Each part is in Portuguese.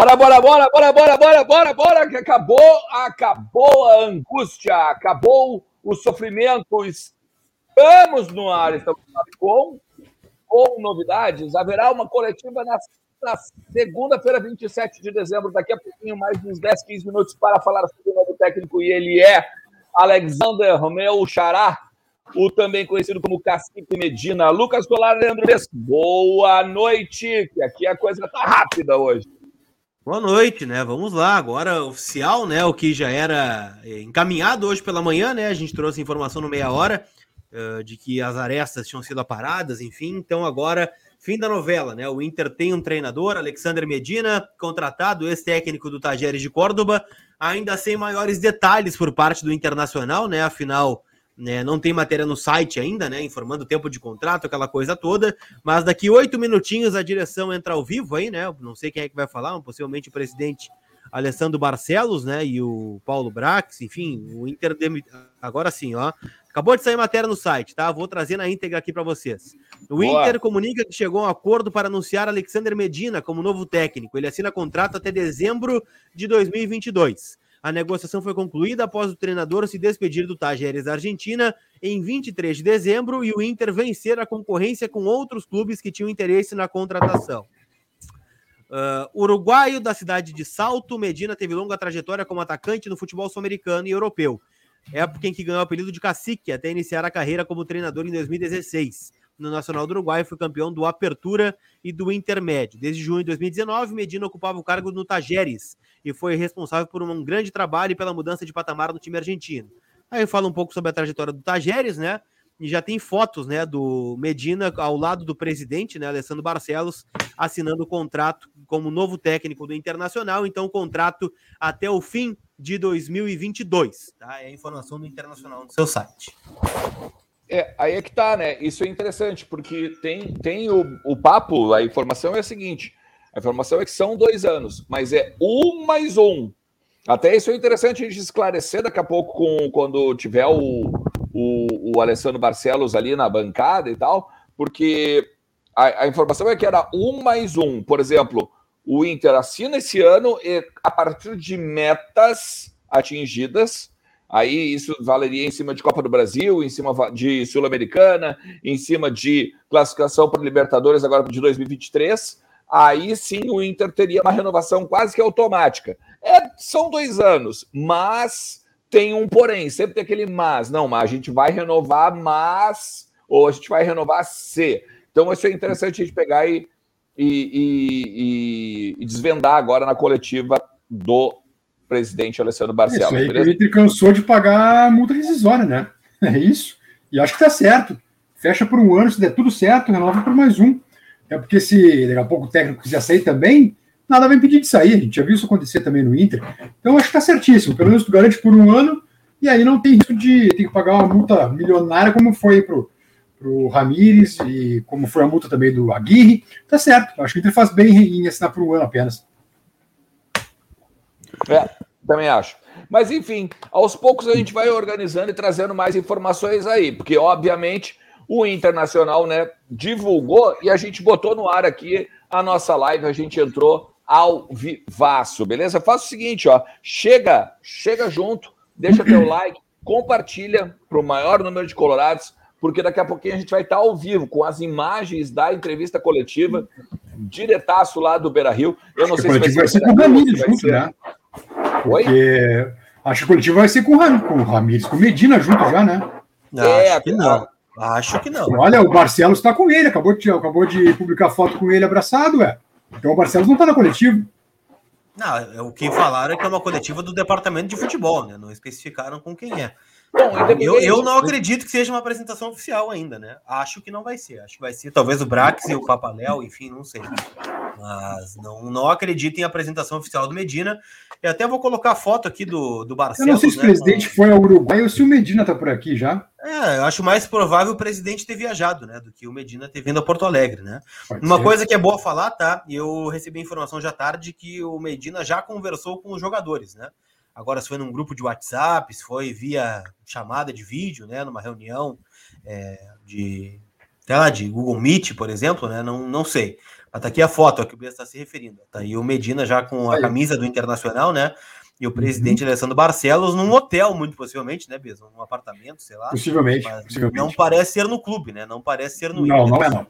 Bora, bora, bora, bora, bora, bora, bora, bora, que acabou, acabou a angústia, acabou o sofrimento. Estamos no ar, estamos com, com novidades. Haverá uma coletiva na, na segunda-feira, 27 de dezembro, daqui a pouquinho, mais uns 10, 15 minutos para falar sobre o novo técnico, e ele é Alexander Romeu Xará, o também conhecido como Cacique Medina. Lucas Colar, Leandro boa noite, que aqui a coisa tá rápida hoje. Boa noite, né? Vamos lá, agora oficial, né? O que já era eh, encaminhado hoje pela manhã, né? A gente trouxe informação no meia hora uh, de que as arestas tinham sido aparadas, enfim. Então agora, fim da novela, né? O Inter tem um treinador, Alexander Medina, contratado, ex-técnico do Tajeres de Córdoba, ainda sem maiores detalhes por parte do Internacional, né? Afinal, né, não tem matéria no site ainda, né? Informando o tempo de contrato, aquela coisa toda. Mas daqui oito minutinhos a direção entra ao vivo aí, né? Não sei quem é que vai falar, possivelmente o presidente Alessandro Barcelos, né? E o Paulo Brax, enfim, o Inter. Agora sim, ó. Acabou de sair matéria no site, tá? Vou trazer na íntegra aqui para vocês. O Boa. Inter comunica que chegou a um acordo para anunciar Alexander Medina como novo técnico. Ele assina contrato até dezembro de 2022. A negociação foi concluída após o treinador se despedir do Tajeres da Argentina em 23 de dezembro e o Inter vencer a concorrência com outros clubes que tinham interesse na contratação. Uh, uruguaio da cidade de Salto, Medina teve longa trajetória como atacante no futebol sul-americano e europeu. Época em que ganhou o apelido de cacique até iniciar a carreira como treinador em 2016 no Nacional do Uruguai, foi campeão do Apertura e do Intermédio. Desde junho de 2019, Medina ocupava o cargo no Tajeres e foi responsável por um grande trabalho e pela mudança de patamar no time argentino. Aí fala um pouco sobre a trajetória do Tajeres, né? E já tem fotos, né, do Medina ao lado do presidente, né, Alessandro Barcelos, assinando o contrato como novo técnico do Internacional, então o contrato até o fim de 2022, tá? É a informação do Internacional no seu site. É, aí é que tá, né? Isso é interessante, porque tem, tem o, o papo, a informação é a seguinte: a informação é que são dois anos, mas é um mais um. Até isso é interessante a gente esclarecer daqui a pouco, com, quando tiver o, o, o Alessandro Barcelos ali na bancada e tal, porque a, a informação é que era um mais um. Por exemplo, o Inter assina esse ano e a partir de metas atingidas, Aí isso valeria em cima de Copa do Brasil, em cima de Sul-Americana, em cima de classificação para Libertadores agora de 2023. Aí sim o Inter teria uma renovação quase que automática. É, são dois anos, mas tem um porém, sempre tem aquele mas. Não, mas a gente vai renovar, mas. Ou a gente vai renovar se. Então isso é interessante a gente pegar e, e, e, e desvendar agora na coletiva do presidente Alessandro Barcelos. Isso aí, ele cansou de pagar multa rescisória, né? É isso. E acho que tá certo. Fecha por um ano, se der tudo certo, renova por mais um. É porque se daqui a pouco o técnico quiser sair também, nada vai impedir de sair. A gente já viu isso acontecer também no Inter. Então acho que tá certíssimo. Pelo menos tu garante por um ano e aí não tem risco de ter que pagar uma multa milionária como foi pro, pro Ramires e como foi a multa também do Aguirre. Tá certo. Acho que o Inter faz bem em assinar por um ano apenas. É, também acho. Mas, enfim, aos poucos a gente vai organizando e trazendo mais informações aí, porque, obviamente, o Internacional né, divulgou e a gente botou no ar aqui a nossa live, a gente entrou ao vivaço, beleza? Faça o seguinte, ó, chega, chega junto, deixa teu like, compartilha para o maior número de colorados, porque daqui a pouquinho a gente vai estar ao vivo com as imagens da entrevista coletiva, diretaço lá do Beira Rio. Eu não sei se vai ser, vai ser com o Ramiro junto, né? Porque acho que o coletivo vai ser com, o Ramires, com o Medina junto já, né? É, acho que não. Acho que não. Olha, o Barcelos está com ele, acabou de, acabou de publicar foto com ele abraçado, é. Então o Barcelos não está no coletivo. Não, é, o que falaram é que é uma coletiva do departamento de futebol, né? Não especificaram com quem é. Bom, eu, eu não acredito que seja uma apresentação oficial ainda, né? Acho que não vai ser. Acho que vai ser talvez o Brax e o Papaléu, enfim, não sei. Mas não, não acredito em apresentação oficial do Medina. E até vou colocar a foto aqui do, do Barcelos. Eu não sei se o né, presidente com... foi ao Uruguai ou se o Medina tá por aqui já. É, eu acho mais provável o presidente ter viajado, né? Do que o Medina ter vindo a Porto Alegre, né? Pode Uma ser. coisa que é boa falar, tá? Eu recebi informação já tarde que o Medina já conversou com os jogadores, né? Agora, se foi num grupo de WhatsApp, se foi via chamada de vídeo, né? Numa reunião é, de sei lá, de Google Meet, por exemplo, né? Não, não sei. Mas tá aqui a foto a que o Bia está se referindo. Tá aí o Medina já com a camisa do Internacional, né? E o presidente uhum. Alessandro Barcelos num hotel, muito possivelmente, né, Bia? Num apartamento, sei lá. Possivelmente, possivelmente, Não parece ser no clube, né? Não parece ser no não, Inter. Não, é não.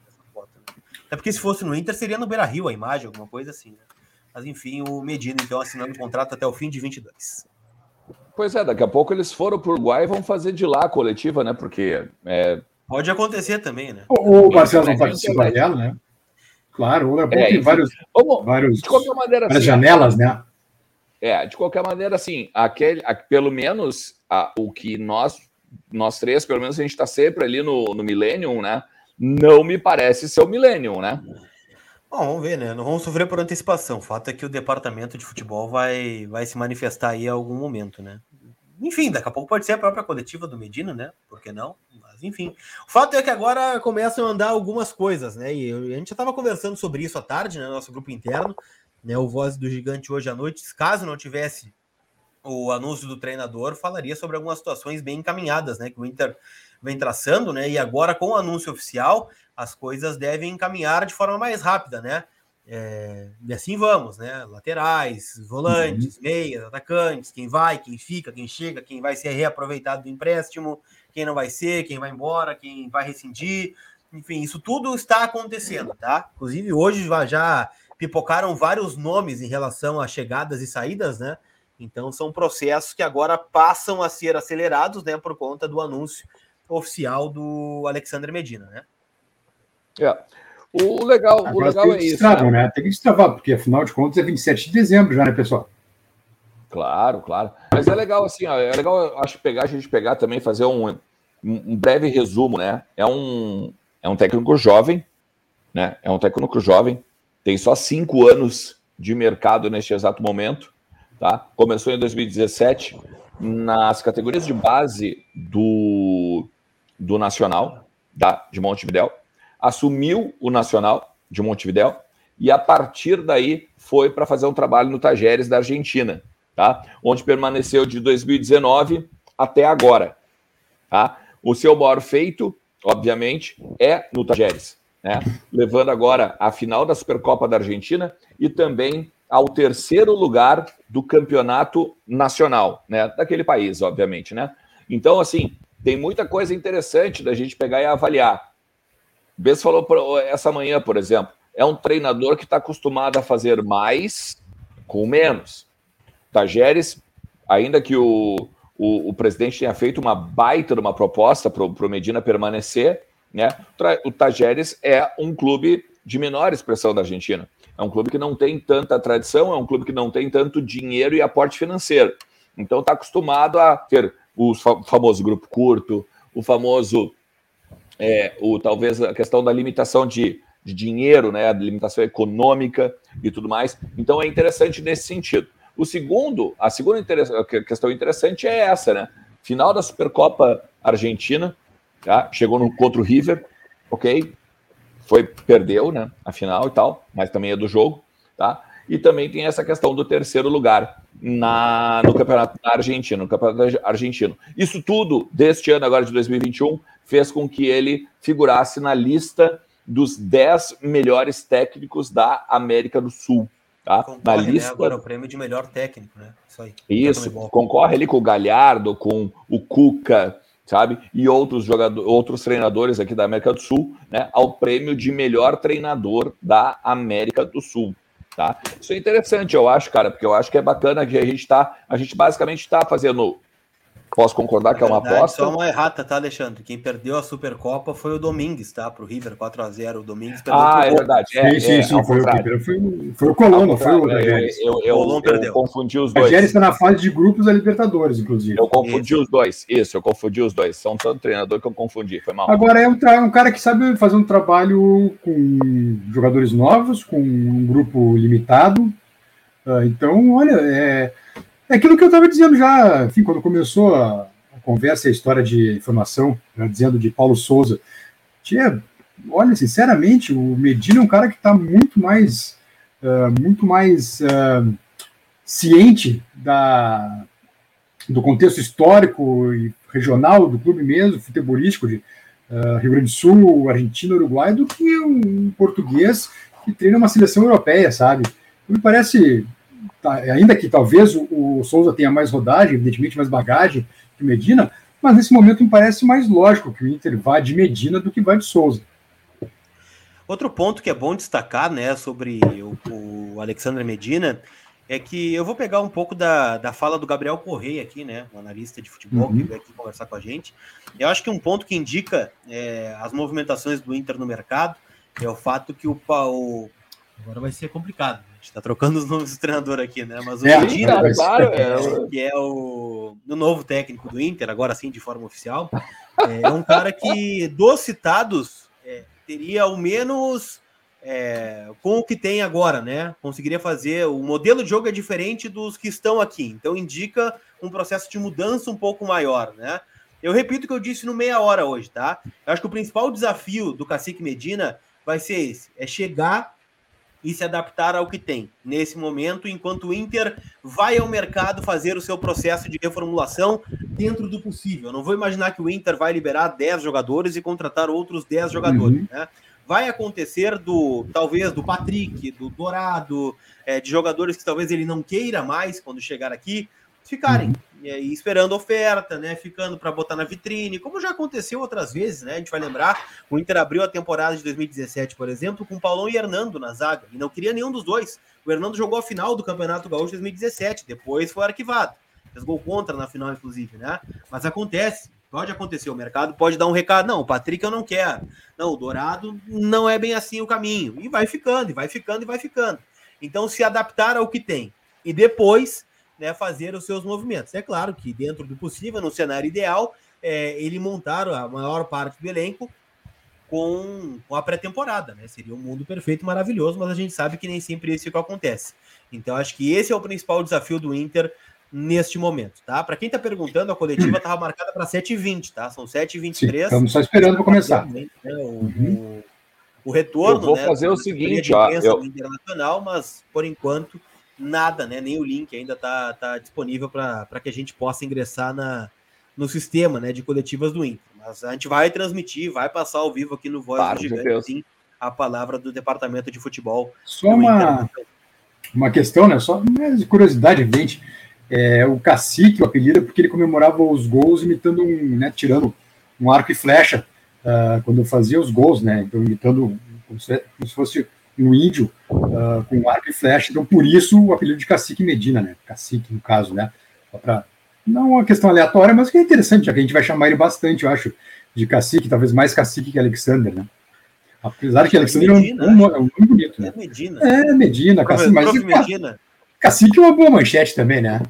É porque se fosse no Inter, seria no Beira Rio a imagem, alguma coisa assim, né? Mas enfim, o Medina, então, assinando o contrato até o fim de 22. Pois é, daqui a pouco eles foram para o Uruguai e vão fazer de lá a coletiva, né? Porque. É... Pode acontecer também, né? O, o Marcelo não participa dela, né? Claro, o é, tem vários, Vamos, vários, de qualquer maneira, várias assim, janelas, né? É, de qualquer maneira, assim, aquele, a, pelo menos a, o que nós, nós três, pelo menos a gente está sempre ali no, no Millennium, né? Não me parece ser o Millennium, né? Bom, vamos ver, né? Não vamos sofrer por antecipação. O fato é que o departamento de futebol vai, vai se manifestar aí em algum momento, né? Enfim, daqui a pouco pode ser a própria coletiva do Medina, né? Por que não? Mas enfim. O fato é que agora começam a andar algumas coisas, né? E a gente já estava conversando sobre isso à tarde, né? No nosso grupo interno, né? O Voz do Gigante hoje à noite. Caso não tivesse o anúncio do treinador, falaria sobre algumas situações bem encaminhadas, né? Que o Inter vem traçando, né? E agora, com o anúncio oficial, as coisas devem encaminhar de forma mais rápida, né? É, e assim vamos, né? Laterais, volantes, uhum. meias, atacantes, quem vai, quem fica, quem chega, quem vai ser reaproveitado do empréstimo, quem não vai ser, quem vai embora, quem vai rescindir. Enfim, isso tudo está acontecendo, tá? Inclusive, hoje já pipocaram vários nomes em relação a chegadas e saídas, né? Então, são processos que agora passam a ser acelerados, né, por conta do anúncio oficial do Alexandre Medina, né? É. O legal, o legal é isso. Destravam, né? Tem que destravar, porque afinal de contas é 27 de dezembro já, né, pessoal? Claro, claro. Mas é legal assim, ó, é legal, acho pegar a gente pegar também fazer um, um breve resumo, né? É um é um técnico jovem, né? É um técnico jovem, tem só cinco anos de mercado neste exato momento, tá? Começou em 2017 nas categorias de base do do Nacional, da de Montevidéu assumiu o Nacional de Montevidéu e a partir daí foi para fazer um trabalho no Tajeres da Argentina, tá? Onde permaneceu de 2019 até agora, tá? O seu maior feito, obviamente, é no Tajeres, né? Levando agora a final da Supercopa da Argentina e também ao terceiro lugar do campeonato nacional, né? Daquele país, obviamente, né? Então, assim, tem muita coisa interessante da gente pegar e avaliar. Bess falou essa manhã, por exemplo, é um treinador que está acostumado a fazer mais com menos. Tajeres, ainda que o, o, o, presidente tenha feito uma baita de uma proposta para o Medina permanecer, né? O Tajeres é um clube de menor expressão da Argentina. É um clube que não tem tanta tradição, é um clube que não tem tanto dinheiro e aporte financeiro. Então está acostumado a ter o famoso grupo curto, o famoso é, o, talvez a questão da limitação de, de dinheiro, né, a limitação econômica e tudo mais. Então é interessante nesse sentido. O segundo, a segunda questão interessante é essa, né? Final da Supercopa Argentina, tá? Chegou no contra o River, ok? Foi perdeu, né? A final e tal, mas também é do jogo, tá? E também tem essa questão do terceiro lugar na, no campeonato argentino, no campeonato argentino. Isso tudo deste ano agora de 2021 fez com que ele figurasse na lista dos 10 melhores técnicos da América do Sul. Tá? Concorre, na né, lista. Né? Agora o prêmio de melhor técnico, né? Isso aí. Isso, concorre ali com o Galhardo, com o Cuca, sabe? E outros jogadores, outros treinadores aqui da América do Sul, né? Ao prêmio de melhor treinador da América do Sul. Tá? Isso é interessante, eu acho, cara, porque eu acho que é bacana que a gente está, a gente basicamente está fazendo Posso concordar que é uma aposta? Só uma errata, tá, Alexandre? Quem perdeu a Supercopa foi o Domingues, tá? Pro River 4x0. O Domingues perdeu. Ah, é verdade. É, sim, sim, é, sim. Foi, o, foi, foi o Colombo, foi o Tajeres. Eu, eu, eu, eu, confundi os dois. O Tajeres está na fase de grupos da Libertadores, inclusive. Eu confundi isso. os dois. Isso, eu confundi os dois. São tanto treinador que eu confundi. Foi mal. Agora é um, um cara que sabe fazer um trabalho com jogadores novos, com um grupo limitado. Uh, então, olha, é, é aquilo que eu estava dizendo já, enfim, quando começou a conversa e a história de informação, né, dizendo de Paulo Souza. Tia, olha, sinceramente, o Medina é um cara que está muito mais, uh, muito mais uh, ciente da, do contexto histórico e regional do clube mesmo, futebolístico, de, uh, Rio Grande do Sul, Argentina, Uruguai, do que um português que treina uma seleção europeia, sabe? Me parece, tá, ainda que talvez o, o, Souza tenha mais rodagem, evidentemente mais bagagem que o Medina, mas nesse momento me parece mais lógico que o Inter vá de Medina do que vá de Souza. Outro ponto que é bom destacar, né, sobre o, o Alexandre Medina, é que eu vou pegar um pouco da, da fala do Gabriel Correia aqui, né, um analista de futebol uhum. que veio aqui conversar com a gente. Eu acho que um ponto que indica é, as movimentações do Inter no mercado é o fato que o, o agora vai ser complicado. A gente está trocando os nomes do treinador aqui, né? Mas o é, Medina, é, claro, é, que é o, o novo técnico do Inter, agora sim de forma oficial, é um cara que dos citados é, teria ao menos é, com o que tem agora, né? Conseguiria fazer. O modelo de jogo é diferente dos que estão aqui, então indica um processo de mudança um pouco maior, né? Eu repito o que eu disse no meia hora hoje, tá? Eu acho que o principal desafio do Cacique Medina vai ser esse: é chegar e se adaptar ao que tem nesse momento, enquanto o Inter vai ao mercado fazer o seu processo de reformulação dentro do possível. Eu não vou imaginar que o Inter vai liberar 10 jogadores e contratar outros 10 jogadores, uhum. né? vai acontecer do talvez do Patrick, do Dourado, é, de jogadores que talvez ele não queira mais quando chegar aqui, ficarem uhum. e, esperando oferta, né? Ficando para botar na vitrine, como já aconteceu outras vezes, né? A gente vai lembrar, o Inter abriu a temporada de 2017, por exemplo, com Paulão e Hernando na zaga, e não queria nenhum dos dois. O Hernando jogou a final do Campeonato Gaúcho de 2017, depois foi arquivado. Fez gol contra na final, inclusive, né? Mas acontece. Pode acontecer, o mercado pode dar um recado. Não, o Patrick eu não quero. Não, o Dourado não é bem assim o caminho. E vai ficando, e vai ficando, e vai ficando. Então, se adaptar ao que tem. E depois, né, fazer os seus movimentos. É claro que, dentro do possível, no cenário ideal, é, ele montar a maior parte do elenco com, com a pré-temporada, né? Seria um mundo perfeito, maravilhoso, mas a gente sabe que nem sempre isso é que acontece. Então, acho que esse é o principal desafio do Inter neste momento, tá? Para quem está perguntando, a coletiva estava marcada para 7h20, tá? São 7h23. Estamos só esperando para começar. Né, o, uhum. o, o, retorno. Eu vou né, fazer o seguinte, ó. Eu... Internacional, mas por enquanto nada, né? Nem o link ainda está tá disponível para que a gente possa ingressar na, no sistema né, de coletivas do Inter. Mas a gente vai transmitir, vai passar ao vivo aqui no Voz claro, do Gigante, sim, a palavra do departamento de futebol. Só uma, uma questão, né? Só de curiosidade, evidente é, o cacique, o apelido, é porque ele comemorava os gols imitando um, né, tirando um arco e flecha uh, quando fazia os gols, né? Então, imitando como se, como se fosse um índio uh, com arco e flecha. Então, por isso o apelido de Cacique Medina, né? Cacique, no caso, né? Pra, não uma questão aleatória, mas que é interessante, já que a gente vai chamar ele bastante, eu acho, de Cacique, talvez mais Cacique que Alexander, né? Apesar que Alexander Medina, é, um, é um nome bonito, né? É Medina. É, Medina, Cacique, mas Medina. Cacique é uma boa manchete também, né?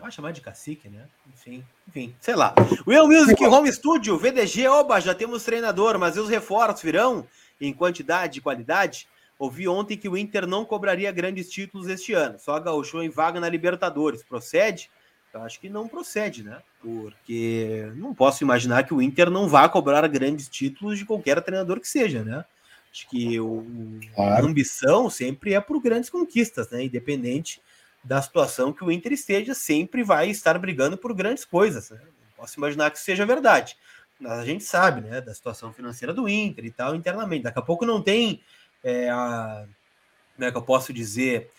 Vai chamar de cacique, né? Enfim, enfim, sei lá. Will Music Home Studio, VDG, oba, já temos treinador, mas e os reforços virão em quantidade e qualidade? Ouvi ontem que o Inter não cobraria grandes títulos este ano, só gaúcho em vaga na Libertadores. Procede? Eu acho que não procede, né? Porque não posso imaginar que o Inter não vá cobrar grandes títulos de qualquer treinador que seja, né? Acho que o, claro. a ambição sempre é por grandes conquistas, né? Independente da situação que o Inter esteja, sempre vai estar brigando por grandes coisas. Né? Posso imaginar que isso seja verdade. Mas a gente sabe, né, da situação financeira do Inter e tal, internamente. Daqui a pouco não tem é, a, como é que eu posso dizer,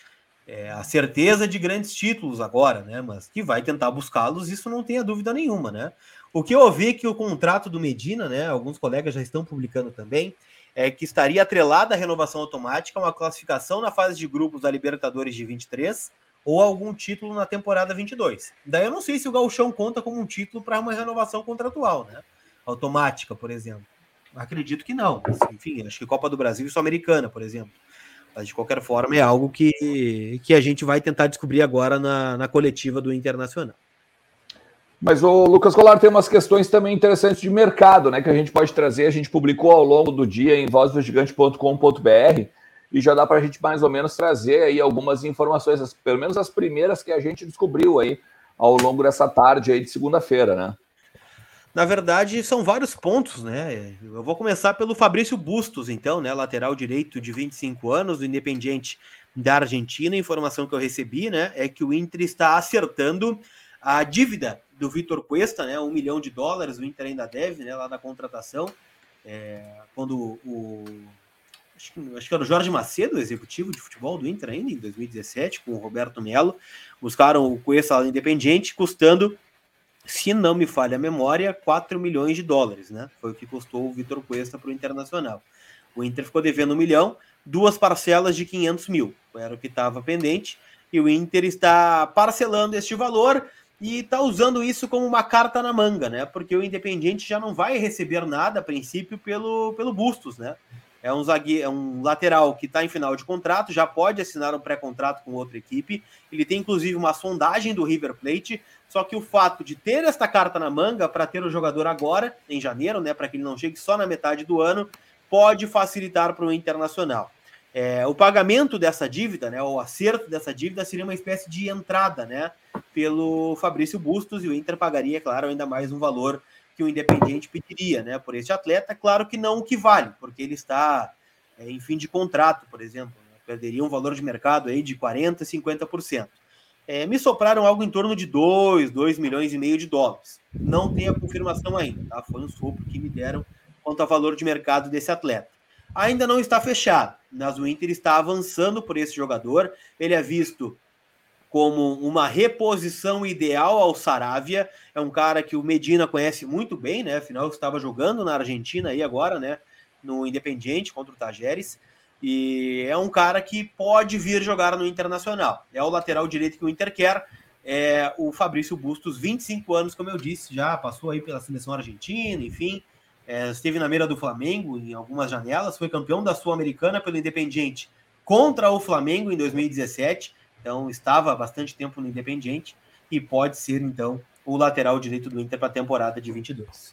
é, a certeza de grandes títulos agora, né? Mas que vai tentar buscá-los, isso não tenha dúvida nenhuma, né? O que eu ouvi é que o contrato do Medina, né? Alguns colegas já estão publicando também, é que estaria atrelada à renovação automática, uma classificação na fase de grupos da Libertadores de 23 ou algum título na temporada 22. Daí eu não sei se o Gauchão conta como um título para uma renovação contratual, né? Automática, por exemplo. Acredito que não. Enfim, acho que Copa do Brasil e Sul-Americana, por exemplo. Mas de qualquer forma é algo que, que a gente vai tentar descobrir agora na, na coletiva do Internacional. Mas o Lucas Colar tem umas questões também interessantes de mercado, né? Que a gente pode trazer. A gente publicou ao longo do dia em vozdogigante.com.br e já dá para a gente mais ou menos trazer aí algumas informações, pelo menos as primeiras que a gente descobriu aí ao longo dessa tarde aí de segunda-feira, né? Na verdade, são vários pontos, né? Eu vou começar pelo Fabrício Bustos, então, né? Lateral direito de 25 anos, do Independiente da Argentina. A informação que eu recebi, né? É que o Inter está acertando a dívida do Vitor Cuesta, né? Um milhão de dólares, o Inter ainda deve, né? Lá na contratação É, quando o. Acho que, acho que era o Jorge Macedo, executivo de futebol do Inter ainda, em 2017, com o Roberto Melo. Buscaram o Cuesta lá no Independiente, custando, se não me falha a memória, 4 milhões de dólares, né? Foi o que custou o Vitor Cuesta para o Internacional. O Inter ficou devendo um milhão, duas parcelas de 500 mil, era o que estava pendente, e o Inter está parcelando este valor e está usando isso como uma carta na manga, né? Porque o Independiente já não vai receber nada, a princípio, pelo, pelo Bustos, né? É um, zague... é um lateral que está em final de contrato, já pode assinar um pré-contrato com outra equipe. Ele tem inclusive uma sondagem do River Plate. Só que o fato de ter esta carta na manga para ter o jogador agora, em janeiro, né, para que ele não chegue só na metade do ano, pode facilitar para o Internacional. É, o pagamento dessa dívida, né, o acerto dessa dívida seria uma espécie de entrada, né, pelo Fabrício Bustos e o Inter pagaria, claro, ainda mais um valor que o Independiente pediria, né, por esse atleta. Claro que não o que vale, porque ele está é, em fim de contrato, por exemplo, né, perderia um valor de mercado aí de 40, 50%. É, me sopraram algo em torno de 2, 2 milhões e meio de dólares. Não tem a confirmação ainda, tá? Foi um sopro que me deram quanto ao valor de mercado desse atleta ainda não está fechado, mas o Inter está avançando por esse jogador. Ele é visto como uma reposição ideal ao Saravia. É um cara que o Medina conhece muito bem, né? Afinal, estava jogando na Argentina aí agora, né? No Independiente contra o Tajeres. E é um cara que pode vir jogar no Internacional. É o lateral direito que o Inter quer. É o Fabrício Bustos, 25 anos, como eu disse, já passou aí pela seleção argentina, enfim é, esteve na mira do Flamengo em algumas janelas, foi campeão da Sul-Americana pelo Independiente contra o Flamengo em 2017, então estava bastante tempo no Independiente e pode ser então o lateral direito do Inter para a temporada de 22.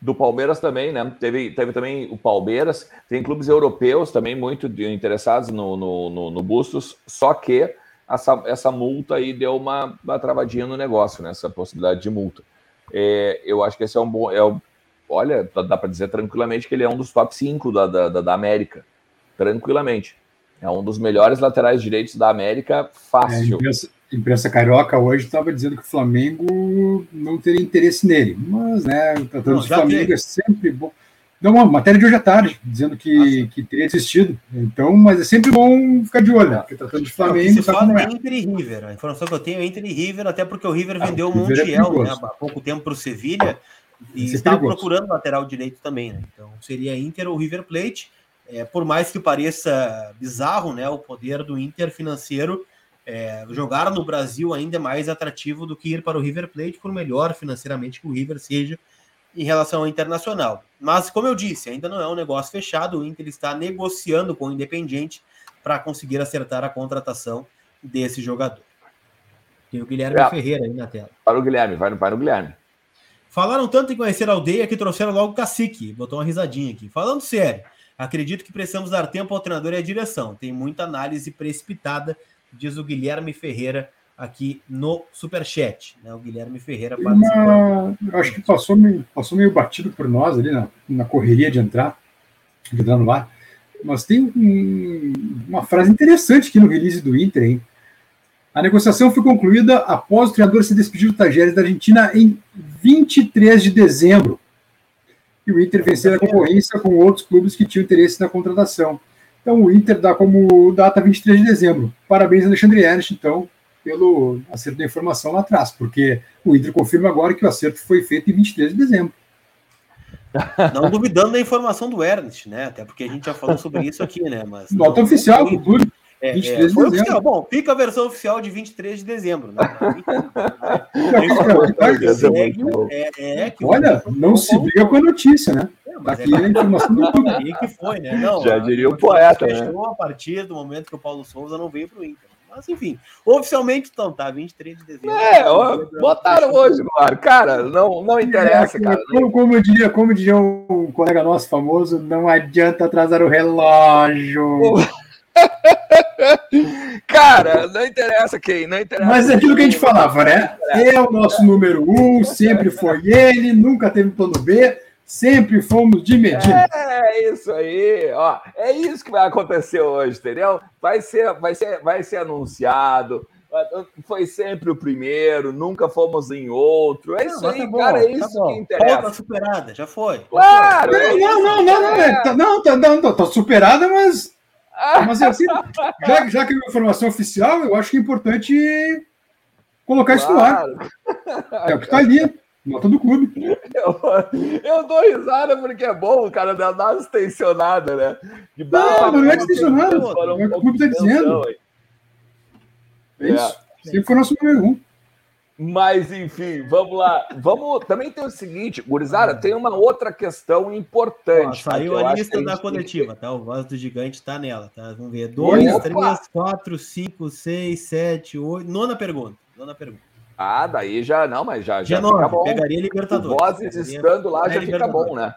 Do Palmeiras também, né? Teve, teve também o Palmeiras, tem clubes europeus também muito interessados no, no, no, no Bustos, só que essa, essa multa aí deu uma, uma travadinha no negócio, né? Essa possibilidade de multa. É, eu acho que esse é um bom, é olha, dá para dizer tranquilamente que ele é um dos top 5 da, da, da, América. Tranquilamente. É um dos melhores laterais direitos da América, fácil. É, imprensa, carioca hoje estava dizendo que o Flamengo não teria interesse nele. Mas, né, tratando do Flamengo é sempre bom. Não, uma matéria de hoje à tarde, dizendo que, que teria desistido. Então, mas é sempre bom ficar de olho, né? Porque tratando de Flamengo. Não, se fala é Inter e River. A informação que eu tenho é Inter e River, até porque o River ah, vendeu o é Montiel é né, há pouco tempo para o Sevilha. E estava procurando lateral direito também, né? Então seria Inter ou River Plate. É, por mais que pareça bizarro, né? O poder do Inter financeiro é, jogar no Brasil ainda é mais atrativo do que ir para o River Plate, por melhor financeiramente que o River seja em relação ao internacional. Mas, como eu disse, ainda não é um negócio fechado. O Inter está negociando com o Independente para conseguir acertar a contratação desse jogador. Tem o Guilherme é. Ferreira aí na tela. Para o Guilherme, vai no, vai no Guilherme. Falaram tanto em conhecer a aldeia que trouxeram logo o cacique. Botou uma risadinha aqui. Falando sério, acredito que precisamos dar tempo ao treinador e à direção. Tem muita análise precipitada, diz o Guilherme Ferreira aqui no Superchat. Né? O Guilherme Ferreira participou. acho que passou meio, passou meio batido por nós ali na, na correria de entrar, de no ar. Mas tem um, uma frase interessante aqui no release do Inter, hein? A negociação foi concluída após o treinador se despedir do Tajeres da Argentina em 23 de dezembro. E o Inter vencer a concorrência com outros clubes que tinham interesse na contratação. Então o Inter dá como data 23 de dezembro. Parabéns, Alexandre Ernst, então, pelo acerto da informação lá atrás, porque o Inter confirma agora que o acerto foi feito em 23 de dezembro. Não duvidando da informação do Ernst, né? Até porque a gente já falou sobre isso aqui, né? Mas Nota oficial, tudo. É, 23 é, de dezembro. Oficial. Bom, fica a versão oficial de 23 de dezembro. Né? é, é, Olha, não se briga com a notícia, né? É, Aqui é a informação do que foi, né? Não, Já diria o poeta, né? Fechou a partir do momento que o Paulo Souza não veio para o Inter. Mas enfim, oficialmente então, tá? 23 de dezembro. É, ó, botaram hoje no ar. Cara, não, não interessa, é, cara. Como, como, diria, como diria um colega nosso famoso, não adianta atrasar o relógio. Cara, não interessa quem, não interessa. Mas é aquilo que a gente falava, né? É o nosso número um, sempre foi ele, nunca teve plano B, sempre fomos de Medina. É isso aí, ó. É isso que vai acontecer hoje, entendeu? Vai ser, vai ser, vai ser anunciado. Foi sempre o primeiro, nunca fomos em outro. É isso não, aí, tá cara, é tá isso tá que interessa. Ponta superada, já foi. Claro! É não, não, não, não, é. Tá, não, tá, não, tá, tá superada, mas. Mas assim, já, já que é uma informação oficial, eu acho que é importante colocar claro. isso no ar. É o que tá ali. Nota do clube. Eu, eu dou risada porque é bom o cara dar uma extensionada, né? De não, mas não é extensionada. É o que o clube está dizendo. É isso. É. Sempre foi nosso número um. Mas, enfim, vamos lá. Vamos. Também tem o seguinte, Gurizada, tem uma outra questão importante. Ó, saiu a lista da coletiva, tá? O Voz do Gigante tá nela, tá? Vamos ver. Dois, três, quatro, cinco, seis, sete, oito. Nona pergunta. Nona pergunta. Ah, daí já. Não, mas já, já fica bom. Pegaria Libertadores. Vozes estando lá já fica bom, né?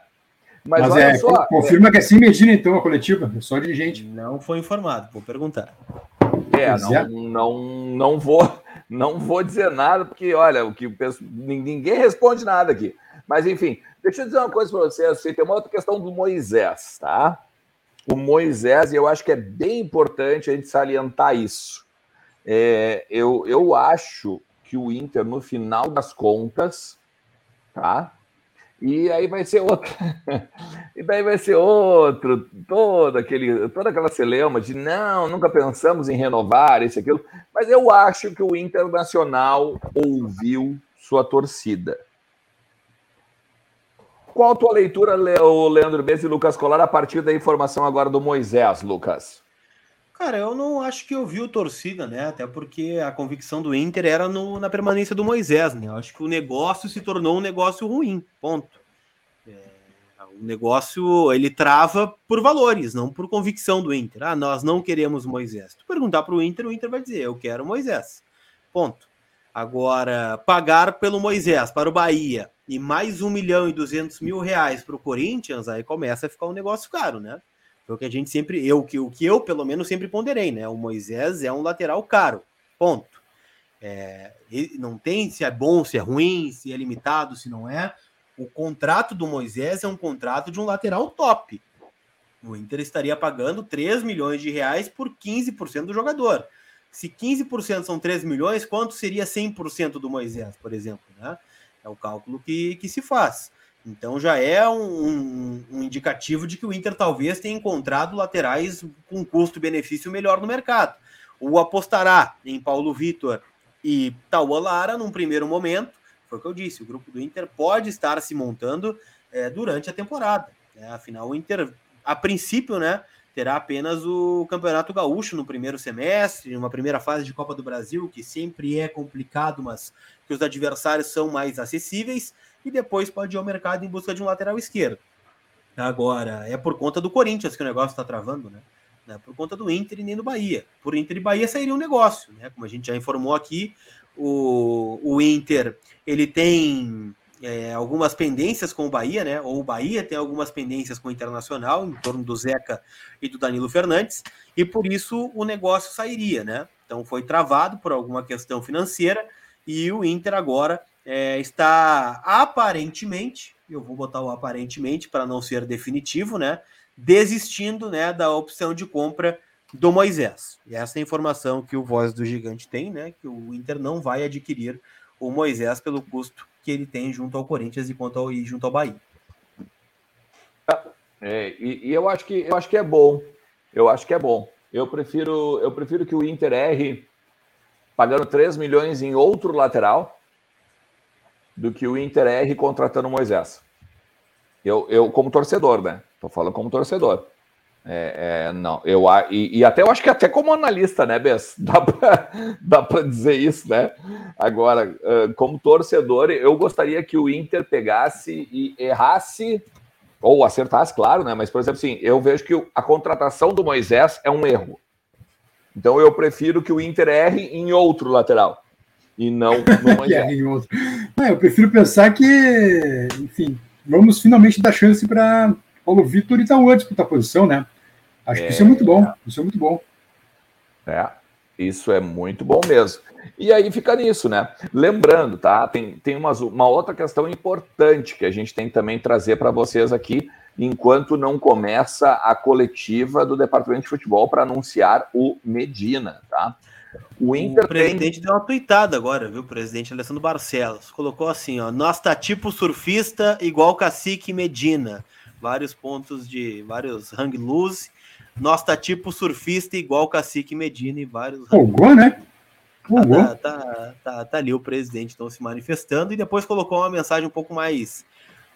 Mas, mas é, só, confirma é... que é assim Medina, então, a coletiva, é só dirigente. Não foi informado, vou perguntar. É, não, é. não, não vou não vou dizer nada, porque, olha, o que penso, ninguém responde nada aqui. Mas, enfim, deixa eu dizer uma coisa para vocês. Assim, tem uma outra questão do Moisés, tá? O Moisés, e eu acho que é bem importante a gente salientar isso. É, eu, eu acho que o Inter, no final das contas, tá? E aí vai ser outro. e daí vai ser outro, todo aquele, toda aquela celeuma de não, nunca pensamos em renovar isso aquilo. Mas eu acho que o Internacional ouviu sua torcida. Qual a tua leitura, Leandro Bez e Lucas Colar, a partir da informação agora do Moisés, Lucas? Cara, eu não acho que ouviu torcida, né? Até porque a convicção do Inter era no, na permanência do Moisés, né? Eu acho que o negócio se tornou um negócio ruim, ponto. É, o negócio, ele trava por valores, não por convicção do Inter. Ah, nós não queremos Moisés. Se tu perguntar para o Inter, o Inter vai dizer, eu quero Moisés, ponto. Agora, pagar pelo Moisés para o Bahia e mais um milhão e duzentos mil reais para o Corinthians, aí começa a ficar um negócio caro, né? Foi o que a gente sempre, eu, que, o que eu pelo menos sempre ponderei, né? O Moisés é um lateral caro, ponto. É, não tem se é bom, se é ruim, se é limitado, se não é. O contrato do Moisés é um contrato de um lateral top. O Inter estaria pagando 3 milhões de reais por 15% do jogador. Se 15% são 3 milhões, quanto seria 100% do Moisés, por exemplo? Né? É o cálculo que, que se faz. Então já é um, um, indicativo de que o Inter talvez tenha encontrado laterais com custo-benefício melhor no mercado. O apostará em Paulo Vitor e Tauan Lara num primeiro momento. Foi o que eu disse, o grupo do Inter pode estar se montando é, durante a temporada. Né? Afinal, o Inter, a princípio, né, terá apenas o Campeonato Gaúcho no primeiro semestre, uma primeira fase de Copa do Brasil, que sempre é complicado, mas que os adversários são mais acessíveis e depois pode ir ao mercado em busca de um lateral esquerdo. Agora, é por conta do Corinthians que o negócio está travando, né? Não é por conta do Inter e nem do Bahia. Por Inter e Bahia sairia um negócio, né? Como a gente já informou aqui, o, o Inter ele tem é, algumas pendências com o Bahia, né? Ou o Bahia tem algumas pendências com o Internacional, em torno do Zeca e do Danilo Fernandes, e por isso o negócio sairia, né? Então foi travado por alguma questão financeira e o Inter agora é, está aparentemente, eu vou botar o aparentemente para não ser definitivo, né? Desistindo né, da opção de compra do Moisés. E essa é a informação que o Voz do Gigante tem, né? Que o Inter não vai adquirir o Moisés pelo custo que ele tem junto ao Corinthians e, quanto ao, e junto ao Bahia. É, e, e, eu acho que eu acho que é bom. Eu acho que é bom. Eu prefiro eu prefiro que o Inter erre pagando 3 milhões em outro lateral do que o Inter R contratando o Moisés. Eu, eu como torcedor, né? Tô falando como torcedor. É, é, não, eu e, e, até eu acho que até como analista, né, Bess? Dá para dizer isso, né? Agora, como torcedor, eu gostaria que o Inter pegasse e errasse ou acertasse, claro, né? Mas, por exemplo, assim, eu vejo que a contratação do Moisés é um erro. Então eu prefiro que o Inter erre em outro lateral e não no Moisés. Não, eu prefiro pensar que, enfim, vamos finalmente dar chance para Paulo Vitor e Tauan disputar posição, né? Acho é, que isso é muito bom. Isso é muito bom. É, isso é muito bom mesmo. E aí fica nisso, né? Lembrando, tá? Tem, tem uma, uma outra questão importante que a gente tem também trazer para vocês aqui, enquanto não começa a coletiva do Departamento de Futebol para anunciar o Medina, tá? O Inter o presidente tem... deu uma tuitada agora, viu? O presidente Alessandro Barcelos. Colocou assim, ó. Nós tá tipo surfista igual cacique Medina. Vários pontos de. vários hang loose. Nós tá tipo surfista igual cacique Medina e vários. Folgou, né? Folgou. Tá, tá, tá, tá, ali o presidente então se manifestando e depois colocou uma mensagem um pouco mais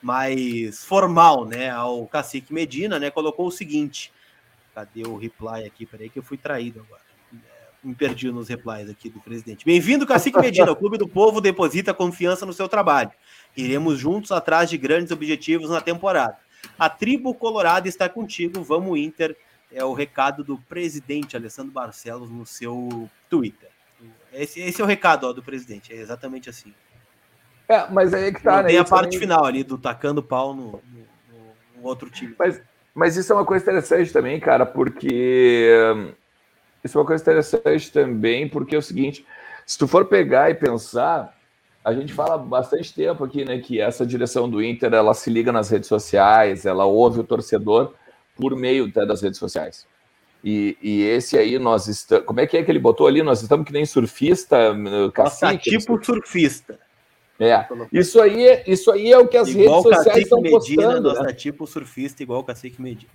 mais formal, né, ao cacique Medina, né, colocou o seguinte, cadê o reply aqui, peraí que eu fui traído agora, me perdi nos replies aqui do presidente. Bem-vindo, Cacique Medina. O Clube do Povo deposita confiança no seu trabalho. Iremos juntos atrás de grandes objetivos na temporada. A tribo colorada está contigo. Vamos, Inter. É o recado do presidente Alessandro Barcelos no seu Twitter. Esse, esse é o recado ó, do presidente. É exatamente assim. É, mas aí é que tá, né? Tem a parte também... final ali do tacando pau no, no, no outro time. Mas, mas isso é uma coisa interessante também, cara, porque isso é uma coisa interessante também, porque é o seguinte: se tu for pegar e pensar, a gente fala bastante tempo aqui, né, que essa direção do Inter ela se liga nas redes sociais, ela ouve o torcedor por meio até das redes sociais. E, e esse aí nós estamos. Como é que é que ele botou ali? Nós estamos que nem surfista, cacique. Nossa, tipo surfista. É. Isso aí, é, isso aí é o que as igual redes sociais estão postando. Nossa, né? tipo surfista igual o Cacique Medina.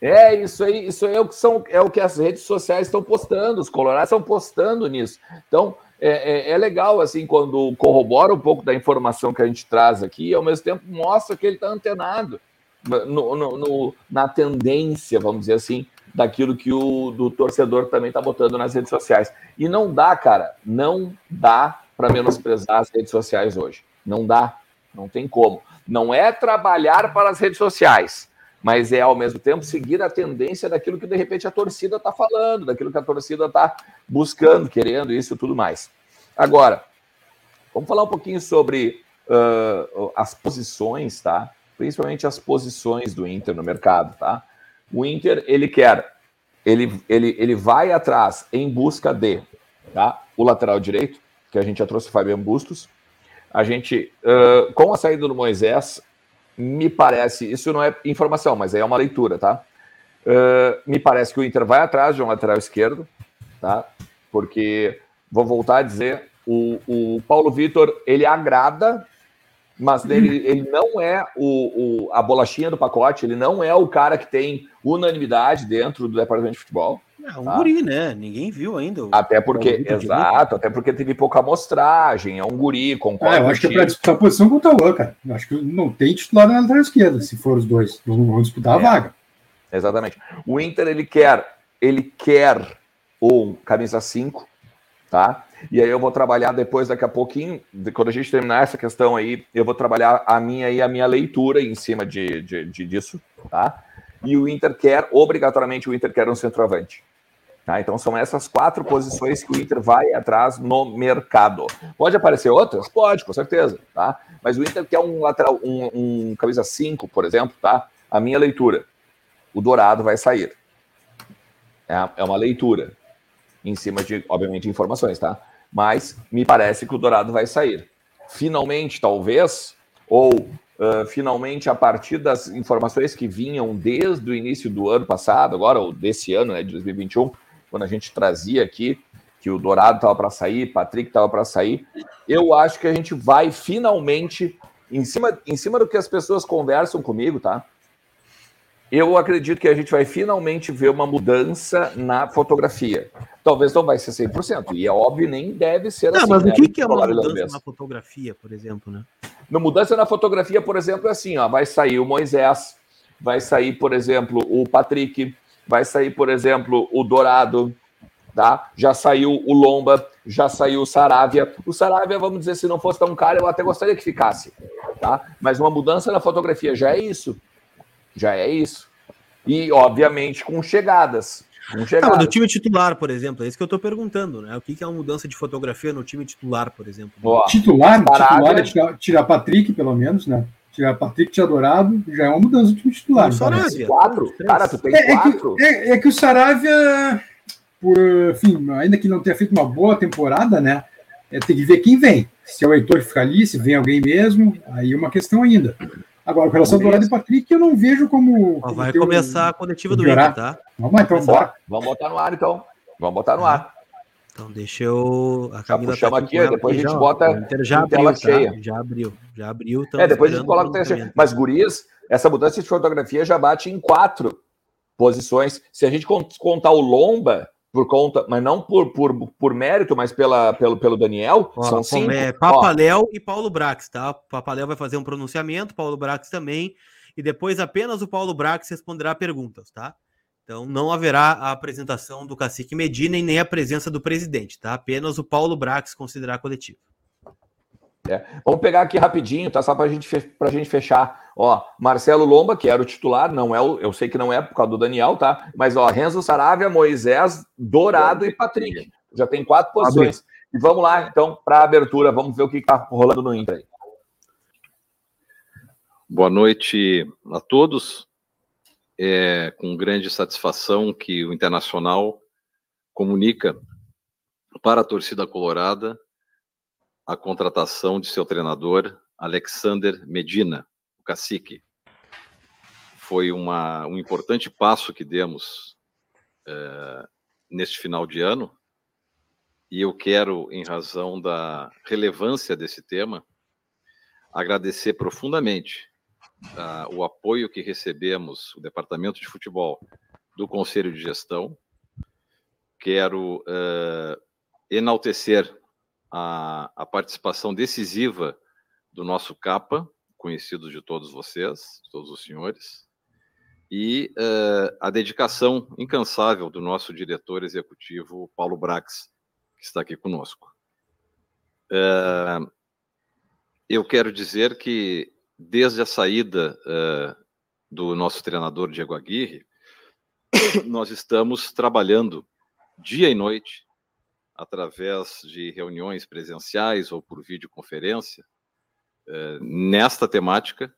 É, isso aí, isso aí é o que são, é o que as redes sociais estão postando, os colorados estão postando nisso. Então, é, é, é, legal, assim, quando corrobora um pouco da informação que a gente traz aqui, e ao mesmo tempo mostra que ele está antenado no, no, no, na tendência, vamos dizer assim, daquilo que o do torcedor também está botando nas redes sociais. E não dá, cara, não dá para menosprezar as redes sociais hoje. Não dá, não tem como. Não é trabalhar para as redes sociais mas é ao mesmo tempo seguir a tendência daquilo que de repente a torcida está falando, daquilo que a torcida está buscando, querendo, isso e tudo mais. Agora, vamos falar um pouquinho sobre uh, as posições, tá? Principalmente as posições do Inter no mercado, tá? O Inter, ele quer, ele, ele, ele vai atrás em busca de, tá? O lateral direito, que a gente já trouxe o Fabian Bustos. A gente, uh, com a saída do Moisés, me parece, isso não é informação, mas é uma leitura, tá? Uh, me parece que o Inter vai atrás de um lateral esquerdo, tá? Porque, vou voltar a dizer, o, o Paulo Vitor, ele agrada, mas ele, ele não é o, o, a bolachinha do pacote, ele não é o cara que tem unanimidade dentro do departamento de futebol. É um tá? guri, né? Ninguém viu ainda. Até porque, exato, até porque teve pouca amostragem, é um guri, concordo. É, eu acho que é para disputar a posição com o Tauan, cara. Eu acho que não tem titular na lateral esquerda, se for os dois. Não vão disputar a é, vaga. Exatamente. O Inter, ele quer, ele quer um camisa 5, tá? E aí eu vou trabalhar depois, daqui a pouquinho, quando a gente terminar essa questão aí, eu vou trabalhar a minha e a minha leitura em cima de, de, de disso, tá? E o Inter quer, obrigatoriamente, o Inter quer um centroavante. Tá? Então são essas quatro posições que o Inter vai atrás no mercado. Pode aparecer outras? Pode, com certeza. Tá? Mas o Inter quer um lateral, um, um camisa 5, por exemplo, tá? A minha leitura. O Dourado vai sair. É, é uma leitura. Em cima de, obviamente, informações, tá? Mas me parece que o Dourado vai sair. Finalmente, talvez, ou uh, finalmente, a partir das informações que vinham desde o início do ano passado, agora, ou desse ano, né, de 2021, quando a gente trazia aqui que o Dourado estava para sair, Patrick estava para sair. Eu acho que a gente vai finalmente, em cima, em cima do que as pessoas conversam comigo, tá? Eu acredito que a gente vai finalmente ver uma mudança na fotografia. Talvez não vai ser 100%, e é óbvio, nem deve ser não, assim. Mas né? o que, que é uma mudança na fotografia, por exemplo, né? Na mudança na fotografia, por exemplo, é assim, ó, vai sair o Moisés, vai sair, por exemplo, o Patrick, vai sair, por exemplo, o Dourado, tá? Já saiu o Lomba, já saiu o Saravia. O Saravia, vamos dizer, se não fosse tão caro, eu até gostaria que ficasse, tá? Mas uma mudança na fotografia já é isso. Já é isso. E, obviamente, com chegadas. Com chegadas. Ah, no time titular, por exemplo, é isso que eu estou perguntando, né? O que é uma mudança de fotografia no time titular, por exemplo? Boa. Titular, titular é tirar, tirar Patrick, pelo menos, né? Tirar Patrick, tirar Dourado, já é uma mudança do time titular. O Saravia. Quatro? Cara, tu tem é, quatro? É que, é, é que o Saravia, por, enfim, ainda que não tenha feito uma boa temporada, né? É, tem que ver quem vem. Se é o Heitor que fica ali, se vem alguém mesmo, aí é uma questão ainda. Agora, com relação ao Dourado e Patrick, eu não vejo como. como vai começar um... a coletiva do Inter, tá? Vamos lá, então, bora. Vamos botar no ar, então. Vamos botar no ar. Então deixa eu. A Camila tá aqui, aqui depois a gente bota. Já abriu, tá? cheia. Já abriu, já abriu. É, depois a gente coloca o cheia. Mas, Gurias, essa mudança de fotografia já bate em quatro posições. Se a gente contar o Lomba, por conta, mas não por, por, por mérito, mas pela, pelo, pelo Daniel, Ó, são cinco. É Papaléu e Paulo Brax, tá? Papaléu vai fazer um pronunciamento, Paulo Brax também, e depois apenas o Paulo Brax responderá perguntas, tá? Então não haverá a apresentação do cacique Medina e nem a presença do presidente, tá? Apenas o Paulo Brax considerar coletivo. É. Vamos pegar aqui rapidinho, tá? Só para gente, a gente fechar. Ó, Marcelo Lomba, que era o titular, não é o, eu sei que não é por causa do Daniel, tá? Mas ó, Renzo Saravia, Moisés, Dourado e Patrick. Já tem quatro posições. E vamos lá, então, para a abertura, vamos ver o que está rolando no Inter aí. Boa noite a todos. É com grande satisfação que o Internacional comunica para a torcida colorada a contratação de seu treinador, Alexander Medina, o cacique. Foi uma, um importante passo que demos é, neste final de ano, e eu quero, em razão da relevância desse tema, agradecer profundamente o apoio que recebemos, o Departamento de Futebol do Conselho de Gestão. Quero uh, enaltecer a, a participação decisiva do nosso capa, conhecido de todos vocês, todos os senhores, e uh, a dedicação incansável do nosso diretor executivo, Paulo Brax, que está aqui conosco. Uh, eu quero dizer que, desde a saída uh, do nosso treinador Diego Aguirre, nós estamos trabalhando dia e noite através de reuniões presenciais ou por videoconferência, eh, nesta temática,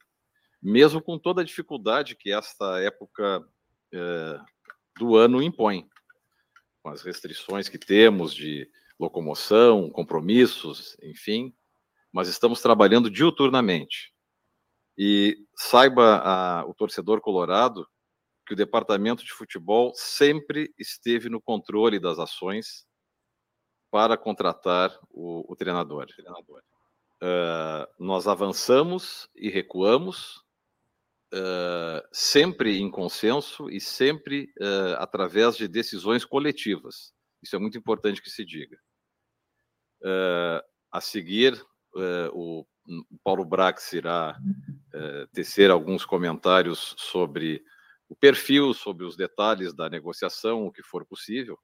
mesmo com toda a dificuldade que esta época eh, do ano impõe, com as restrições que temos de locomoção, compromissos, enfim, mas estamos trabalhando diuturnamente. E saiba a, o torcedor colorado que o departamento de futebol sempre esteve no controle das ações para contratar o, o treinador. Uh, nós avançamos e recuamos, uh, sempre em consenso e sempre uh, através de decisões coletivas. Isso é muito importante que se diga. a seguir, o Paulo Brax irá tecer alguns comentários sobre o perfil, sobre os detalhes da negociação, o que for possível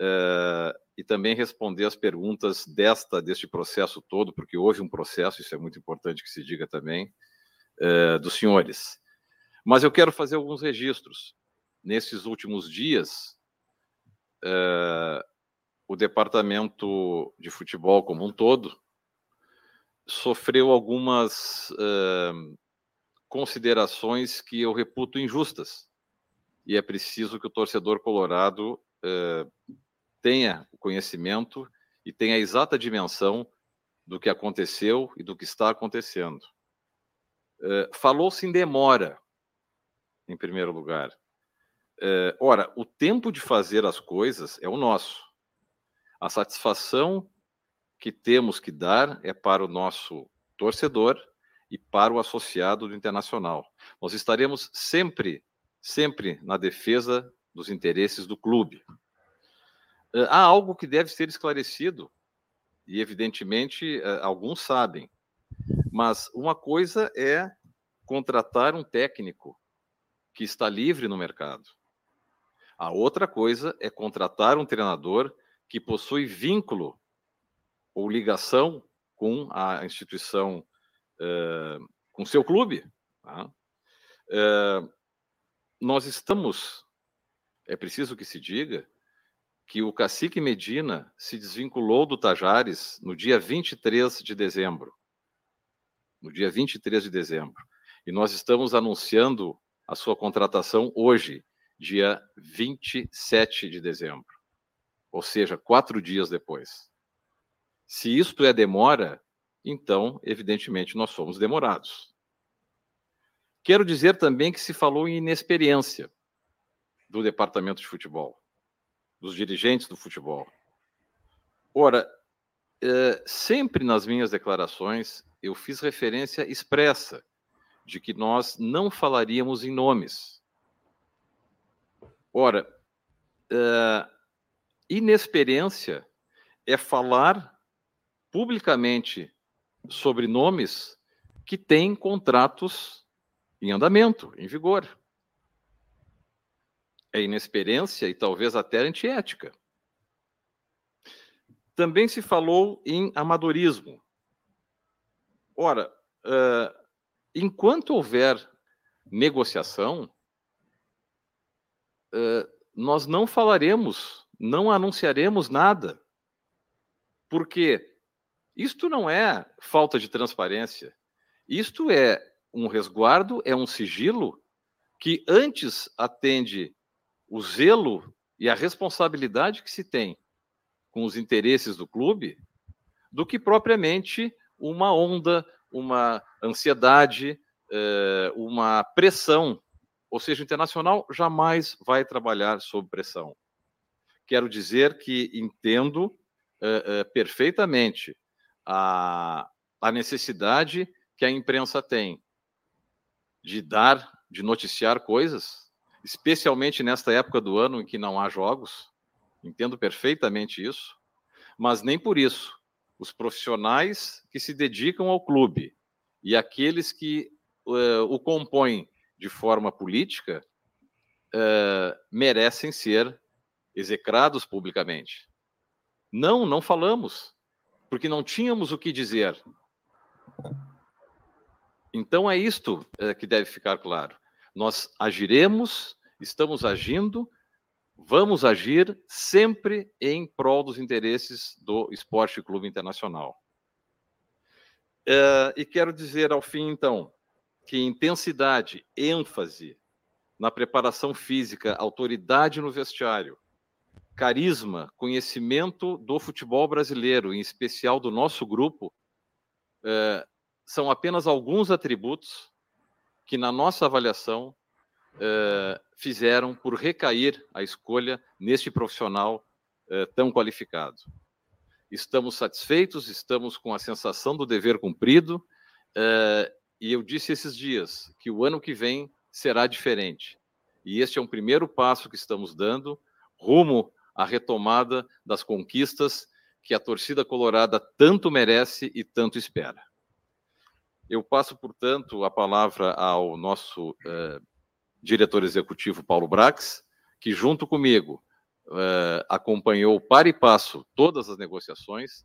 uh, e também responder as perguntas desta deste processo todo, porque houve um processo, isso é muito importante que se diga também, uh, dos senhores. Mas eu quero fazer alguns registros. Nesses últimos dias, o departamento de futebol como um todo sofreu algumas considerações que eu reputo injustas. E é preciso que o torcedor colorado tenha o conhecimento e tenha a exata dimensão do que aconteceu e do que está acontecendo. Uh, Falou-se em demora, em primeiro lugar. Uh, ora, o tempo de fazer as coisas é o nosso. A satisfação que temos que dar é para o nosso torcedor e para o associado do Internacional. Nós estaremos sempre, sempre na defesa dos interesses do clube há algo que deve ser esclarecido, e evidentemente alguns sabem, mas uma coisa é contratar um técnico que está livre no mercado. A outra coisa é contratar um treinador que possui vínculo ou ligação com a instituição, uh, com seu clube. Tá? Uh, nós estamos, é preciso que se diga, que o cacique Medina se desvinculou do Tajares no dia 23 de dezembro. No dia 23 de dezembro. E nós estamos anunciando a sua contratação hoje, dia 27 de dezembro. Ou seja, quatro dias depois. Se isto é demora, então, evidentemente, nós somos demorados. Quero dizer também que se falou em inexperiência do departamento de futebol dos dirigentes do futebol. Ora, é, sempre nas minhas declarações eu fiz referência expressa de que nós não falaríamos em nomes. Ora, é, inexperiência é falar publicamente sobre nomes que têm contratos em andamento, em vigor. É inexperiência e talvez até antiética. Também se falou em amadorismo. Ora, uh, enquanto houver negociação, uh, nós não falaremos, não anunciaremos nada. Porque isto não é falta de transparência. Isto é um resguardo, é um sigilo que antes atende o zelo e a responsabilidade que se tem com os interesses do clube do que propriamente uma onda, uma ansiedade, eh, uma pressão. Ou seja, o internacional jamais vai trabalhar sob pressão. Quero dizer que entendo eh, eh, perfeitamente a, a necessidade que a imprensa tem de dar, de noticiar coisas, especialmente nesta época do ano em que não há jogos. Entendo perfeitamente isso, mas nem por isso os profissionais que se dedicam ao clube e aqueles que uh, o compõem de forma política uh, merecem ser execrados publicamente. Não, não falamos, porque não tínhamos o que dizer. Então é isto é, que deve ficar claro. Nós agiremos, estamos agindo, vamos agir sempre em prol dos interesses do Esporte Clube Internacional. É, e quero dizer ao fim, então, que intensidade, ênfase na preparação física, autoridade no vestiário, carisma, conhecimento do futebol brasileiro, em especial do nosso grupo, é, são apenas alguns atributos que, na nossa avaliação, é, fizeram por recair a escolha neste profissional é, tão qualificado. Estamos satisfeitos, estamos com a sensação do dever cumprido, e eu disse esses dias que o ano que vem será diferente. E este é um primeiro passo que estamos dando rumo a retomada das conquistas que a torcida colorada tanto merece e tanto espera. Eu passo, portanto, a palavra ao nosso eh, diretor executivo Paulo Brax, que junto comigo eh, acompanhou para e passo todas as negociações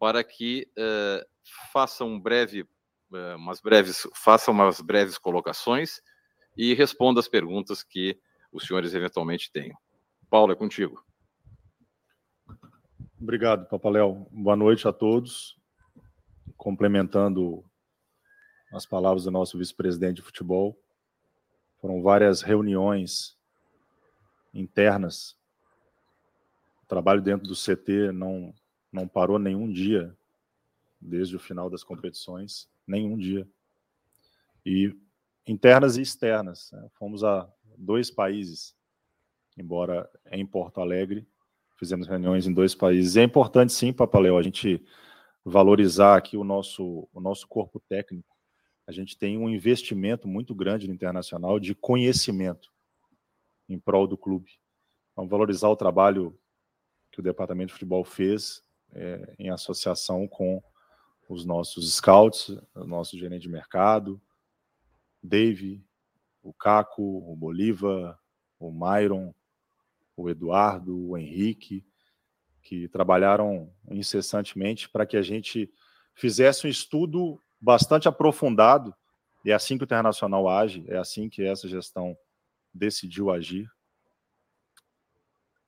para que eh, faça um breve, umas breves, faça umas breves colocações e responda as perguntas que os senhores eventualmente tenham. Paulo, é contigo. Obrigado, Papaléu. Boa noite a todos. Complementando as palavras do nosso vice-presidente de futebol, foram várias reuniões internas. O trabalho dentro do CT não, não parou nenhum dia, desde o final das competições, nenhum dia. E internas e externas. Né? Fomos a dois países, embora em Porto Alegre, fizemos reuniões em dois países. É importante, sim, Papaléu, a gente valorizar aqui o nosso, o nosso corpo técnico. A gente tem um investimento muito grande no internacional de conhecimento em prol do clube. Vamos valorizar o trabalho que o departamento de futebol fez é, em associação com os nossos scouts, o nosso gerente de mercado, Dave, o Caco, o Bolívar, o Myron, o Eduardo, o Henrique, que trabalharam incessantemente para que a gente fizesse um estudo bastante aprofundado. É assim que o Internacional age, é assim que essa gestão decidiu agir.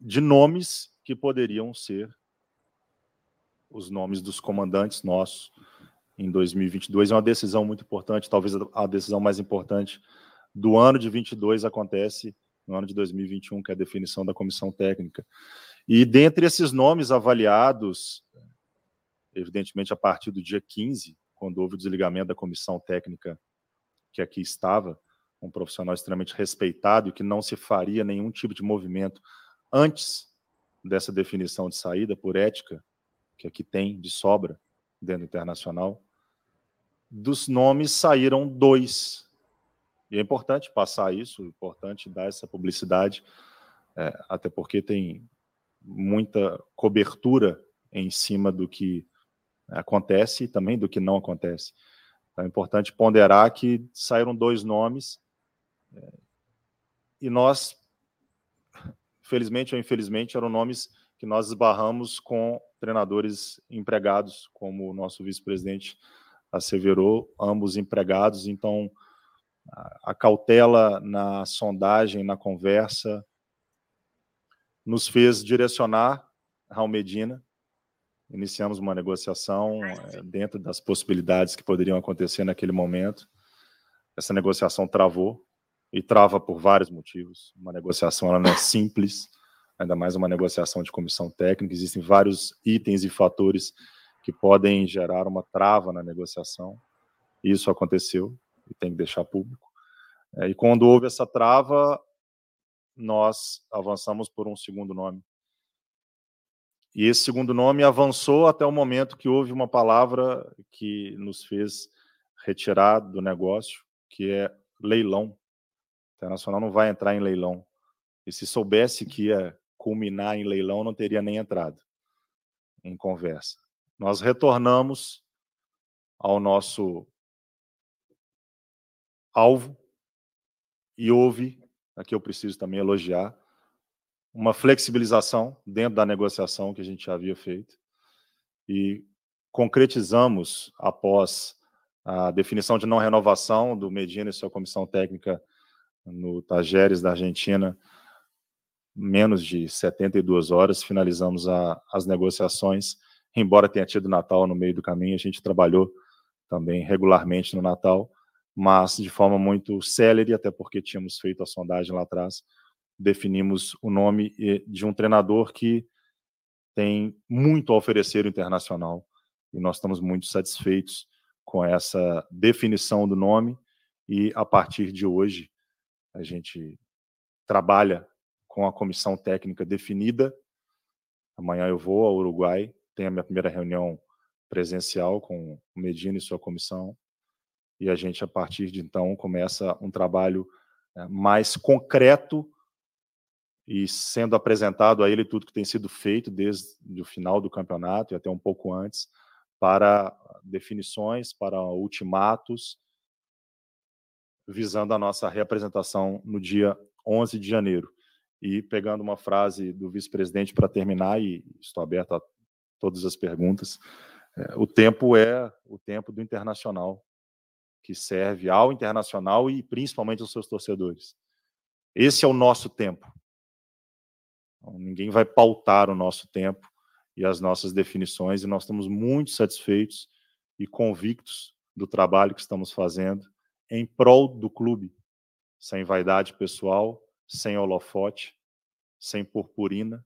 De nomes que poderiam ser os nomes dos comandantes nossos em 2022. É uma decisão muito importante, talvez a decisão mais importante do ano de 22 acontece no ano de 2021, que é a definição da comissão técnica. E dentre esses nomes avaliados, evidentemente a partir do dia 15, quando houve o desligamento da comissão técnica que aqui estava, um profissional extremamente respeitado e que não se faria nenhum tipo de movimento antes dessa definição de saída por ética que aqui tem de sobra dentro do internacional, dos nomes saíram dois. E é importante passar isso, é importante dar essa publicidade, é, até porque tem muita cobertura em cima do que acontece e também do que não acontece. Então é importante ponderar que saíram dois nomes é, e nós, felizmente ou infelizmente, eram nomes que nós esbarramos com treinadores empregados, como o nosso vice-presidente asseverou, ambos empregados. Então, a cautela na sondagem, na conversa, nos fez direcionar Raul Medina. Iniciamos uma negociação eh, dentro das possibilidades que poderiam acontecer naquele momento. Essa negociação travou e trava por vários motivos. Uma negociação ela não é simples, ainda mais uma negociação de comissão técnica. Existem vários itens e fatores que podem gerar uma trava na negociação. Isso aconteceu e tem que deixar público. É, e quando houve essa trava, nós avançamos por um segundo nome. E esse segundo nome avançou até o momento que houve uma palavra que nos fez retirar do negócio, que é leilão. O Internacional não vai entrar em leilão. E se soubesse que ia culminar em leilão, não teria nem entrado em conversa. Nós retornamos ao nosso alvo e houve, aqui eu preciso também elogiar, uma flexibilização dentro da negociação que a gente já havia feito e concretizamos após a definição de não renovação do Medina e sua comissão técnica no Tajeres da Argentina menos de 72 horas, finalizamos a, as negociações. Embora tenha tido Natal no meio do caminho, a gente trabalhou também regularmente no Natal, mas de forma muito célere, até porque tínhamos feito a sondagem lá atrás. Definimos o nome de um treinador que tem muito a oferecer internacional e nós estamos muito satisfeitos com essa definição do nome e a partir de hoje a gente trabalha com a comissão técnica definida. Amanhã eu vou ao Uruguai, tenho a minha primeira reunião presencial com o Medina e sua comissão. E a gente, a partir de então, começa um trabalho eh, mais concreto e sendo apresentado a ele tudo que tem sido feito desde o final do campeonato e até um pouco antes, para definições, para ultimatos, visando a nossa reapresentação no dia 11 de janeiro. E pegando uma frase do vice-presidente para terminar, e estou aberto a todas as perguntas, é, o tempo é o tempo do internacional, que serve ao internacional e principalmente aos seus torcedores. Esse é o nosso tempo. Então, ninguém vai pautar o nosso tempo e as nossas definições, e nós estamos muito satisfeitos e convictos do trabalho que estamos fazendo em prol do clube, sem vaidade pessoal, sem holofote, sem purpurina,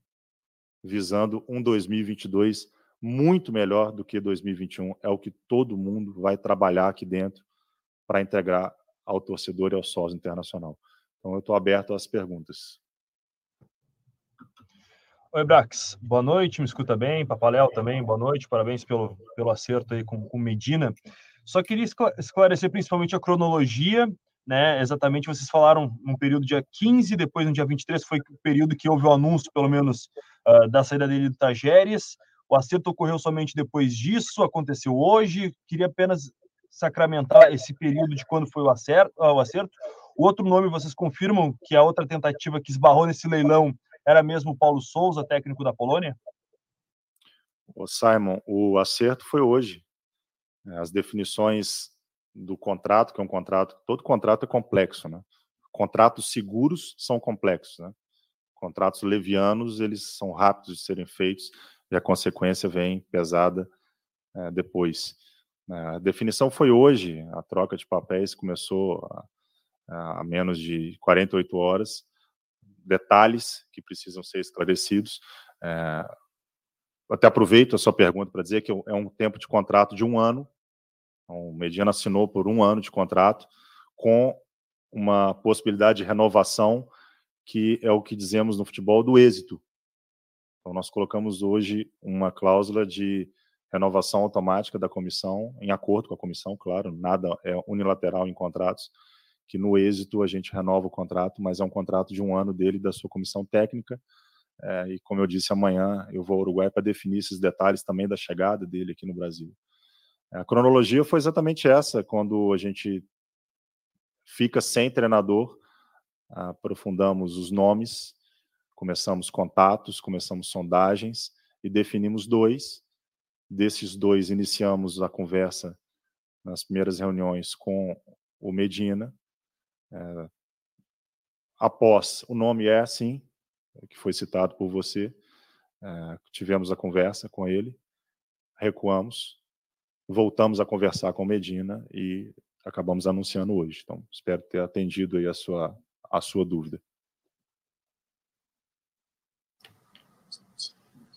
visando um 2022 muito melhor do que 2021. É o que todo mundo vai trabalhar aqui dentro para integrar ao torcedor e ao sócio internacional. Então, eu estou aberto às perguntas. Oi, Brax. Boa noite, me escuta bem. Papaléu também, boa noite. Parabéns pelo, pelo acerto aí com, com Medina. Só queria esclarecer principalmente a cronologia né? Exatamente, vocês falaram um período dia 15, depois no dia 23 foi o período que houve o anúncio, pelo menos, uh, da saída dele do Tajeres. O acerto ocorreu somente depois disso, aconteceu hoje. Queria apenas sacramentar esse período de quando foi o acerto. Uh, o acerto. Outro nome, vocês confirmam que a outra tentativa que esbarrou nesse leilão era mesmo Paulo Souza, técnico da Polônia? O Simon, o acerto foi hoje. As definições do contrato, que é um contrato, todo contrato é complexo, né? Contratos seguros são complexos, né? Contratos levianos, eles são rápidos de serem feitos e a consequência vem pesada é, depois. A definição foi hoje, a troca de papéis começou a menos de 48 horas. Detalhes que precisam ser esclarecidos. É, até aproveito a sua pergunta para dizer que é um tempo de contrato de um ano, então, o Mediana assinou por um ano de contrato com uma possibilidade de renovação que é o que dizemos no futebol do êxito. Então, nós colocamos hoje uma cláusula de renovação automática da comissão, em acordo com a comissão, claro, nada é unilateral em contratos, que no êxito a gente renova o contrato, mas é um contrato de um ano dele da sua comissão técnica. É, e como eu disse, amanhã eu vou ao Uruguai para definir esses detalhes também da chegada dele aqui no Brasil. A cronologia foi exatamente essa, quando a gente fica sem treinador, aprofundamos os nomes, começamos contatos, começamos sondagens e definimos dois. Desses dois, iniciamos a conversa nas primeiras reuniões com o Medina. É, após, o nome é sim, que foi citado por você, é, tivemos a conversa com ele, recuamos, voltamos a conversar com Medina e acabamos anunciando hoje. Então, espero ter atendido aí a sua, a sua dúvida.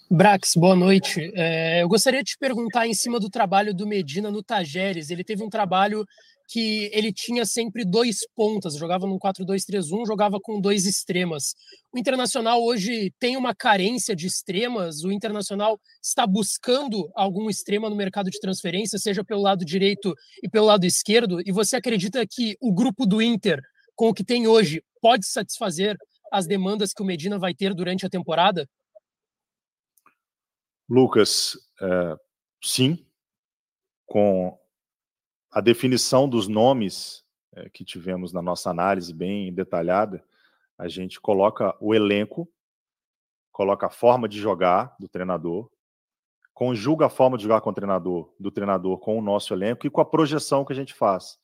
Brax, boa noite. É, eu gostaria de te perguntar em cima do trabalho do Medina no Tajeres. Ele teve um trabalho que ele tinha sempre dois pontas, jogava num 4-2-3-1, jogava com dois extremas. O Internacional hoje tem uma carência de extremas, o Internacional está buscando algum extrema no mercado de transferência, seja pelo lado direito e pelo lado esquerdo, e você acredita que o grupo do Inter, com o que tem hoje, pode satisfazer as demandas que o Medina vai ter durante a temporada? Lucas, é, sim, com a definição dos nomes é, que tivemos na nossa análise bem detalhada, a gente coloca o elenco, coloca a forma de jogar do treinador, conjuga a forma de jogar com o treinador, do treinador com o nosso elenco e com a projeção que a gente faz.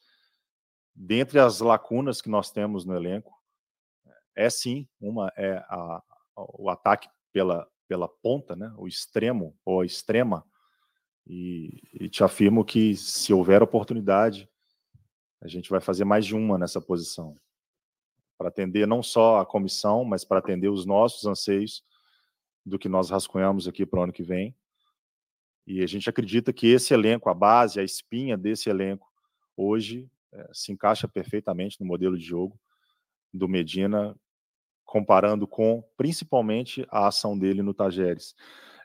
Dentre as lacunas que nós temos no elenco, é sim, uma é a, o ataque pela, pela ponta, né, o extremo ou a extrema, e, e, te afirmo que se houver oportunidade, a gente vai fazer mais de uma nessa posição, para atender não só a comissão, mas para atender os nossos anseios do que nós rascunhamos aqui para o ano que vem. E a gente acredita que esse elenco, a base, a espinha desse elenco, hoje é, se encaixa perfeitamente no modelo de jogo do Medina, comparando com principalmente a ação dele no Tajeres.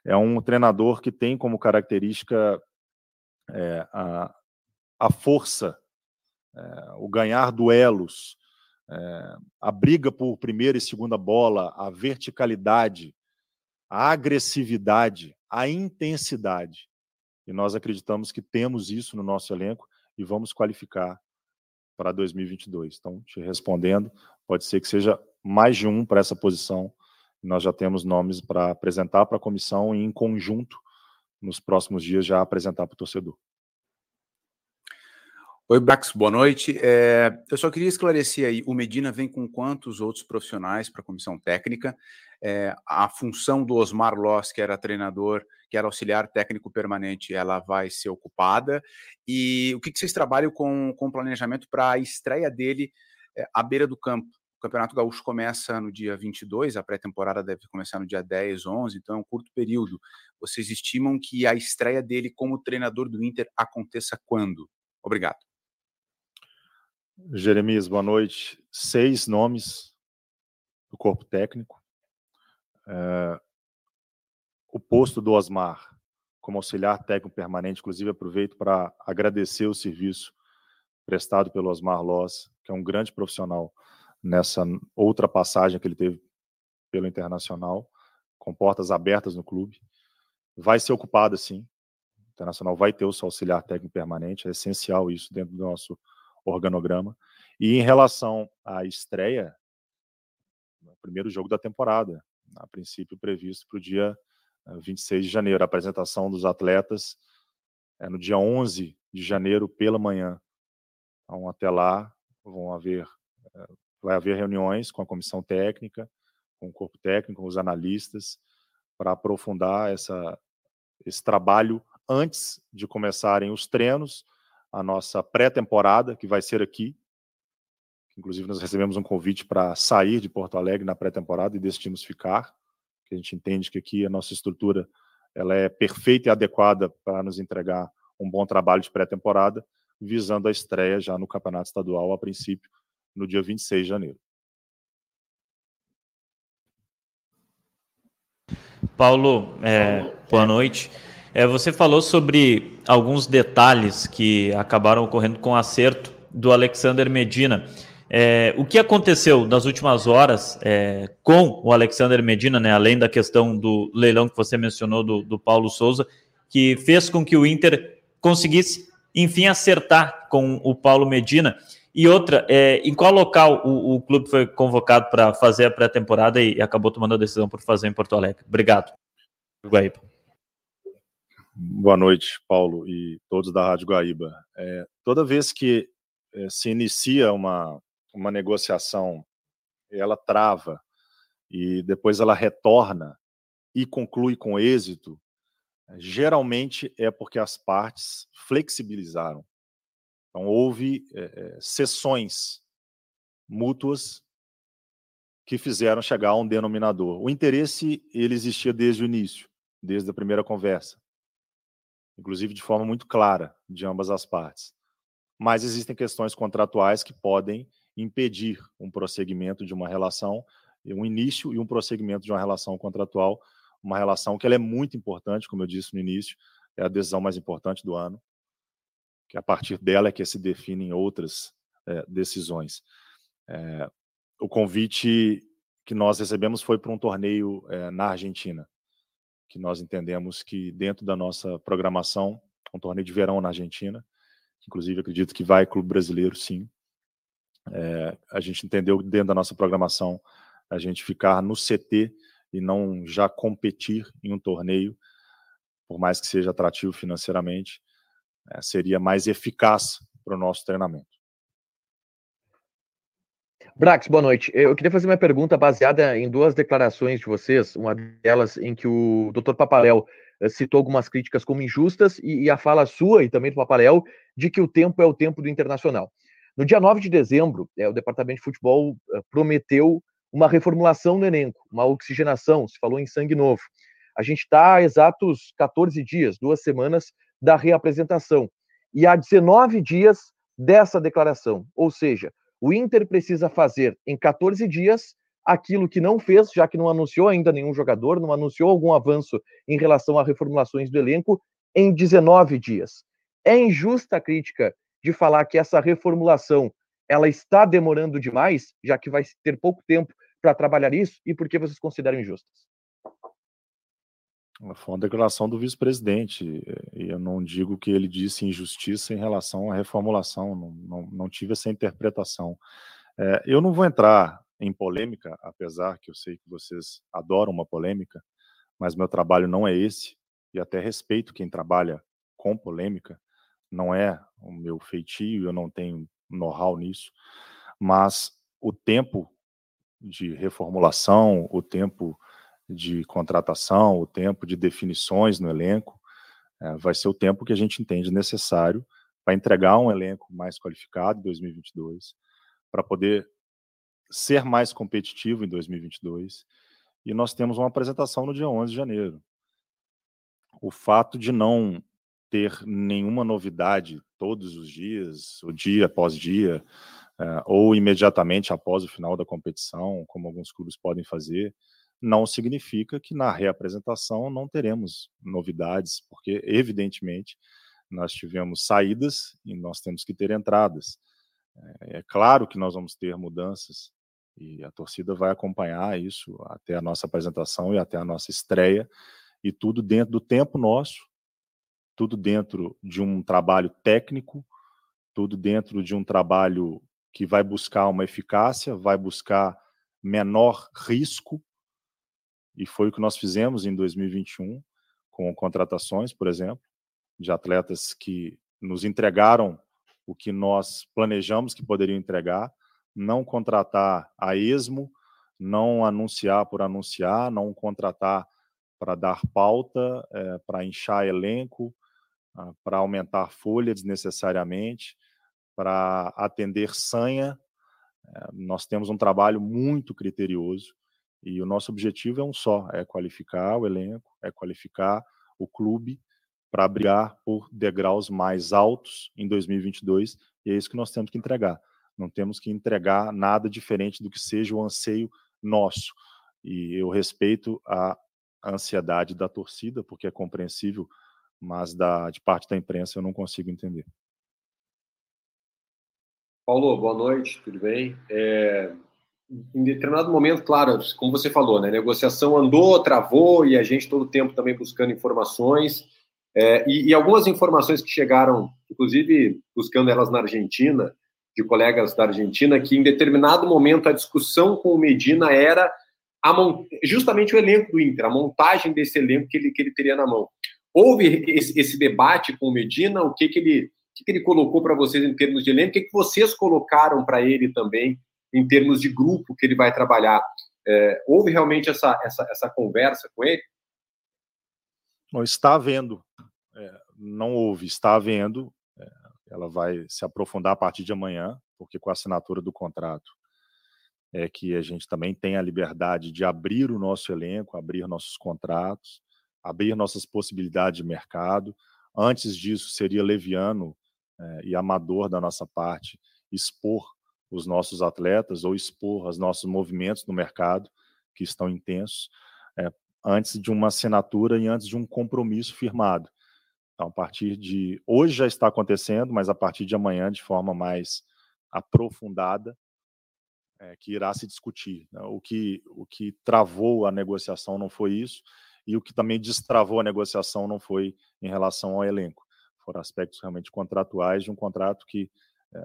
É um treinador que tem como característica é, a, a força, é, o ganhar duelos, é, a briga por primeira e segunda bola, a verticalidade, a agressividade, a intensidade. E nós acreditamos que temos isso no nosso elenco e vamos qualificar para 2022. Então, te respondendo, pode ser que seja mais de um para essa posição. Nós já temos nomes para apresentar para a comissão e, em conjunto, nos próximos dias, já apresentar para o torcedor. Oi, Brax, boa noite. É, eu só queria esclarecer aí, o Medina vem com quantos outros profissionais para a comissão técnica? É, a função do Osmar Loss, que era treinador, que era auxiliar técnico permanente, ela vai ser ocupada? E o que, que vocês trabalham com, com planejamento para a estreia dele é, à beira do campo? O Campeonato Gaúcho começa no dia 22, a pré-temporada deve começar no dia 10, 11, então é um curto período. Vocês estimam que a estreia dele como treinador do Inter aconteça quando? Obrigado. Jeremias, boa noite. Seis nomes do corpo técnico. É, o posto do Osmar como auxiliar técnico permanente, inclusive aproveito para agradecer o serviço prestado pelo Osmar Loss, que é um grande profissional nessa outra passagem que ele teve pelo Internacional, com portas abertas no clube. Vai ser ocupado, sim. O Internacional vai ter o seu auxiliar técnico permanente, é essencial isso dentro do nosso organograma. E em relação à estreia, o primeiro jogo da temporada, a princípio previsto para o dia 26 eh, de janeiro. A apresentação dos atletas é no dia 11 de janeiro pela manhã. Então, até lá, vão haver eh, vai haver reuniões com a comissão técnica, com o corpo técnico, com os analistas, para aprofundar essa, esse trabalho antes de começarem os treinos, a nossa pré-temporada, que vai ser aqui. Inclusive, nós recebemos um convite para sair de Porto Alegre na pré-temporada e decidimos ficar, que a gente entende que aqui a nossa estrutura ela é perfeita e adequada para nos entregar um bom trabalho de pré-temporada, visando a estreia já no Campeonato Estadual, a princípio, no dia 26 de janeiro. Paulo, é, boa noite. É, você falou sobre alguns detalhes que acabaram ocorrendo com acerto do Alexander Medina. É, o que aconteceu nas últimas horas é, com o Alexander Medina, né, além da questão do leilão que você mencionou do, do Paulo Souza, que fez com que o Inter conseguisse, enfim, acertar com o Paulo Medina? E outra, é, em qual local o, o clube foi convocado para fazer a pré-temporada e, e, acabou tomando a decisão por fazer em Porto Alegre? Obrigado. Guaíba. Boa noite, Paulo e todos da Rádio Guaíba. É, toda vez que é, se inicia uma, uma negociação, ela trava e depois ela retorna e conclui com êxito, geralmente é porque as partes flexibilizaram. Então, houve é, sessões mútuas que fizeram chegar a um denominador. O interesse, ele existia desde o início, desde a primeira conversa, inclusive de forma muito clara de ambas as partes. Mas existem questões contratuais que podem impedir um prosseguimento de uma relação, um início e um prosseguimento de uma relação contratual, uma relação que ela é muito importante, como eu disse no início, é a decisão mais importante do ano, que a partir dela é que se definem outras é, decisões. É, o convite que nós recebemos foi para um torneio é, na Argentina, que nós entendemos que dentro da nossa programação, um torneio de verão na Argentina, inclusive acredito que vai clube brasileiro, sim. É, a gente entendeu dentro da nossa programação a gente ficar no CT e não já competir em um torneio, por mais que seja atrativo financeiramente, é, seria mais eficaz para o nosso treinamento. Brax, boa noite. Eu queria fazer uma pergunta baseada em duas declarações de vocês, uma delas em que o Dr. Papaléu eh, citou algumas críticas como injustas e, e a fala sua e também do Papaléu de que o tempo é o tempo do internacional. No dia 9 de dezembro, é, o Departamento de Futebol eh, prometeu uma reformulação no elenco, uma oxigenação, se falou em sangue novo. A gente está exatos 14 dias, duas semanas, da reapresentação. E há 19 dias dessa declaração. Ou seja, o Inter precisa fazer em 14 dias aquilo que não fez, já que não anunciou ainda nenhum jogador, não anunciou algum avanço em relação a reformulações do elenco, em 19 dias. É injusta a crítica de falar que essa reformulação ela está demorando demais, já que vai ter pouco tempo para trabalhar isso, e por que vocês consideram injustas? Foi uma declaração do vice-presidente, e eu não digo que ele disse injustiça em relação à reformulação, não, não, não tive essa interpretação. É, eu não vou entrar em polêmica, apesar que eu sei que vocês adoram uma polêmica, mas meu trabalho não é esse, e até respeito quem trabalha com polêmica, não é o meu feitio, eu não tenho know-how nisso, mas o tempo de reformulação, o tempo de contratação, o tempo de definições no elenco, é, vai ser o tempo que a gente entende necessário para entregar um elenco mais qualificado em 2022, para poder ser mais competitivo em 2022. E nós temos uma apresentação no dia 11 de janeiro. O fato de não ter nenhuma novidade todos os dias, o dia após dia, é, ou imediatamente após o final da competição, como alguns clubes podem fazer, não significa que na reapresentação não teremos novidades, porque, evidentemente, nós tivemos saídas e nós temos que ter entradas. É, é claro que nós vamos ter mudanças e a torcida vai acompanhar isso até a nossa apresentação e até a nossa estreia, e tudo dentro do tempo nosso, tudo dentro de um trabalho técnico, tudo dentro de um trabalho que vai buscar uma eficácia, vai buscar menor risco e foi o que nós fizemos em 2021 com contratações, por exemplo, de atletas que nos entregaram o que nós planejamos que poderiam entregar, não contratar a esmo, não anunciar por anunciar, não contratar para dar pauta, é, para inchar elenco, ah, para aumentar folha desnecessariamente, para atender sanha. É, nós temos um trabalho muito criterioso e o nosso objetivo é um só: é qualificar o elenco, é qualificar o clube para brigar por degraus mais altos em 2022, e é isso que nós temos que entregar. Não temos que entregar nada diferente do que seja o anseio nosso. E eu respeito a, ansiedade da torcida, porque é compreensível, mas da, de parte da imprensa eu não consigo entender. Paulo, boa noite, tudo bem? É, em determinado momento, claro, como você falou, né, a negociação andou, travou e a gente todo o tempo também buscando informações. É, e, e, algumas informações que chegaram, inclusive buscando elas na Argentina, de colegas da Argentina, que em determinado momento a discussão com o Medina era justamente o elenco do Inter, a montagem desse elenco que ele, que ele teria na mão. Houve esse, esse debate com o Medina, o que, que, ele, que, que ele colocou para vocês em termos de elenco, o que, que vocês colocaram para ele também em termos de grupo que ele vai trabalhar. É, houve realmente essa, essa, essa conversa com ele? Não, está havendo. É, não houve, está havendo. É, ela vai se aprofundar a partir de amanhã, porque com a assinatura do contrato é que a gente também tem a liberdade de abrir o nosso elenco, abrir nossos contratos, abrir nossas possibilidades de mercado. Antes disso, seria leviano é, e amador da nossa parte expor os nossos atletas ou expor os nossos movimentos no mercado, que estão intensos, é, antes de uma assinatura e antes de um compromisso firmado. Então, a partir de. Hoje já está acontecendo, mas a partir de amanhã, de forma mais aprofundada, é, que irá se discutir. Né? O, que, o que travou a negociação não foi isso, e o que também destravou a negociação não foi em relação ao elenco. Foram aspectos realmente contratuais de um contrato que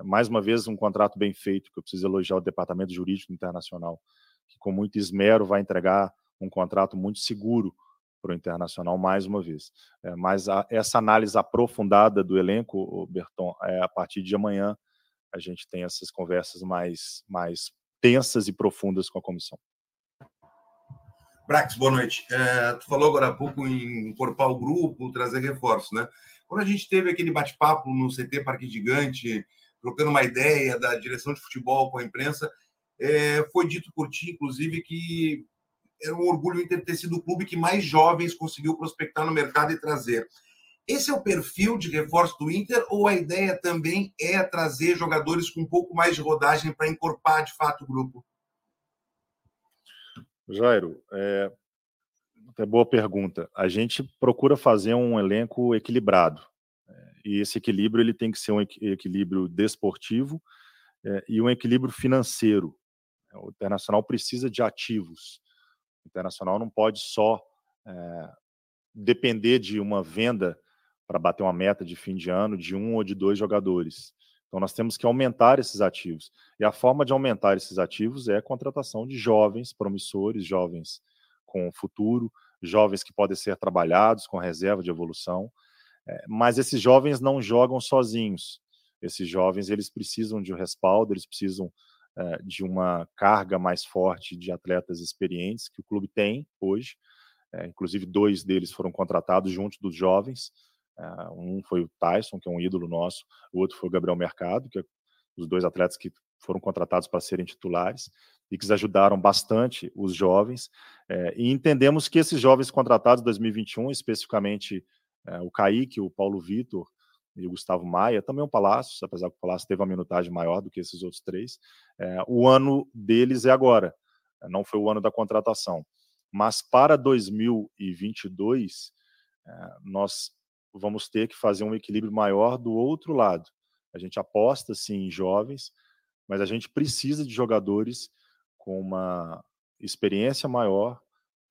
mais uma vez, um contrato bem feito, que eu preciso elogiar o Departamento Jurídico Internacional, que com muito esmero vai entregar um contrato muito seguro para o Internacional mais uma vez. É, mas a, essa análise aprofundada do elenco, Berton, é, a partir de amanhã a gente tem essas conversas mais, mais tensas e profundas com a comissão. Brax, boa noite. É, tu falou agora há pouco em incorporar o grupo, trazer reforço, né? Quando a gente teve aquele bate-papo no CT Parque Gigante, trocando uma ideia da direção de futebol com a imprensa, é, foi dito por ti, inclusive, que era um orgulho ter sido o clube que mais jovens conseguiu prospectar no mercado e trazer. Esse é o perfil de reforço do Inter ou a ideia também é trazer jogadores com um pouco mais de rodagem para incorporar de fato o grupo? Jairo, é, é boa pergunta. A gente procura fazer um elenco equilibrado e esse equilíbrio ele tem que ser um equilíbrio desportivo é, e um equilíbrio financeiro. O internacional precisa de ativos. O internacional não pode só é, depender de uma venda para bater uma meta de fim de ano de um ou de dois jogadores. Então nós temos que aumentar esses ativos. E a forma de aumentar esses ativos é a contratação de jovens promissores, jovens com futuro, jovens que podem ser trabalhados com reserva de evolução. É, mas esses jovens não jogam sozinhos. Esses jovens eles precisam de um respaldo, eles precisam é, de uma carga mais forte de atletas experientes que o clube tem hoje. É, inclusive dois deles foram contratados junto dos jovens. É, um foi o Tyson, que é um ídolo nosso. O outro foi o Gabriel Mercado, que é os dois atletas que foram contratados para serem titulares e que ajudaram bastante os jovens. E entendemos que esses jovens contratados em 2021, especificamente é, o Kaique, o Paulo Vitor e o Gustavo Maia, também o Palácio, apesar que o Palácio teve uma minutagem maior do que esses outros três. É, o ano deles é agora, é, não foi o ano da contratação. Mas para 2022, é, nós vamos ter que fazer um equilíbrio maior do outro lado. A gente aposta sim em jovens, mas a gente precisa de jogadores com uma experiência maior,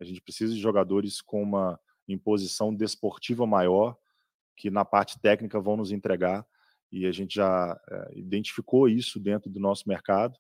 a gente precisa de jogadores com uma em posição desportiva maior, que na parte técnica vão nos entregar, e a gente já é, identificou isso dentro do nosso mercado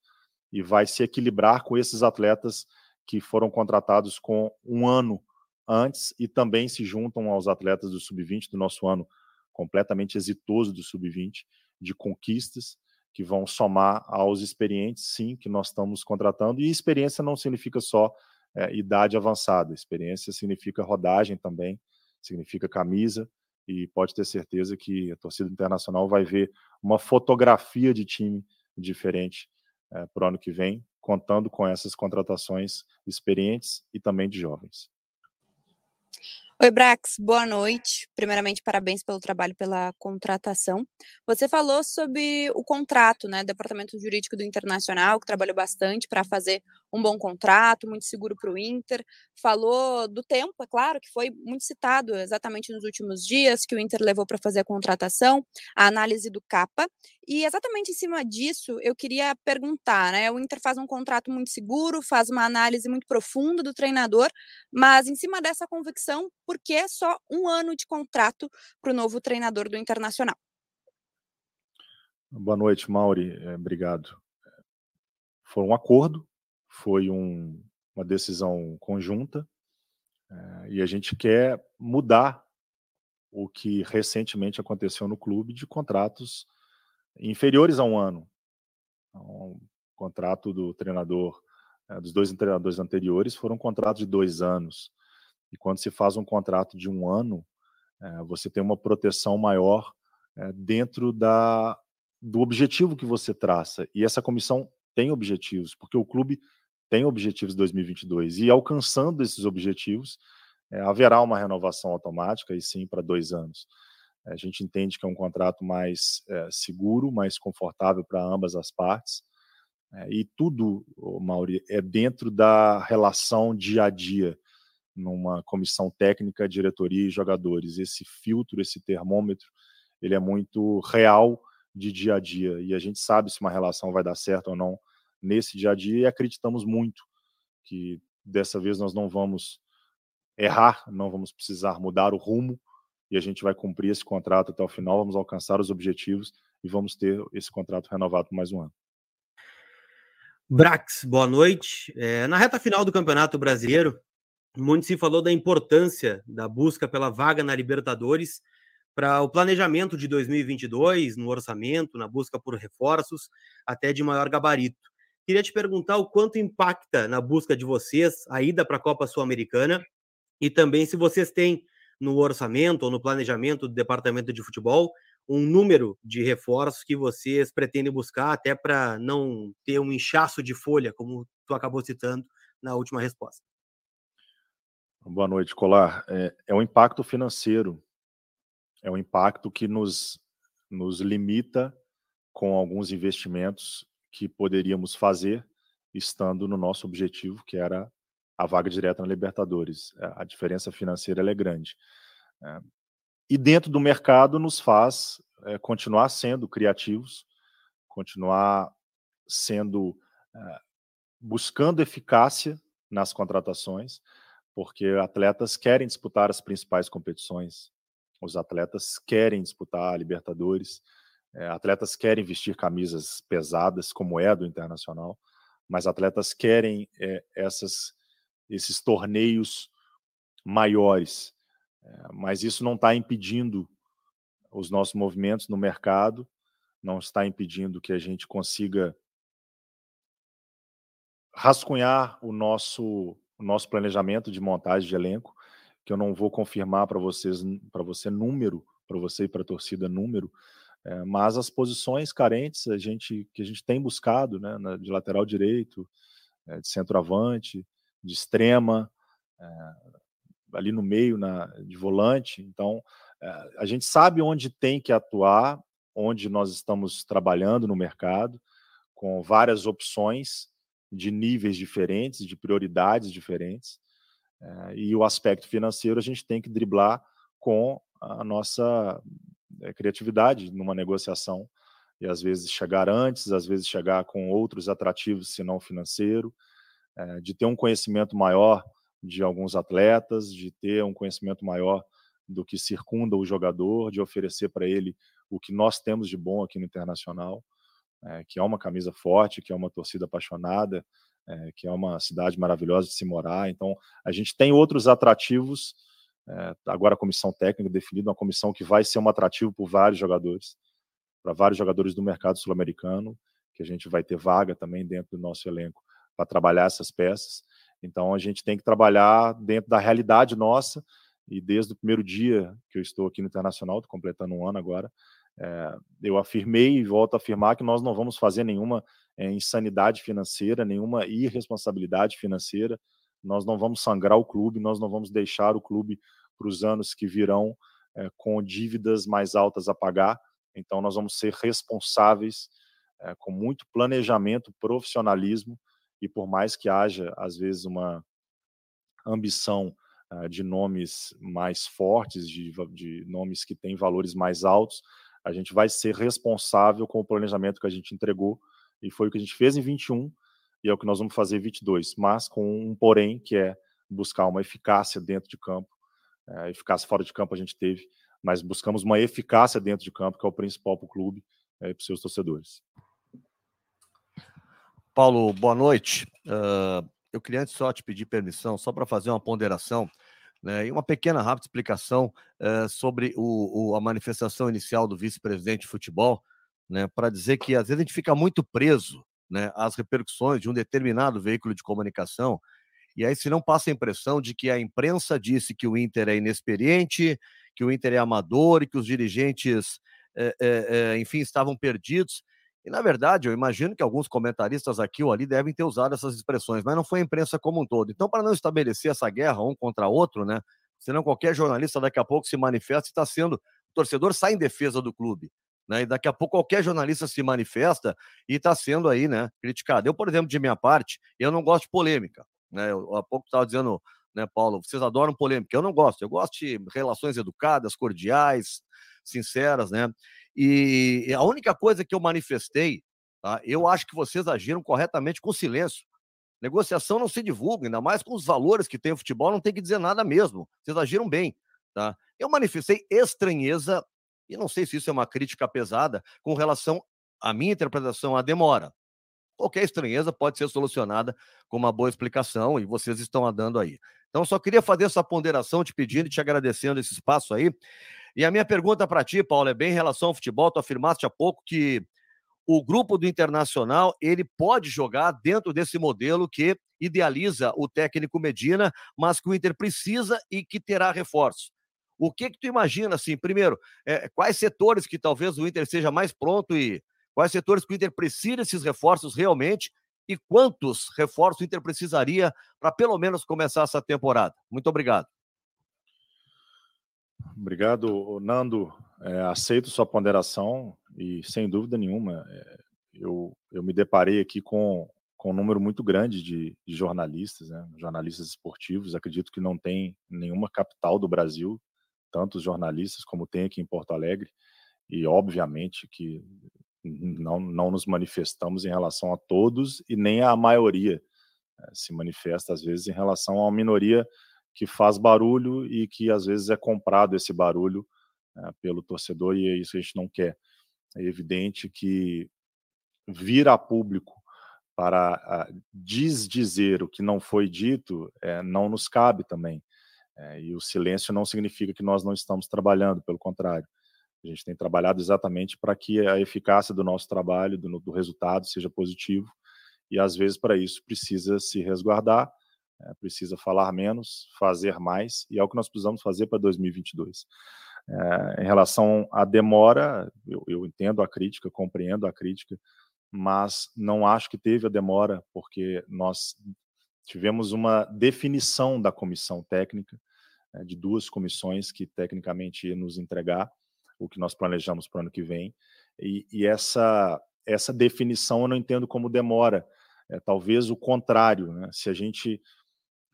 e vai se equilibrar com esses atletas que foram contratados com um ano antes e também se juntam aos atletas do sub-20 do nosso ano completamente exitoso do sub-20 de conquistas que vão somar aos experientes, sim, que nós estamos contratando. E experiência não significa só é, idade avançada. Experiência significa rodagem também, significa camisa, e pode ter certeza que a torcida internacional vai ver uma fotografia de time diferente é, para o ano que vem, contando com essas contratações experientes e também de jovens. Oi, Brax, boa noite. Primeiramente, parabéns pelo trabalho, pela contratação. Você falou sobre o contrato, né, Departamento Jurídico do Internacional, que trabalhou bastante para fazer um bom contrato, muito seguro para o Inter. Falou do tempo, é claro, que foi muito citado exatamente nos últimos dias que o Inter levou para fazer a contratação, a análise do capa. E exatamente em cima disso, eu queria perguntar, né? O Inter faz um contrato muito seguro, faz uma análise muito profunda do treinador, mas em cima dessa convicção, por que só um ano de contrato para o novo treinador do Internacional? Boa noite, Mauri. É, obrigado. Foi um acordo, foi um, uma decisão conjunta é, e a gente quer mudar o que recentemente aconteceu no clube de contratos inferiores a um ano. Então, o contrato do treinador, é, dos dois treinadores anteriores, foram contratos de dois anos. E quando se faz um contrato de um ano, é, você tem uma proteção maior dentro da, do objetivo que você traça. E essa comissão tem objetivos, porque o clube tem objetivos 2022 e alcançando esses objetivos, é, haverá uma renovação automática e sim para dois anos. A gente entende que é um contrato mais é, seguro, mais confortável para ambas as partes. É, e tudo, Mauri, é dentro da relação dia a dia, numa comissão técnica, diretoria e jogadores. Esse filtro, esse termômetro, ele é muito real de dia a dia. E a gente sabe se uma relação vai dar certo ou não nesse dia a dia e acreditamos muito que dessa vez nós não vamos errar, não vamos precisar mudar o rumo e a gente vai cumprir esse contrato até o final, vamos alcançar os objetivos e vamos ter esse contrato renovado por mais um ano. Brax, boa noite. É, na reta final do Campeonato Brasileiro, muito se falou da importância da busca pela vaga na Libertadores para o planejamento de 2022, no orçamento, na busca por reforços, até de maior gabarito. Queria te perguntar o quanto impacta na busca de vocês a ida para a Copa Sul-Americana e também se vocês têm no orçamento ou no planejamento do departamento de futebol um número de reforços que vocês pretendem buscar até para não ter um inchaço de folha, como tu acabou citando na última resposta. Boa noite, Colar. É, é um impacto financeiro, é um impacto que nos, nos limita com alguns investimentos que poderíamos fazer estando no nosso objetivo, que era a vaga direta na Libertadores. É, a diferença financeira é grande. É, e dentro do mercado nos faz é, continuar sendo criativos, continuar sendo buscando eficácia nas contratações, porque atletas querem disputar as principais competições, os atletas querem disputar a Libertadores, é, atletas querem vestir camisas pesadas, como é do Internacional, mas atletas querem é, essas, esses torneios maiores. É, mas isso não está impedindo os nossos movimentos no mercado, não está impedindo que a gente consiga rascunhar o nosso, o nosso planejamento de montagem de elenco, que eu não vou confirmar para vocês, para você número, para você e para a torcida número, é, mas as posições carentes a gente, que a gente tem buscado, né, na, de lateral direito, é, de centroavante, de extrema, é, ali no meio, na, de volante. Então, a gente sabe onde tem que atuar, onde nós estamos trabalhando no mercado, com várias opções de níveis diferentes, de prioridades diferentes. e o aspecto financeiro a gente tem que driblar com a nossa é, criatividade numa negociação e às vezes chegar antes, às vezes chegar com outros atrativos, se não financeiro, é, de ter um conhecimento maior de alguns atletas, de ter um conhecimento maior do que circunda o jogador, de oferecer para ele o que nós temos de bom aqui no Internacional, é, que é uma camisa forte, que é uma torcida apaixonada, é, que é uma cidade maravilhosa de se morar. Então, a gente tem outros atrativos é, agora a comissão técnica definida, uma comissão que vai ser um atrativo por vários jogadores, para vários jogadores do mercado sul-americano, que a gente vai ter vaga também dentro do nosso elenco para trabalhar essas peças. Então a gente tem que trabalhar dentro da realidade nossa e desde o primeiro dia que eu estou aqui no Internacional, estou completando um ano agora, é, eu afirmei e volto a afirmar que nós não vamos fazer nenhuma é, insanidade financeira, nenhuma irresponsabilidade financeira, nós não vamos sangrar o clube, nós não vamos deixar o clube para os anos que virão é, com dívidas mais altas a pagar. Então, nós vamos ser responsáveis, é, com muito planejamento, profissionalismo e por mais que haja, às vezes, uma ambição uh, de nomes mais fortes, de, de nomes que têm valores mais altos, a gente vai ser responsável com o planejamento que a gente entregou, e foi o que a gente fez em 21, e é o que nós vamos fazer em 22, mas com um porém, que é buscar uma eficácia dentro de campo. É, eficácia fora de campo a gente teve, mas buscamos uma eficácia dentro de campo, que é o principal para o clube é, e para os seus torcedores. Paulo, boa noite. Uh, eu queria antes só te pedir permissão, só para fazer uma ponderação né, e uma pequena rápida explicação uh, sobre o, o, a manifestação inicial do vice-presidente de futebol, né, para dizer que às vezes a gente fica muito preso né, às repercussões de um determinado veículo de comunicação, e aí se não passa a impressão de que a imprensa disse que o Inter é inexperiente, que o Inter é amador e que os dirigentes, é, é, enfim, estavam perdidos. E, na verdade, eu imagino que alguns comentaristas aqui ou ali devem ter usado essas expressões, mas não foi a imprensa como um todo. Então, para não estabelecer essa guerra um contra outro, né? Senão qualquer jornalista daqui a pouco se manifesta e está sendo. O torcedor sai em defesa do clube. Né? E daqui a pouco qualquer jornalista se manifesta e está sendo aí, né, criticado. Eu, por exemplo, de minha parte, eu não gosto de polêmica. Né? Eu, há pouco estava dizendo, né, Paulo, vocês adoram polêmica. Eu não gosto. Eu gosto de relações educadas, cordiais, sinceras, né? E a única coisa que eu manifestei, tá? eu acho que vocês agiram corretamente com silêncio. Negociação não se divulga, ainda mais com os valores que tem o futebol, não tem que dizer nada mesmo. Vocês agiram bem, tá? Eu manifestei estranheza, e não sei se isso é uma crítica pesada, com relação à minha interpretação, à demora. Qualquer estranheza pode ser solucionada com uma boa explicação, e vocês estão dando aí. Então, só queria fazer essa ponderação, te pedindo e te agradecendo esse espaço aí. E a minha pergunta para ti, Paulo, é bem em relação ao futebol. Tu afirmaste há pouco que o grupo do Internacional ele pode jogar dentro desse modelo que idealiza o técnico Medina, mas que o Inter precisa e que terá reforço. O que que tu imagina, assim, primeiro, é, quais setores que talvez o Inter seja mais pronto e quais setores que o Inter precisa desses reforços realmente e quantos reforços o Inter precisaria para pelo menos começar essa temporada? Muito obrigado. Obrigado, Nando. É, aceito sua ponderação e, sem dúvida nenhuma, é, eu, eu me deparei aqui com, com um número muito grande de, de jornalistas, né? jornalistas esportivos. Acredito que não tem nenhuma capital do Brasil tantos jornalistas como tem aqui em Porto Alegre. E, obviamente, que não, não nos manifestamos em relação a todos e nem a maioria. É, se manifesta, às vezes, em relação a uma minoria que faz barulho e que às vezes é comprado esse barulho é, pelo torcedor e é isso que a gente não quer. É evidente que vir a público para desdizer o que não foi dito é, não nos cabe também. É, e o silêncio não significa que nós não estamos trabalhando, pelo contrário. A gente tem trabalhado exatamente para que a eficácia do nosso trabalho, do, do resultado, seja positivo. E às vezes, para isso, precisa se resguardar é, precisa falar menos, fazer mais, e é o que nós precisamos fazer para 2022. É, em relação à demora, eu, eu, entendo a crítica, compreendo a crítica, mas não acho que teve a demora, porque nós tivemos uma definição da comissão técnica, é, de duas comissões que tecnicamente ia nos entregar o que nós planejamos para o ano que vem, e, e essa, essa definição eu não entendo como demora, é, talvez o contrário, né? se a gente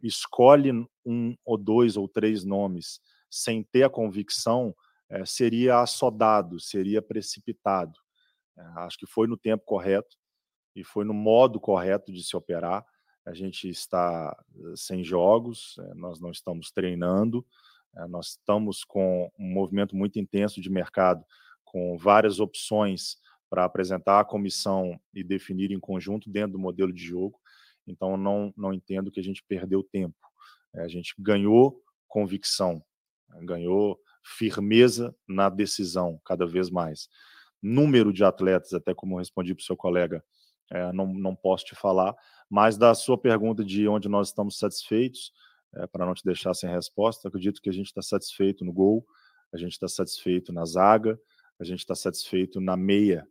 escolhe um ou dois ou três nomes sem ter a convicção, é, seria assodado, seria precipitado. É, acho que foi no tempo correto e foi no modo correto de se operar. A gente está eh, sem jogos, é, nós não estamos treinando, nós estamos com um movimento muito intenso de mercado, com várias opções para apresentar à comissão e definir em conjunto dentro do modelo de jogo. Então, não, não entendo que a gente perdeu tempo. É, a gente ganhou convicção, ganhou firmeza na decisão, cada vez mais. Número de atletas, até como respondi para o seu colega, é, não, não posso te falar, mas da sua pergunta de onde nós estamos satisfeitos, é, para não te deixar sem resposta, acredito que a gente está satisfeito no gol, a gente está satisfeito na zaga, a gente está satisfeito na meia,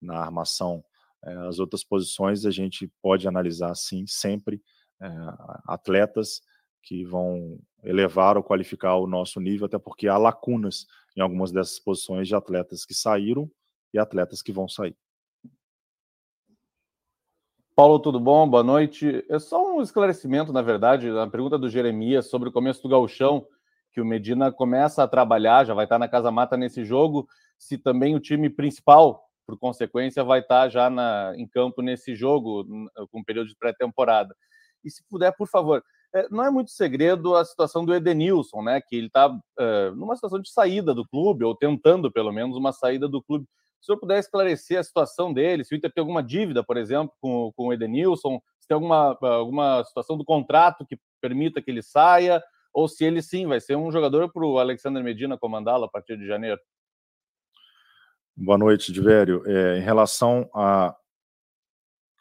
na armação é, as outras posições a gente pode analisar, sim, sempre é, atletas que vão elevar ou qualificar o nosso nível, até porque há lacunas em algumas dessas posições de atletas que saíram e atletas que vão sair. Paulo, tudo bom? Boa noite. É só um esclarecimento, na verdade, na pergunta do Jeremias sobre o começo do gauchão, que o Medina começa a trabalhar, já vai estar na Casa Mata nesse jogo, se também o time principal, por consequência, vai estar já na, em campo nesse jogo, com período de pré-temporada. E se puder, por favor, é, não é muito segredo a situação do Edenilson, né? Que ele está é, numa situação de saída do clube, ou tentando pelo menos uma saída do clube. Se o senhor puder esclarecer a situação dele, se o Inter tem alguma dívida, por exemplo, com, com o Edenilson, se tem alguma, alguma situação do contrato que permita que ele saia, ou se ele sim vai ser um jogador para o Alexander Medina comandá-lo a partir de janeiro. Boa noite, Divério. É, em relação a,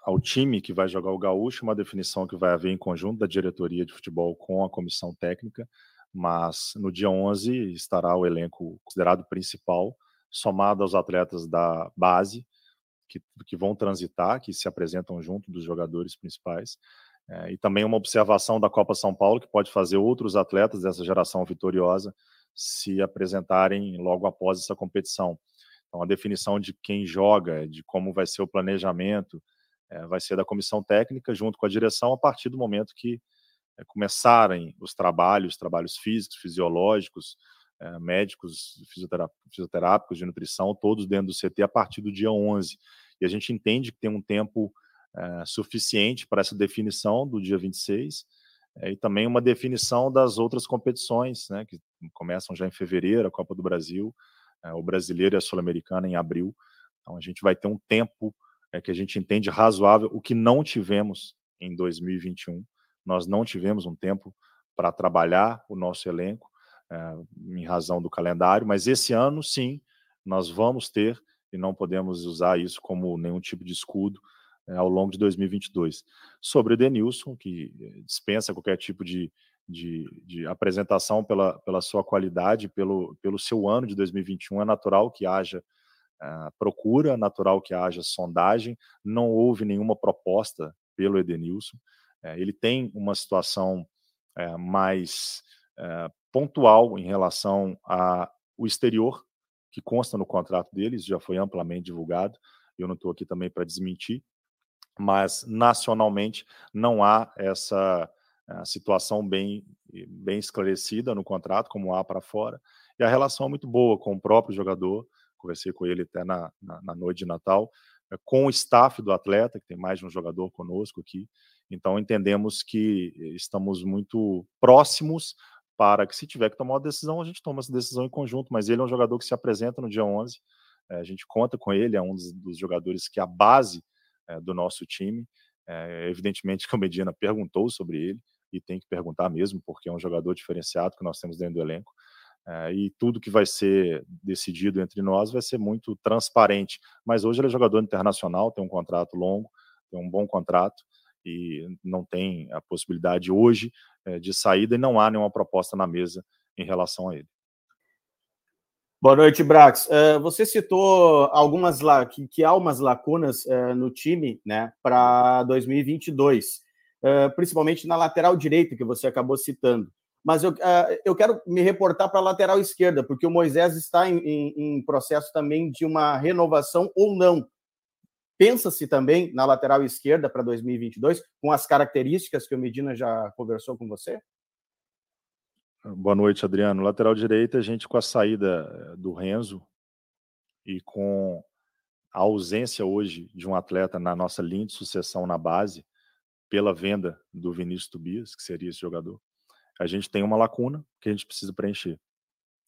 ao time que vai jogar o Gaúcho, uma definição que vai haver em conjunto da diretoria de futebol com a comissão técnica, mas no dia 11 estará o elenco considerado principal, somado aos atletas da base, que, que vão transitar, que se apresentam junto dos jogadores principais. É, e também uma observação da Copa São Paulo, que pode fazer outros atletas dessa geração vitoriosa se apresentarem logo após essa competição. Então, a definição de quem joga, de como vai ser o planejamento, é, vai ser da comissão técnica, junto com a direção, a partir do momento que é, começarem os trabalhos, trabalhos físicos, fisiológicos, é, médicos, fisioterápicos, de nutrição, todos dentro do CT a partir do dia 11. E a gente entende que tem um tempo é, suficiente para essa definição do dia 26 é, e também uma definição das outras competições, né, que começam já em fevereiro, a Copa do Brasil, o Brasileiro e a Sul-Americana em abril. Então a gente vai ter um tempo que a gente entende razoável, o que não tivemos em 2021. Nós não tivemos um tempo para trabalhar o nosso elenco, em razão do calendário, mas esse ano, sim, nós vamos ter e não podemos usar isso como nenhum tipo de escudo é, ao longo de 2022. Sobre o Denilson, que eh, dispensa qualquer tipo de, de, de, apresentação pela, pela sua qualidade, pelo, pelo seu ano de 2021, é natural que haja uh, procura, natural que haja sondagem, não houve nenhuma proposta pelo Edenilson. Ele tem uma situação mais pontual em relação ao exterior, que consta no contrato deles, já foi amplamente divulgado. Eu não estou aqui também para desmentir, mas nacionalmente não há essa uh, situação bem, bem esclarecida no contrato, como há para fora. E a relação é muito boa com o próprio jogador, conversei com ele até na, na, na noite de Natal, uh, com o staff do atleta, que tem mais de um jogador conosco aqui. Então entendemos que estamos muito próximos para que se tiver que tomar uma decisão, a gente toma essa decisão em conjunto, mas ele é um jogador que se apresenta no dia 11, eh, a gente conta com ele, é um dos, dos jogadores que é a base é, do nosso time. É, evidentemente que o Medina perguntou sobre ele, e tem que perguntar mesmo, porque é um jogador diferenciado que nós temos dentro do elenco. É, e tudo que vai ser decidido entre nós vai ser muito transparente. Mas hoje ele é jogador internacional, tem um contrato longo, tem um bom contrato e não tem a possibilidade hoje é, de saída e não há nenhuma proposta na mesa em relação a ele. Boa noite, Brax. Uh, você citou algumas lá que, que há umas lacunas uh, no time, né, para 2022, uh, principalmente na lateral direita que você acabou citando. Mas eu, eu quero me reportar para a lateral esquerda, porque o Moisés está em, em, em processo também de uma renovação ou não. Pensa-se também na lateral esquerda para 2022, com as características que o Medina já conversou com você? Boa noite, Adriano. Lateral direita, a gente com a saída eh, do Renzo e com a ausência hoje de um atleta na nossa linha de sucessão na base, pela venda do Vinícius Tobias, que seria esse jogador, a gente tem uma lacuna que a gente precisa preencher.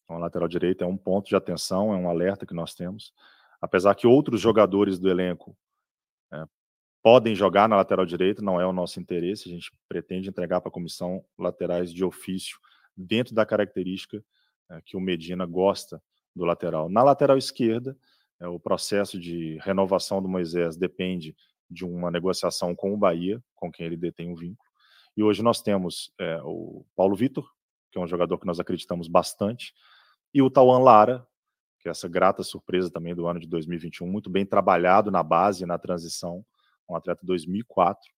Então, a lateral direita é um ponto de atenção, é um alerta que nós temos. Apesar que outros jogadores do elenco é, podem jogar na lateral direita, não é o nosso interesse, a gente pretende entregar para a comissão laterais de ofício dentro da característica é, que o Medina gosta do lateral. Na lateral esquerda, é, o processo de renovação do Moisés depende de uma negociação com o Bahia, com quem ele detém um vínculo. E hoje nós temos é, o Paulo Vitor, que é um jogador que nós acreditamos bastante, e o Tauan Lara, que é essa grata surpresa também do ano de 2021, muito bem trabalhado na base, na transição, um atleta 2004,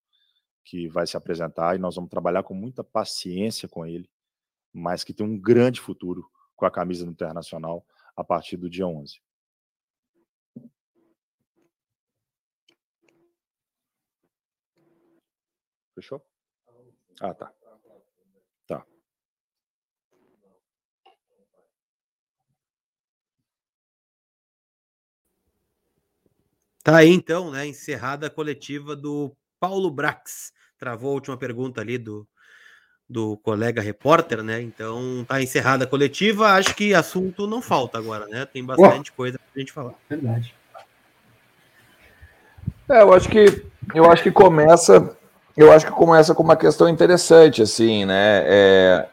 que vai se apresentar e nós vamos trabalhar com muita paciência com ele, mas que tem um grande futuro com a camisa do Internacional a partir do dia 11. Fechou? Ah, tá. Tá. Tá aí então, né? Encerrada a coletiva do Paulo Brax. Travou a última pergunta ali do, do colega repórter, né? Então tá encerrada a coletiva. Acho que assunto não falta agora, né? Tem bastante oh, coisa pra gente falar. Verdade. É, eu acho que eu acho que começa, eu acho que começa com uma questão interessante, assim, né? É,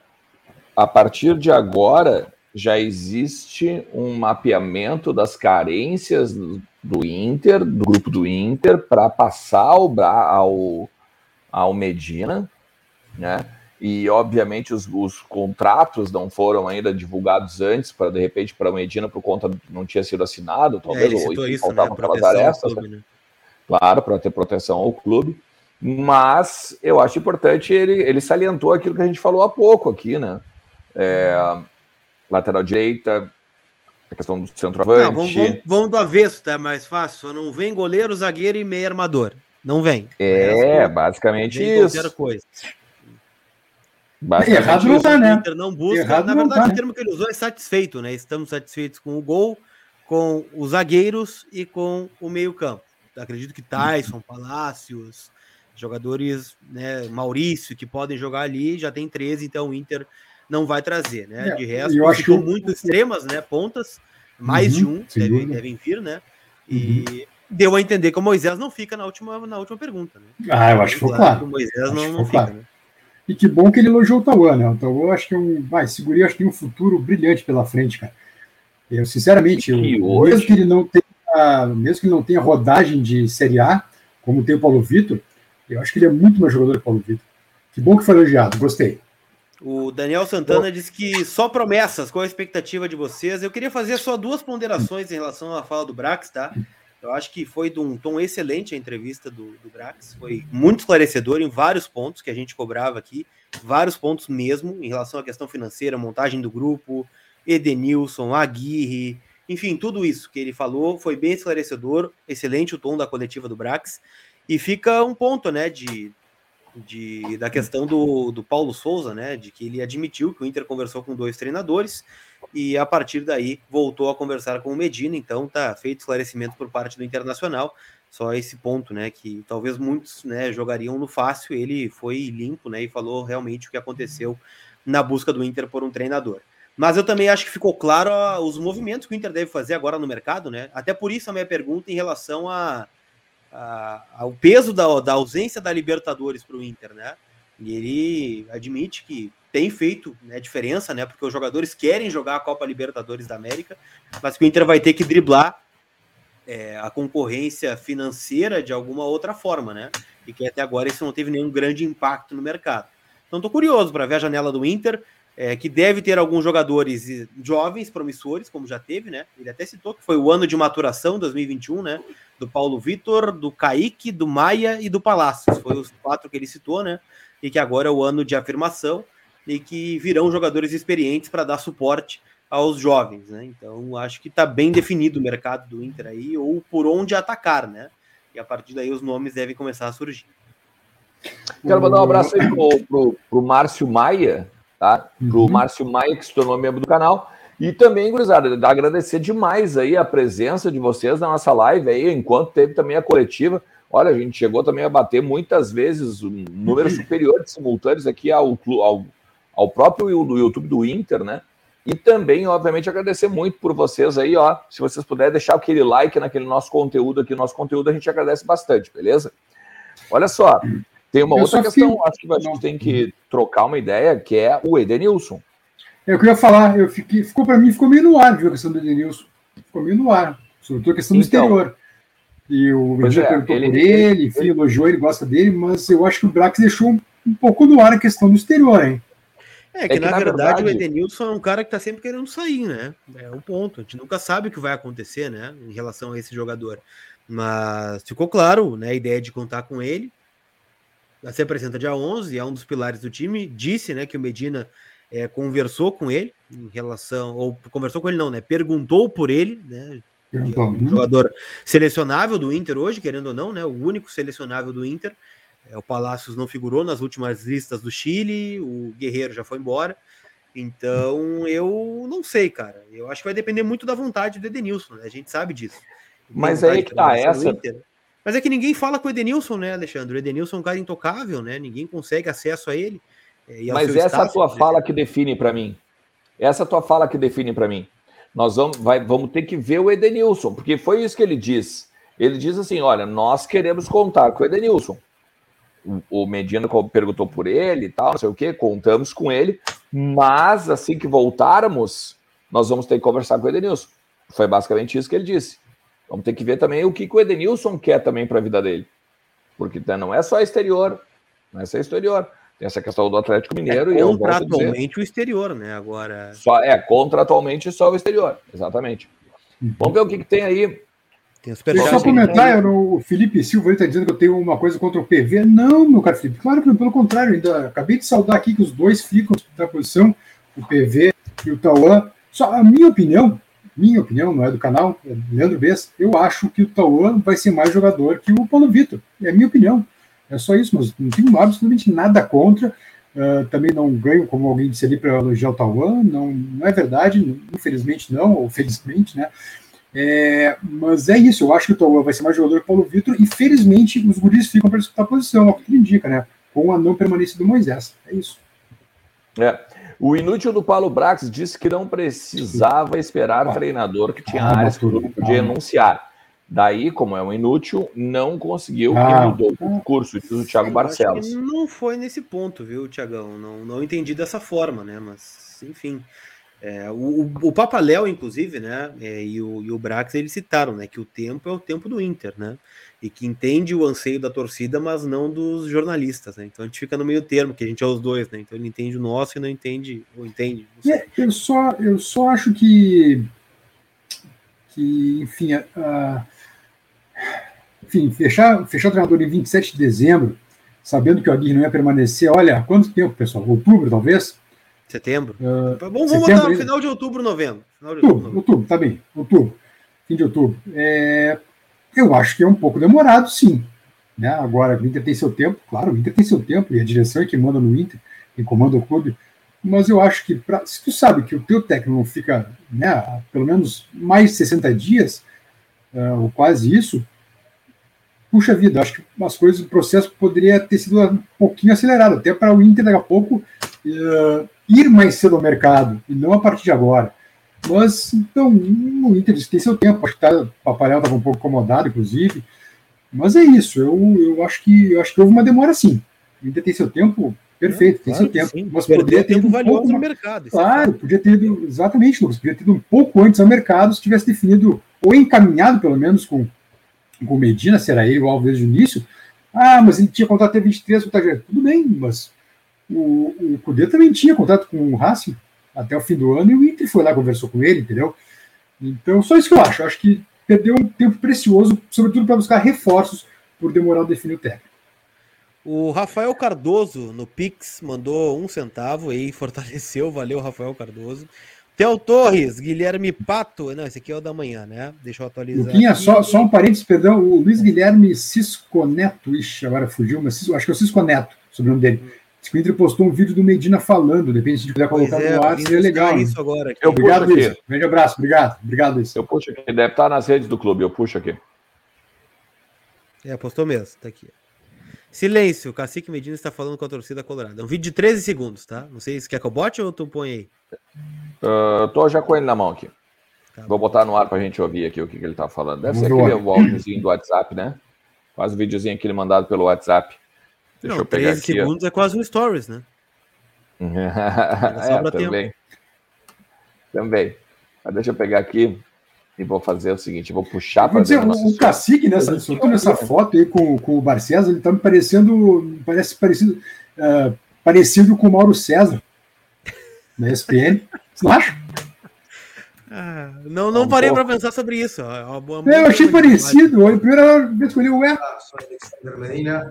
a partir de agora já existe um mapeamento das carências do Inter, do grupo do Inter, para passar ao, ao, ao Medina, né? E obviamente os, os, contratos não foram ainda divulgados antes, para de repente para o Medina por conta não tinha sido assinado, talvez é, ou isso, né? aquelas arestas, clube, né? claro, para ter proteção ao clube. Mas eu acho importante ele, ele salientou aquilo que a gente falou há pouco aqui, né? É, lateral direita, a questão do centroavante. Não, vamos, vamos, vamos, do avesso, tá mais fácil. Só não vem goleiro, zagueiro e meio armador. Não vem. É, basicamente vem isso. Coisa. Basicamente Errado não tá, né? Inter não busca. Errado Na verdade, tá, o termo que ele usou é satisfeito, né? Estamos satisfeitos com o gol, com os zagueiros e com o meio-campo. Acredito que Tyson, Palácios, jogadores, né? Maurício, que podem jogar ali, já tem 13, então o Inter não vai trazer, né? É, de resto, eu acho que muito extremas, né? Pontas, mais uhum, de um devem, devem, vir, né? E uhum. deu a entender que o Moisés não fica na última, na última pergunta, né? Ah, eu acho que foi claro. Que o Moisés acho não, não fica, claro. né? E que bom que ele elogiou o Tauan, né? O Tauan acho que é um. Vai, Seguri acho que tem um futuro brilhante pela frente, cara. Eu, sinceramente, eu, mesmo que ele não tenha, mesmo que ele não tenha rodagem de Série A, como tem o Paulo Vitor, eu acho que ele é muito mais jogador que o Paulo Vitor. Que bom que foi elogiado, gostei. O Daniel Santana disse que só promessas, qual a expectativa de vocês? Eu queria fazer só duas ponderações em relação à fala do Brax, tá? Eu acho que foi de um tom excelente a entrevista do, do Brax, foi muito esclarecedor em vários pontos que a gente cobrava aqui, vários pontos mesmo, em relação à questão financeira, montagem do grupo, Edenilson, Aguirre, enfim, tudo isso que ele falou foi bem esclarecedor, excelente o tom da coletiva do Brax, e fica um ponto, né, de de, da questão do, do Paulo Souza, né? De que ele admitiu que o Inter conversou com dois treinadores e a partir daí voltou a conversar com o Medina. Então tá feito esclarecimento por parte do Internacional. Só esse ponto, né? Que talvez muitos né, jogariam no fácil. Ele foi limpo, né? E falou realmente o que aconteceu na busca do Inter por um treinador. Mas eu também acho que ficou claro os movimentos que o Inter deve fazer agora no mercado, né? Até por isso a minha pergunta em relação a a, o peso da, da ausência da Libertadores para o Inter, né? E ele admite que tem feito né, diferença, né? Porque os jogadores querem jogar a Copa Libertadores da América, mas que o Inter vai ter que driblar é, a concorrência financeira de alguma outra forma, né? E que até agora isso não teve nenhum grande impacto no mercado. Então estou curioso para ver a janela do Inter é, que deve ter alguns jogadores jovens, promissores, como já teve, né? Ele até citou que foi o ano de maturação 2021, né? Do Paulo Vitor, do Kaique, do Maia e do Palácios. Foi os quatro que ele citou, né? E que agora é o ano de afirmação e que virão jogadores experientes para dar suporte aos jovens, né? Então acho que está bem definido o mercado do Inter aí, ou por onde atacar, né? E a partir daí os nomes devem começar a surgir. Quero mandar um abraço aí pro, pro, pro Márcio Maia, tá? Para o uhum. Márcio Maia, que se tornou membro do canal. E também, gurizada, agradecer demais aí a presença de vocês na nossa live aí, enquanto teve também a coletiva. Olha, a gente chegou também a bater muitas vezes um número uhum. superior de simultâneos aqui ao, ao, ao próprio YouTube do Inter, né? E também, obviamente, agradecer muito por vocês aí, ó. Se vocês puderem deixar aquele like naquele nosso conteúdo aqui, nosso conteúdo, a gente agradece bastante, beleza? Olha só, tem uma eu outra questão, acho que a gente tem que trocar uma ideia, que é o Edenilson. É, eu queria falar, eu fiquei, ficou para mim, ficou meio no ar viu, a questão do Edenilson. Ficou meio no ar, sobretudo a questão do então, exterior. E o Medina é, perguntou ele, por ele, enfim, ele, elogiou, ele gosta dele, mas eu acho que o Brax deixou um, um pouco no ar a questão do exterior, hein? É que, é que na, na, verdade, verdade o Edenilson é um cara que tá sempre querendo sair, né? É o um ponto. A gente nunca sabe o que vai acontecer, né? Em relação a esse jogador. Mas ficou claro, né? A ideia de contar com ele se apresenta dia 11, é um dos pilares do time. Disse né, que o Medina é, conversou com ele em relação, ou conversou com ele não, né? Perguntou por ele, né? Um jogador selecionável do Inter hoje, querendo ou não, né? O único selecionável do Inter. É, o Palácios não figurou nas últimas listas do Chile, o Guerreiro já foi embora. Então, eu não sei, cara. Eu acho que vai depender muito da vontade do Edenilson, né? A gente sabe disso. Mas aí que tá essa. Mas é que ninguém fala com o Edenilson, né, Alexandre? O Edenilson é um cara intocável, né? Ninguém consegue acesso a ele. É, Mas essa staff, tua fala que define para mim. Essa tua fala que define para mim. Nós vamos, vai, vamos ter que ver o Edenilson, porque foi isso que ele diz. Ele diz assim: olha, nós queremos contar com o Edenilson. O, o Medina perguntou por ele e tal, não sei o que, contamos com ele, mas assim que voltarmos, nós vamos ter que conversar com o Edenilson. Foi basicamente isso que ele disse. Vamos ter que ver também o que, que o Edenilson quer também para a vida dele. Porque né, não é só exterior, não é só exterior. Tem essa questão do Atlético Mineiro é, e contratualmente o exterior, né? Agora só é contratualmente só o exterior, exatamente. Uhum. Vamos ver o que, que tem aí. Tem Deixa eu só comentar, o Felipe Silva está dizendo que eu tenho uma coisa contra o PV. Não, meu caro Felipe, claro que pelo contrário, ainda acabei de saudar aqui que os dois ficam na posição, o PV e o Tauan. Só a minha opinião, minha opinião, não é do canal, é do Leandro Bess, eu acho que o Tauan vai ser mais jogador que o Paulo Vitor. É a minha opinião. É só isso, mas não tenho absolutamente nada contra. Uh, também não ganho, como alguém disse ali, para elogiar o Tauan. Não, não é verdade, infelizmente não, ou felizmente, né? É, mas é isso, eu acho que o Tauan vai ser mais jogador que o Paulo Vitor, e felizmente os guris ficam para disputar a posição, é o que ele indica, né? Com a não permanência do Moisés. É isso. É. O inútil do Paulo Brax disse que não precisava esperar ah, treinador que tinha ah, áreas que o grupo podia enunciar. Daí, como é um inútil, não conseguiu ah, e mudou o curso, diz o Thiago Barcelos. não foi nesse ponto, viu, Tiagão? Não, não entendi dessa forma, né? Mas, enfim. É, o, o Papaléu, inclusive, né? É, e, o, e o Brax, eles citaram, né? Que o tempo é o tempo do Inter, né? e que entende o anseio da torcida, mas não dos jornalistas, né? Então a gente fica no meio termo, que a gente é os dois, né? Então ele entende o nosso e não entende, ou entende. É, eu só, eu só acho que, que enfim, uh, enfim, fechar, fechar o treinador em 27 de dezembro, sabendo que o Aguirre não ia permanecer, olha, quanto tempo, pessoal? Outubro, talvez? Setembro? Uh, vamos, vamos botar no final de outubro, novembro. Final de outubro, outubro, outubro, tá bem, outubro, fim de outubro. É, eu acho que é um pouco demorado, sim. Né? Agora, o Inter tem seu tempo, claro, o Inter tem seu tempo, e a direção é que manda no Inter, quem comanda o clube. Mas eu acho que, pra, se tu sabe que o teu técnico não fica né, pelo menos mais de 60 dias, uh, ou quase isso, puxa vida, acho que as coisas, o processo poderia ter sido um pouquinho acelerado, até para o Inter daqui a pouco uh, ir mais cedo ao mercado, e não a partir de agora. Mas, então, o Inter tem seu tempo. Acho que tá, o Paparel estava um pouco incomodado, inclusive. Mas é isso. Eu, eu, acho que, eu acho que houve uma demora sim. O Inter tem seu tempo perfeito, tem claro seu tempo. Sim. Mas Perdeu poderia ter tempo um valioso pouco, no mercado. É claro, é podia ter ido, exatamente, Lucas, podia ter ido um pouco antes ao mercado se tivesse definido, ou encaminhado pelo menos com, com Medina, se era ele o alvo desde o início. Ah, mas ele tinha contrato até 23 com o Tudo bem, mas o, o Cudê também tinha contato com o Racing até o fim do ano, e o Inter foi lá conversou com ele, entendeu? Então, só isso que eu acho. Eu acho que perdeu um tempo precioso, sobretudo para buscar reforços por demorar a definir o técnico. O Rafael Cardoso no Pix mandou um centavo e fortaleceu. Valeu, Rafael Cardoso. Theo Torres, Guilherme Pato. Não, esse aqui é o da manhã, né? Deixa eu atualizar. Luquinha, só, só um parênteses, perdão. O Luiz Guilherme Cisco Neto, ixi, agora fugiu, mas acho que é o Cisco Neto, sobre o nome dele. O Inter postou um vídeo do Medina falando, depende se a gente puder colocar é, no ar, seria legal. Isso agora eu obrigado, Luiz. Um grande abraço, obrigado. Obrigado, Luiz. Eu puxo aqui, deve estar nas redes do clube, eu puxo aqui. É, postou mesmo, tá aqui. Silêncio, o Cacique Medina está falando com a torcida colorada. É um vídeo de 13 segundos, tá? Não sei se quer que eu bote ou tu põe aí. Uh, tô já com ele na mão aqui. Tá Vou botar no ar pra gente ouvir aqui o que, que ele tá falando. Deve Vamos ser aquele áudiozinho do WhatsApp, né? Faz o videozinho aqui mandado pelo WhatsApp. Deixa Não, eu pegar 13 aqui, segundos ó. é quase um stories, né? é, também. Tempo. Também. Mas deixa eu pegar aqui e vou fazer o seguinte: vou puxar para dizer, o, o cacique nessa, nessa foto aí com, com o Bar César, ele tá me parecendo, parece parecido, uh, parecido com o Mauro César na ESPN. Você não acha? Ah, não, não um parei para pensar sobre isso. É, é eu achei parecido. A primeira vez que eu li o é.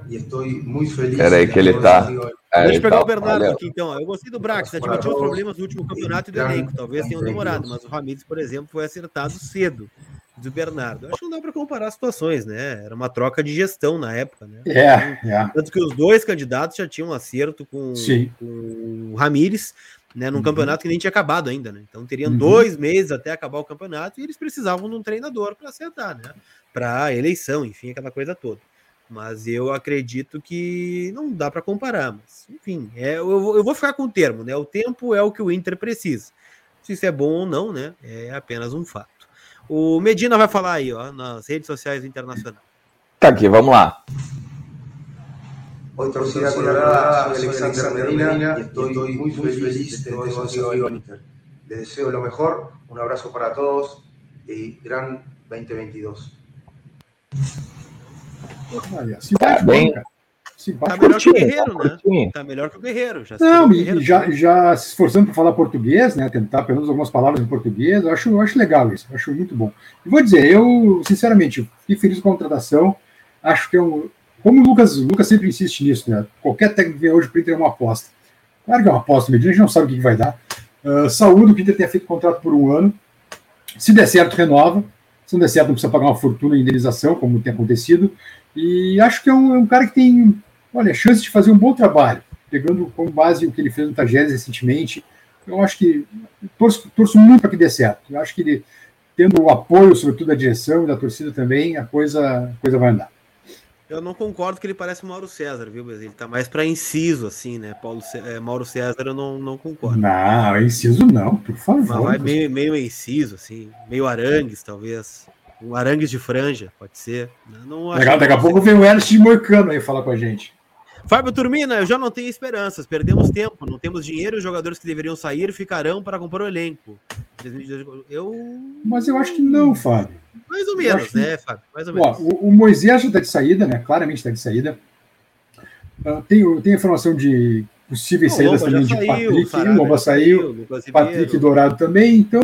e estou muito feliz. Peraí, que ele tá. É, Deixa eu pegar tá, o Bernardo valeu. aqui então. Eu gostei do Brax, admitiu os problemas do último campeonato e do elenco. Talvez tenham demorado, mas o Ramires, por exemplo, foi acertado cedo. Diz o Bernardo. Acho que não dá para comparar as situações, né? Era uma troca de gestão na época, né? É, é. Tanto que os dois candidatos já tinham um acerto com, Sim. com o Ramires, né? Num Uhum. campeonato que nem tinha acabado ainda, né? Então teriam Uhum. dois meses até acabar o campeonato e eles precisavam de um treinador para acertar, né? Para eleição, enfim, aquela coisa toda. Mas eu acredito que não dá para comparar. Mas, enfim, é, eu, vou- eu vou ficar com o termo, né? O tempo é o que o Inter precisa. Se isso é bom ou não, né? É apenas um fato. O Medina vai falar aí, ó, nas redes sociais do Internacional. Tá aqui, vamos lá. Hoy torcida colorada, Alexander Medina y estoy muy feliz de nuevo socio del Inter. Les deseo lo mejor, un abrazo para todos y gran 2022. Olha, simpático, bem- cara. Tá Simpático. melhor que o Curtinho, Guerreiro, né? curtinho. Tá melhor que o Guerreiro. Já Não, e Guerreiro já, já se esforçando para falar português, né? Tentar pelo menos algumas palavras em português, eu acho, eu acho legal isso, eu acho muito bom. E vou dizer, eu, sinceramente, fiquei feliz com a contratação. Acho que é um. Como o Lucas, o Lucas sempre insiste nisso, né? Qualquer técnico que vem hoje para o Inter é uma aposta. Claro que é uma aposta, Medina, a gente não sabe o que, que vai dar. Uh, saúde, o Inter tenha feito contrato por um ano. Se der certo, renova. Se não der certo, não precisa pagar uma fortuna em indenização, como tem acontecido. E acho que é um, é um cara que tem, olha, chance de fazer um bom trabalho, pegando como base o que ele fez no Tajeres recentemente. Eu acho que torço, torço muito para que dê certo. Eu acho que ele, tendo o apoio, sobretudo da direção e da torcida também, a coisa, a coisa vai andar. Eu não concordo que ele parece o Mauro César, viu? Mas ele tá mais para inciso, assim, né? Paulo, Cé- é, Mauro César eu não, não concordo. Não, inciso não, por Mas favor. vai meio, meio inciso, assim, meio arangues, talvez. Um arangues de franja, pode ser. Não, não acho Daqui, a pouco vem o Ernst de Moicano aí falar com a gente. Fábio Turmina, eu já não tenho esperanças. Perdemos tempo, não temos dinheiro. Os jogadores que deveriam sair ficarão para compor o elenco. 2018, Eu. Mas eu acho que não, Fábio. Mais ou menos, que- né, Fábio? Mais ou Ó, menos. o, o Moisés já está de saída, né? Claramente está de saída. Ah, tem, o- tem informação de possíveis saídas também de saiu, Patrick, o Lomba já saiu, saiu, Patrick. Dourado também. Então,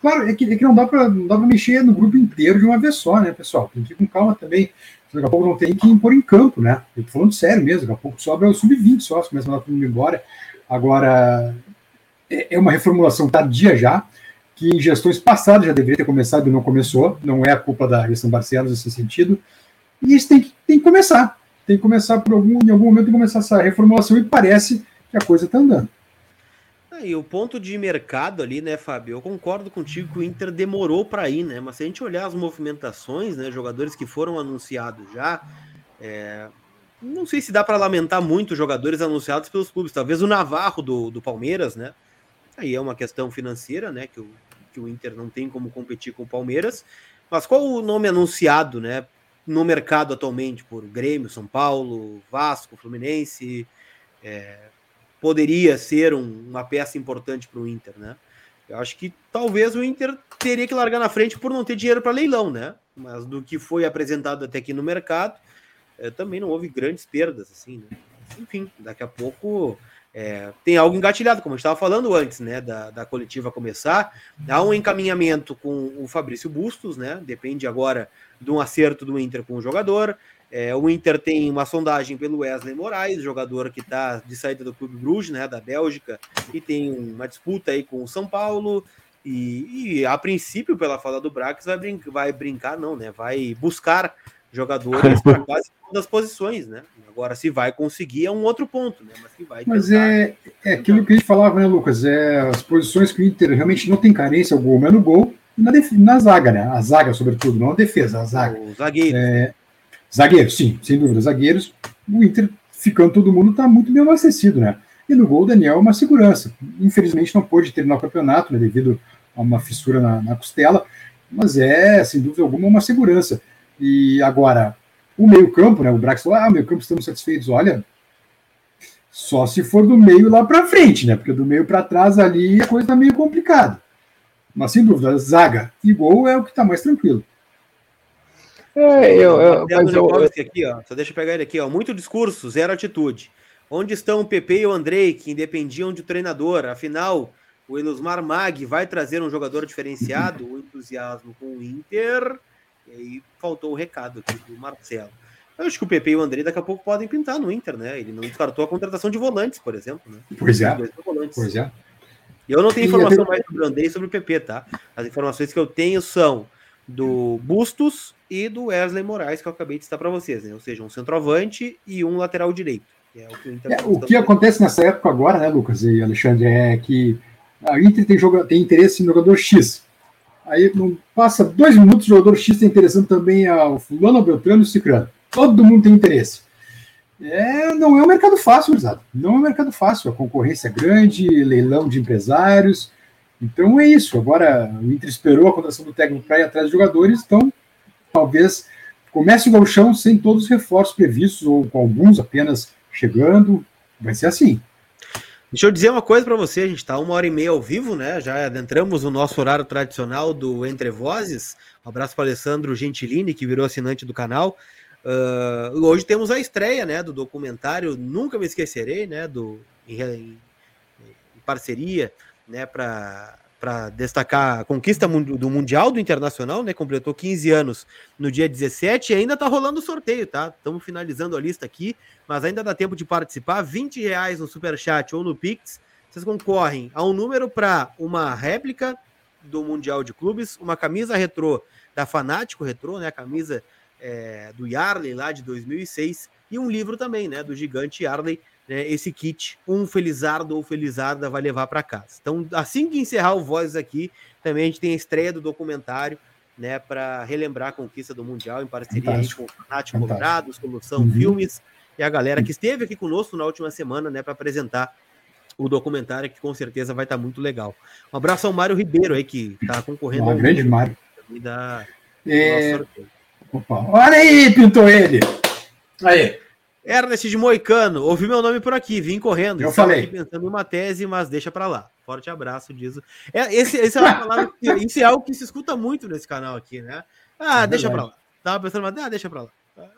claro, é que, é que não dá para mexer no grupo inteiro de uma vez só, né, pessoal? Tem que ir com calma também. Daqui a pouco não tem que impor em campo, né? Eu tô falando sério mesmo, daqui a pouco sobra o sub-20 só, se começa a mandar todo mundo embora. Agora, é é uma reformulação tardia já, que em gestões passadas já deveria ter começado e não começou. Não é a culpa da gestão Barcelos nesse sentido. E isso tem que, tem que começar. Tem que começar por algum, em algum momento, começar essa reformulação e parece que a coisa está andando. Ah, e o ponto de mercado ali, né, Fábio? Eu concordo contigo que o Inter demorou para ir, né? Mas se a gente olhar as movimentações, né, jogadores que foram anunciados já, é, não sei se dá para lamentar muito jogadores anunciados pelos clubes. Talvez o Navarro do, do Palmeiras, né? Aí é uma questão financeira, né? Que o, que o Inter não tem como competir com o Palmeiras. Mas qual o nome anunciado, né? No mercado atualmente por Grêmio, São Paulo, Vasco, Fluminense, é, poderia ser um- uma peça importante para o Inter, né? Eu acho que talvez o Inter teria que largar na frente por não ter dinheiro para leilão, né? Mas do que foi apresentado até aqui no mercado, eh, também não houve grandes perdas, assim, né? Enfim, daqui a pouco é, tem algo engatilhado, como gente estava falando antes, né? Da, da coletiva começar. Há um encaminhamento com o Fabrício Bustos, né? Depende agora de um acerto do Inter com o jogador. É, o Inter tem uma sondagem pelo Wesley Moraes, jogador que está de saída do Clube Bruges, né, da Bélgica, e tem uma disputa aí com o São Paulo. E, e, a princípio, pela fala do Brax, vai, brin vai brincar, não, né? Vai buscar jogadores para quase todas as posições, né? Agora, se vai conseguir é um outro ponto, né? Mas que vai Mas é, é aquilo que a gente falava, né, Lucas? É as posições que o Inter realmente não tem carência, o gol, mas no gol e na, na zaga, né? A zaga, sobretudo, não a defesa, a zaga. O zagueiro. É, zagueiros, sim, sem dúvida. Zagueiros, o Inter ficando todo mundo está muito bem abastecido, né? E no gol, o Daniel é uma segurança. Infelizmente não pôde terminar o campeonato, né, devido a uma fissura na, na costela, mas é, sem dúvida alguma, uma segurança. E agora, o meio-campo, né? O Brax falou: ah, meio-campo estamos satisfeitos. Olha, só se for do meio lá para frente, né? Porque do meio para trás ali a coisa está meio complicada. Mas sem dúvida, zaga e gol é o que está mais tranquilo. É, eu, eu, mas eu, Nicolas aqui, ó. Só deixa eu pegar ele aqui, ó. Muito discurso, zero atitude. Onde estão o PP e o Andrei, que independiam de treinador? Afinal, o Elusmar Mag vai trazer um jogador diferenciado, o entusiasmo com o Inter. E aí faltou o recado aqui do Marcelo. Eu acho que o PP e o Andrei daqui a pouco podem pintar no Inter, né? Ele não descartou a contratação de volantes, por exemplo. Né? Pois é. Pois é. Eu não tenho E informação mais sobre o Andrei e sobre o PP, tá? As informações que eu tenho são do Bustos e do Wesley Moraes, que eu acabei de citar para vocês, né? Ou seja, um centroavante e um lateral direito. Que é o que, o, é, o que acontece nessa época agora, né, Lucas e Alexandre, é que a Inter tem, joga, tem interesse no jogador X. Aí não passa dois minutos, o jogador X está interessando também ao fulano, ao Beltrano e ao Cicrano. Todo mundo tem interesse. É, não é um mercado fácil, Gurizada. Não é um mercado fácil. A concorrência é grande, leilão de empresários. Então é isso. Agora o Inter esperou a contratação do técnico para ir atrás de jogadores, então talvez comece o galchão sem todos os reforços previstos, ou com alguns apenas chegando. Vai ser assim. Deixa eu dizer uma coisa para você, a gente está uma hora e meia ao vivo, né? Já adentramos o nosso horário tradicional do Entre Vozes. Um abraço para Alessandro Gentilini, que virou assinante do canal. Uh, hoje temos a estreia né, do documentário Nunca Me Esquecerei, né, do, em, em parceria né, para destacar a conquista do Mundial do Internacional, né, completou 15 anos no dia 17 e ainda está rolando o sorteio, tá? Estamos finalizando a lista aqui, mas ainda dá tempo de participar. 20 reais no Superchat ou no Pix, vocês concorrem a um número para uma réplica do Mundial de Clubes, uma camisa retrô da Fanático Retrô, né, a camisa é, do Yarley lá de 2006 e um livro também, né, do gigante Yarley, né, esse kit, um Felizardo ou Felizarda vai levar para casa. Então, assim que encerrar o Vozes aqui, também a gente tem a estreia do documentário, né, para relembrar a conquista do Mundial em parceria com o Fanático Colorado, Solução uhum. Filmes e a galera que esteve aqui conosco na última semana, né, para apresentar o documentário que com certeza vai estar tá muito legal. Um abraço ao Mário Ribeiro aí que está concorrendo. Um grande Mário. Da, é... Opa, olha aí, pintou ele. Aí. Ernest de Moicano, ouvi meu nome por aqui, vim correndo. Eu falei. pensando em uma tese, mas deixa para lá. Forte abraço, diz. É, esse, esse é uma palavra que, isso é algo que se escuta muito nesse canal aqui, né? Ah, é deixa para lá. Tava pensando, mas ah, deixa para lá.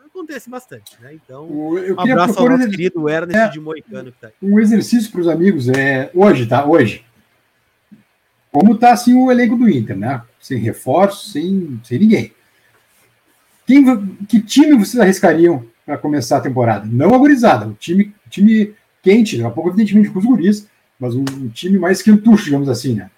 Acontece bastante, né? Então, um abraço ao nosso querido Ernest é, de Moicano que tá. Um exercício para os amigos é hoje, tá? Hoje. Como tá assim o elenco do Inter, né? Sem reforço, sem, sem ninguém. Quem, que time vocês arriscariam para começar a temporada? Não a gurizada, o time, time quente, daqui a pouco, evidentemente, com os guris, mas um, um time mais quentucho, digamos assim, né?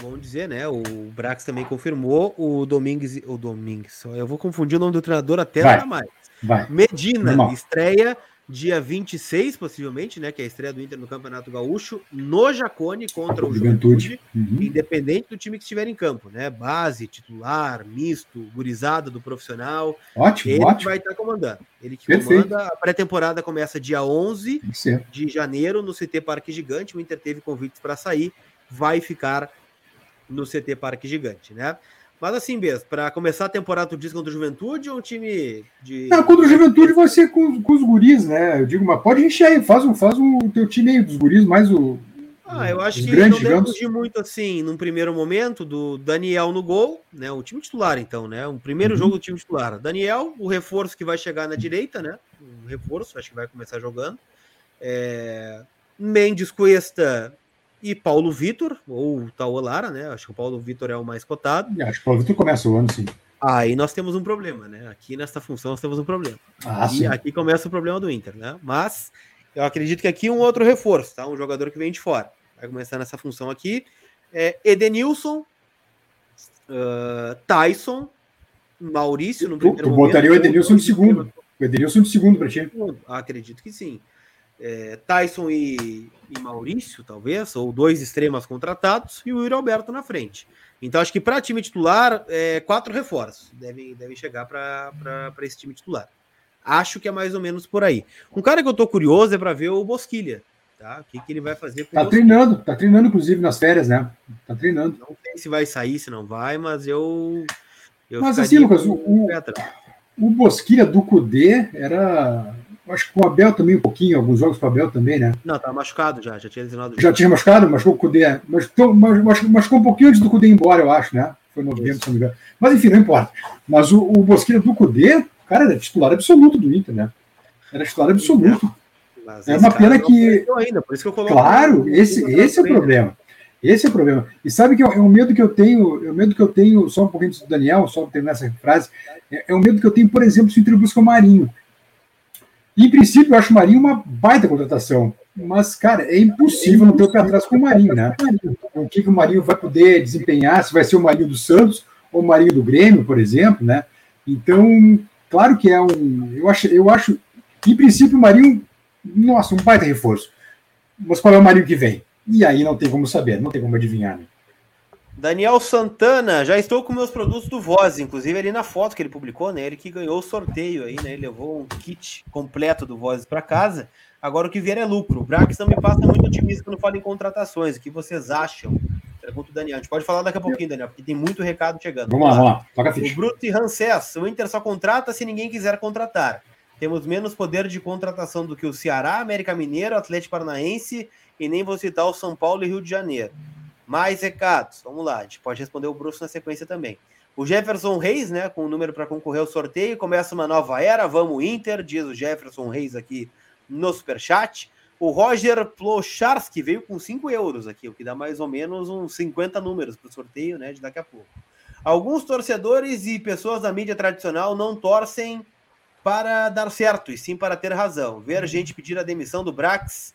Bom dizer, né? O Brax também confirmou, o Domingues, o Domingues, eu vou confundir o nome do treinador até vai, mais. Vai. Medina, Normal. estreia dia 26, possivelmente, né? Que é a estreia do Inter no Campeonato Gaúcho, no Jacone contra o Juventude, uhum. independente do time que estiver em campo, né? Base, titular, misto, gurizada do profissional. Ótimo, ele ótimo. vai estar comandando. Ele que Perfeito. comanda. A pré-temporada começa dia 11 de janeiro no CT Parque Gigante. O Inter teve convites para sair, vai ficar no CT Parque Gigante, né? Mas assim mesmo, para começar a temporada, tu diz contra o Juventude ou um time de. Não, contra o Juventude vai ser com, com os guris, né? Eu digo, mas pode encher aí, faz, um, faz o teu time aí dos guris, mais o. Ah, eu acho que grandes, não deve fugir muito assim, num primeiro momento, do Daniel no gol, né? O time titular, então, né? O primeiro uhum. jogo do time titular. Daniel, o reforço que vai chegar na direita, né? Um reforço, acho que vai começar jogando. É... Mendes Cuesta e Paulo Vitor, ou Tauan Lara, né? Acho que o Paulo Vitor é o mais cotado. Acho que o Paulo Vitor começa o ano, sim. Aí nós temos um problema, né? Aqui nesta função nós temos um problema. Ah, e aqui começa o problema do Inter, né? Mas eu acredito que aqui um outro reforço, tá? Um jogador que vem de fora. Vai começar nessa função aqui. É Edenilson, uh, Tyson, Maurício no primeiro tu, tu botaria o Edenilson de segundo. O Edenilson de segundo para ti. Acredito que sim é, Tyson e, e, Maurício, talvez, ou dois extremas contratados, e o Yuri Alberto na frente. Então, acho que para time titular, é, quatro reforços devem, devem chegar para esse time titular. Acho que é mais ou menos por aí. Um cara que eu tô curioso é para ver o Bosquilha. Tá? O que, que ele vai fazer Tá treinando, tá treinando, inclusive, nas férias, né? Tá treinando. Não sei se vai sair, se não vai, mas eu. eu mas assim, Lucas, o, o, o Bosquilha do Cudê era Acho que com o Abel também um pouquinho, alguns jogos com o Abel também, né? Não, tá machucado já, já tinha lesionado. Já tinha machucado? Machucou o Cudê. Machucou, machucou, machucou um pouquinho antes do Cudê ir embora, eu acho, né? Foi no novembro, se não me engano. Mas enfim, não importa. Mas o, o Bosquilha do Cudê, cara, era titular absoluto do Inter, né? Era titular absoluto. Mas é uma pena que. Ainda, por isso que eu claro, esse, esse é o problema. Esse é o problema. E sabe que é um medo que eu tenho, é um medo que eu tenho, só um pouquinho do Daniel, só terminar essa frase, é, é um medo que eu tenho, por exemplo, se o Inter busca o Marinho. Em princípio, eu acho o Marinho uma baita contratação. Mas, cara, é impossível não ter o pé atrás com o Marinho, né? O que, que o Marinho vai poder desempenhar, se vai ser o Marinho do Santos o Marinho do Grêmio, por exemplo, né? Então, claro que é um. Eu acho, eu acho em princípio, o Marinho, nossa, um baita reforço. Mas qual é o Marinho que vem? E aí não tem como saber, não tem como adivinhar, né? Daniel Santana, já estou com meus produtos do Voz, inclusive ali na foto que ele publicou, né? Ele que ganhou o sorteio aí, né? Ele levou um kit completo do Voz para casa. Agora o que vier é lucro. O Brax não me passa muito otimismo quando fala em contratações. O que vocês acham? Pergunta o Daniel. A gente pode falar daqui a pouquinho, Daniel, porque tem muito recado chegando. Vamos lá, vamos lá. Toca ficha. O Bruto e Rancés. O Inter só contrata se ninguém quiser contratar. Temos menos poder de contratação do que o Ceará, América Mineiro, Atlético Paranaense e nem vou citar o São Paulo e Rio de Janeiro. Mais recados. Vamos lá, a gente pode responder o Bruce na sequência também. O Jefferson Reis, né, com o número para concorrer ao sorteio, começa uma nova era. Vamos, Inter, diz o Jefferson Reis aqui no superchat. O Roger Plocharski veio com 5 euros aqui, o que dá mais ou menos uns 50 números para o sorteio, né, de daqui a pouco. Alguns torcedores e pessoas da mídia tradicional não torcem para dar certo, e sim para ter razão. Ver gente pedir a demissão do Brax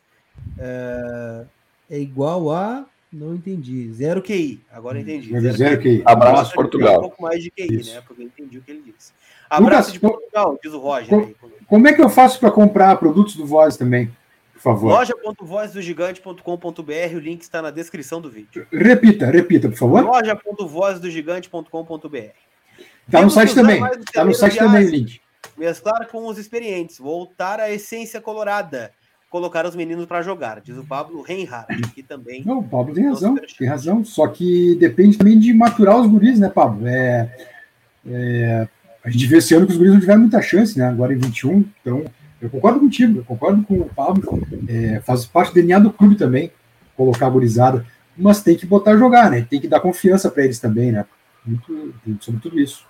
é, é igual a não entendi. Zero QI. Agora entendi. Zero, Zero QI. Abraço, Portugal. Um pouco mais de QI, Isso. né? Porque eu entendi o que ele disse. Abraço Lucas, de Portugal, diz o Roger. Como, como é que eu faço para comprar produtos do Voz também? Por favor. Loja.vozdogigante.com.br, o link está na descrição do vídeo. Repita, repita, por favor. Loja.vozdogigante.com.br. Está no site também. Está no site também o link. Mesclar com os experientes, voltar à essência colorada colocar os meninos para jogar, diz o Pablo Reinhardt, aqui também. Não, o Pablo tem razão, tem razão. Só que depende também de maturar os guris, né, Pablo? É, é, a gente vê esse ano que os guris não tiveram muita chance, né? Agora em 21, então eu concordo contigo, eu concordo com o Pablo. É, faz parte do DNA do clube também, colocar a gurizada, mas tem que botar jogar, né? Tem que dar confiança para eles também, né? Muito, sobre tudo isso.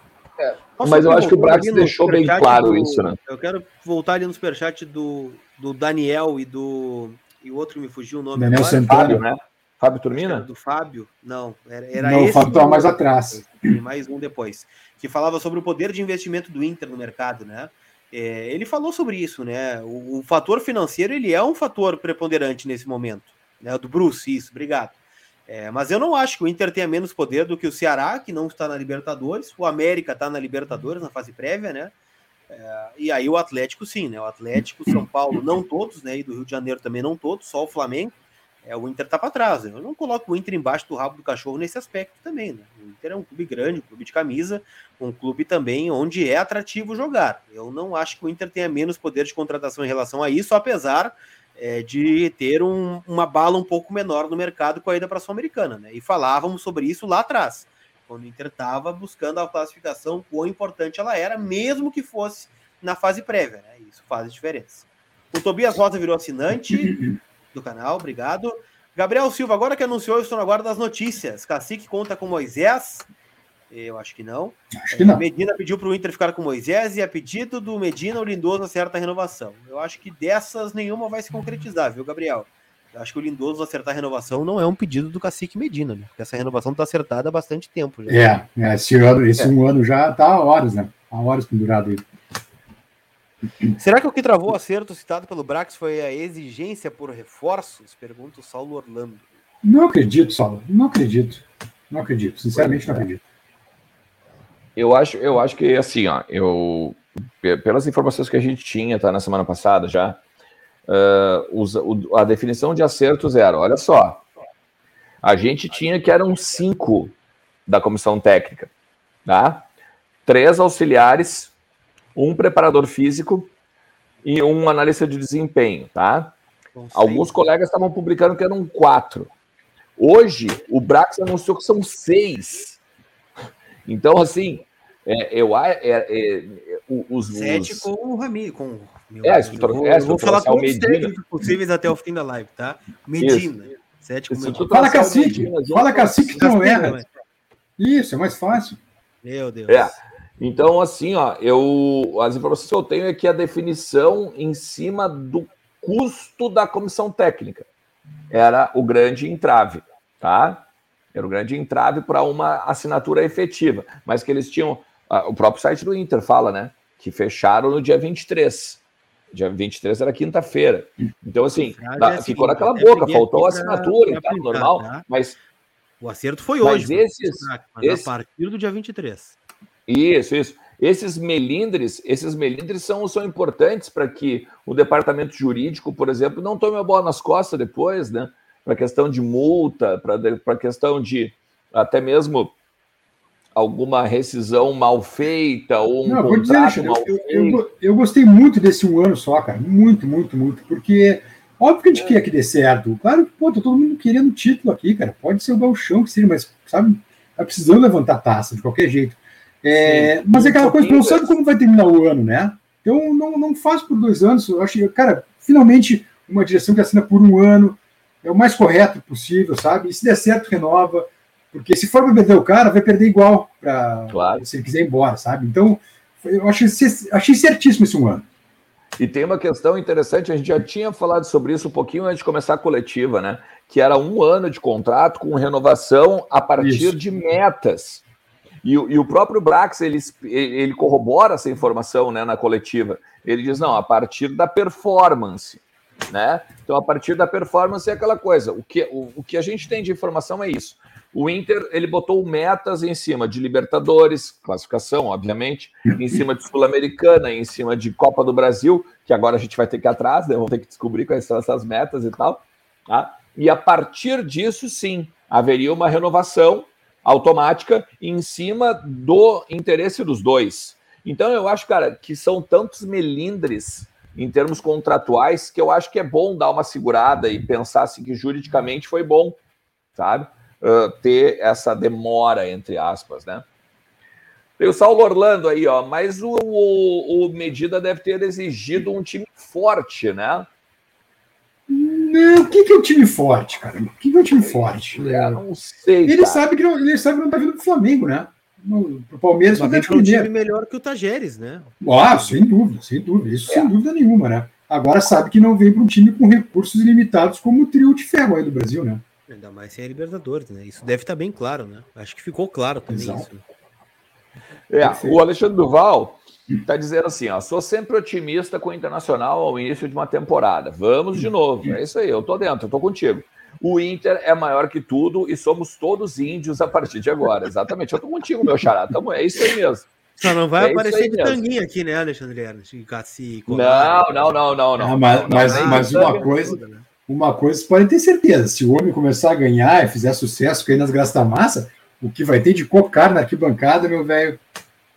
Mas eu acho que o Brax deixou bem claro do, isso, né? Eu quero voltar ali no superchat do, do Daniel e do. E o outro me fugiu o nome. Daniel agora. Santana, Fábio, né? Fábio Turmina? Do Fábio? Não, era, era Não, esse. o Fábio estava mais atrás. Mais um depois. Que falava sobre o poder de investimento do Inter no mercado, né? É, ele falou sobre isso, né? O, o, fator financeiro ele é um fator preponderante nesse momento. Né? Do Bruce, isso, obrigado. É, mas eu não acho que o Inter tenha menos poder do que o Ceará, que não está na Libertadores. O América está na Libertadores, na fase prévia, né? É, e aí o Atlético, sim, né? O Atlético, São Paulo, não todos, né? E do Rio de Janeiro também não todos, só o Flamengo. É, o Inter tá para trás. Eu não coloco o Inter embaixo do rabo do cachorro nesse aspecto também, né? O Inter é um clube grande, um clube de camisa, um clube também onde é atrativo jogar. Eu não acho que o Inter tenha menos poder de contratação em relação a isso, apesar é, de ter um, uma bala um pouco menor no mercado com a ida para a Sul-Americana, né? E falávamos sobre isso lá atrás, quando o Inter estava buscando a classificação, quão importante ela era, mesmo que fosse na fase prévia, né? Isso faz diferença. O Tobias Rosa virou assinante do canal, obrigado. Gabriel Silva, agora que anunciou, estou na guarda das notícias. Cacique conta com Moisés, eu acho que não. Acho que não. Medina pediu para o Inter ficar com Moisés e a pedido do Medina, o Lindoso acerta a renovação. Eu acho que dessas nenhuma vai se concretizar, viu, Gabriel? Eu acho que o Lindoso acertar a renovação não é um pedido do Cacique Medina, né? Porque essa renovação está acertada há bastante tempo. Já. É, é, esse, ano, esse é. um ano já está há horas, né? Há horas pendurado aí. Será que o que travou o acerto citado pelo Brax foi a exigência por reforços? Pergunta o Saulo Orlando. Não acredito, Saulo. Não acredito. Não acredito. Sinceramente, não acredito. Eu acho, eu acho que assim, ó, eu pelas informações que a gente tinha, tá, na semana passada já, uh, os, o, a definição de acertos era, olha só, a gente tinha que eram cinco da comissão técnica, tá? Três auxiliares, um preparador físico e um analista de desempenho, tá? Alguns colegas estavam publicando que eram quatro. Hoje, o Brax anunciou que são seis. Então, assim, é, eu é, é, os, Sete os... com o Rami, com meu é, é, vou falar todos os técnicos possíveis até o fim da live, tá? Medina. Isso. Sete com Medina. Fala cacique, Medina, fala cacique que não erra. Isso, é mais fácil. Meu Deus. É. Então, assim, ó, eu as informações que eu tenho é que a definição em cima do custo da comissão técnica era o grande entrave, tá? Era o grande entrave para uma assinatura efetiva, mas que eles tinham o próprio site do Inter fala, né? Que fecharam no dia 23. Dia 23 era quinta-feira. Então, assim, da, é ficou naquela boca, faltou a assinatura e tal, normal, tá? mas O acerto foi hoje. Mas esses, mas esse... a partir do dia 23. Isso, isso. Esses melindres, esses melindres são, são importantes para que o departamento jurídico, por exemplo, não tome a bola nas costas depois, né? Para questão de multa, para questão de até mesmo alguma rescisão mal feita ou um não, contrato dizer, mal eu, feito. Eu, eu, gostei muito desse um ano só, cara. Muito, muito, muito. Porque óbvio que a gente é. quer que dê certo. Claro que, pô, tá todo mundo querendo título aqui, cara. Pode ser o Galchão que seja, mas, sabe, tá precisando levantar taça de qualquer jeito. É, mas é aquela coisa, não sabe como vai terminar o ano, né? Então não, não faz por dois anos. Eu acho que, cara, finalmente uma direção que assina por um ano é o mais correto possível, sabe? E se der certo, renova. Porque se for perder o cara, vai perder igual pra, claro. se ele quiser ir embora, sabe? Então, eu achei, achei certíssimo esse um ano. E tem uma questão interessante, a gente já tinha falado sobre isso um pouquinho antes de começar a coletiva, né? Que era um ano de contrato com renovação a partir isso. de metas. E, e, o próprio Brax, ele, ele corrobora essa informação né, na coletiva. Ele diz, não, a partir da performance. Né? Então, a partir da performance é aquela coisa. O que, o, o que a gente tem de informação é isso. O Inter ele botou metas em cima de Libertadores, classificação, obviamente, em cima de Sul-Americana, em cima de Copa do Brasil, que agora a gente vai ter que ir atrás, né? vamos ter que descobrir quais são essas metas e tal. Tá? E a partir disso, sim, haveria uma renovação automática em cima do interesse dos dois. Então eu acho, cara, que são tantos melindres em termos contratuais que eu acho que é bom dar uma segurada e pensar assim que juridicamente foi bom, sabe? uh, ter essa demora, entre aspas, né? Tem o Saulo Orlando aí, ó, mas o, o, o Medida deve ter exigido um time forte, né? Não, o que, que é um time forte, cara? O que, que é um time forte? É, não sei. Ele cara. sabe que não, ele sabe que não tá vindo pro Flamengo, né? No, pro Palmeiras vai vir um time melhor que o Tajeres, né? Ah, sem dúvida, sem dúvida. Isso é. sem dúvida nenhuma, né? Agora sabe que não vem para um time com recursos ilimitados como o trio de ferro aí do Brasil, né? Ainda mais sem a Libertadores, né? Isso deve estar tá bem claro, né? Acho que ficou claro também Exato. isso. Né? É, o Alexandre Duval está dizendo assim: ó, sou sempre otimista com o Internacional ao início de uma temporada. Vamos de novo. É isso aí, eu tô dentro, eu tô contigo. O Inter é maior que tudo e somos todos índios a partir de agora. Exatamente, eu tô contigo, meu xará. Tamo, é isso aí mesmo. Só não vai é aparecer de tanguinha aqui, né, Alexandre? Não, não, não, não, não. Ah, mas, mas, mas uma coisa. Toda, né? uma coisa vocês podem ter certeza: se o homem começar a ganhar e fizer sucesso cair nas graças da massa, o que vai ter de cocar na arquibancada, meu velho.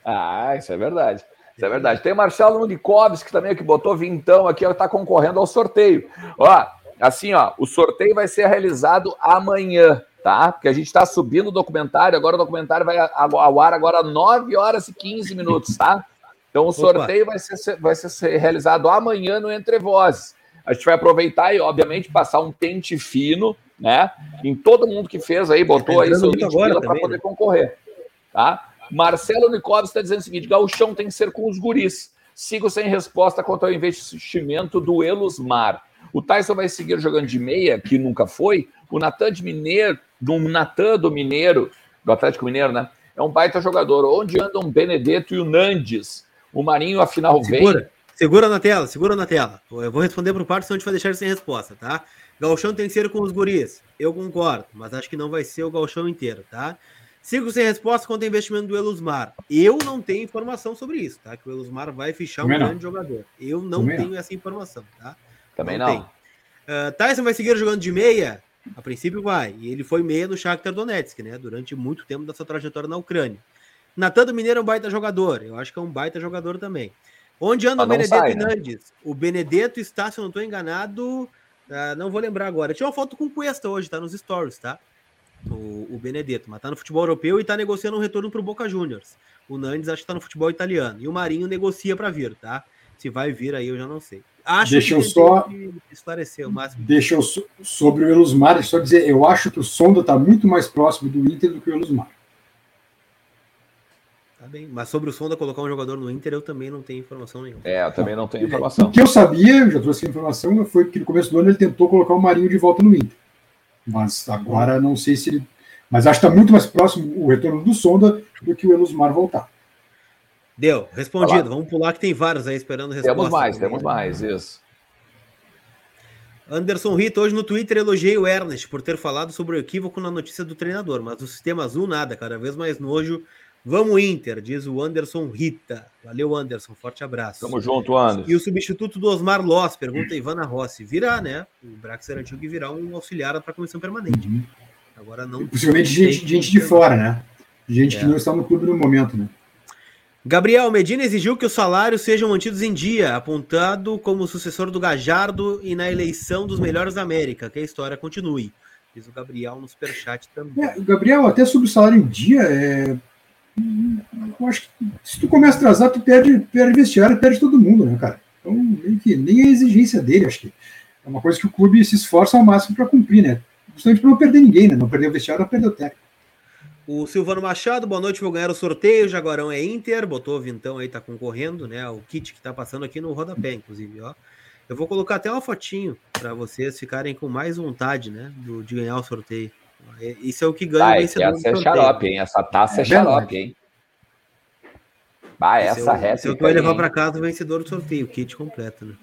Ah, isso é verdade. Isso é verdade. Tem o Marcelo Nudikovski também, que botou vintão aqui, está concorrendo ao sorteio. Ó, assim, ó, o sorteio vai ser realizado amanhã, tá? Porque a gente está subindo o documentário, agora o documentário vai ao ar agora 9 horas e 15 minutos, tá? Então o sorteio vai ser, vai ser realizado amanhã no Entre Vozes. A gente vai aproveitar e, obviamente, passar um pente fino, né? Em todo mundo que fez aí, botou aí seu 20 para poder né? concorrer. Tá? Marcelo Nicolas está dizendo o seguinte: Gauchão tem que ser com os guris. Sigo sem resposta quanto ao investimento do Elusmar. O Tyson vai seguir jogando de meia, que nunca foi. O Natan de Mineiro, do Natan do Mineiro, do Atlético Mineiro, né? É um baita jogador. Onde andam o Benedetto e o Nandes? O Marinho, afinal, Segura. vem. Segura na tela, segura na tela. Eu vou responder pro parte, senão a gente vai deixar sem resposta, tá? Galchão tem que ser com os guris. Eu concordo, mas acho que não vai ser o galchão inteiro, tá? Sigo sem resposta quanto ao investimento do Elusmar. Eu não tenho informação sobre isso, tá? Que o Elusmar vai fichar um grande jogador. Eu não Também tenho essa informação, tá? Também não. não. Uh, Tyson vai seguir jogando de meia? A princípio vai. E ele foi meia no Shakhtar Donetsk, né? Durante muito tempo da sua trajetória na Ucrânia. Natan do Mineiro é um baita jogador. Eu acho que é um baita jogador também. Onde anda o Benedetto sai, né? O Benedetto está, se eu não estou enganado, uh, não vou lembrar agora. Tinha uma foto com o Cuesta hoje, tá nos stories, tá? O, o Benedetto, mas tá no futebol europeu e tá negociando um retorno para o Boca Juniors. O Nandes acho que tá no futebol italiano. E o Marinho negocia para vir, tá? Se vai vir aí, eu já não sei. Acho deixa eu só esclarecer o máximo. Deixa eu sobre o Elusmar, só dizer, eu acho que o Sonda está muito mais próximo do Inter do que o Elusmar. Tá bem. Mas sobre o Sonda colocar um jogador no Inter, eu também não tenho informação nenhuma. É, eu também não tenho informação. O que eu sabia, eu já trouxe a informação, foi que no começo do ano ele tentou colocar o Marinho de volta no Inter. Mas agora não sei se ele. Mas acho que está muito mais próximo o retorno do Sonda do que o Elusmar voltar. Deu, respondido. Vamos pular que tem vários aí esperando resposta. Temos mais, também. temos mais, isso. Anderson Rita, hoje no Twitter elogiei o Ernest por ter falado sobre o equívoco na notícia do treinador, mas o sistema azul nada, cada vez mais nojo. Vamos Inter, diz o Anderson Rita. Valeu, Anderson, forte abraço. Tamo junto, Anderson. E o substituto do Osmar Loss, pergunta Ivana Rossi. Virá, né? O Brax que virá um auxiliar para a comissão permanente. Uhum. Agora não. Possivelmente gente, gente de fora, né? Gente é. que não está no clube no momento, né? Gabriel Medina exigiu que os salários sejam mantidos em dia, apontado como sucessor do Gajardo e na eleição dos melhores da América. Que a história continue. Diz o Gabriel no superchat também. É, Gabriel, até sobre o salário em dia, é... eu acho que se tu começa a atrasar, tu perde, perde vestiário, perde todo mundo, né, cara? Então, nem, que, nem a exigência dele, acho que é uma coisa que o clube se esforça ao máximo para cumprir, né? Justamente para não perder ninguém, né? Não perder o vestiário, não perder o técnico. O Silvano Machado, boa noite, vou ganhar o sorteio. Jaguarão é Inter, botou o Vintão aí, tá concorrendo, né? O kit que tá passando aqui no rodapé, inclusive, ó. Eu vou colocar até uma fotinho para vocês ficarem com mais vontade, né? Do, de ganhar o sorteio. Isso é o que ganha Vai, o vencedor. Essa é xarope, hein? Essa taça é, é xarope, hein? Vai, essa réplica. Se eu vou levar para casa o vencedor do sorteio, o kit completo, né?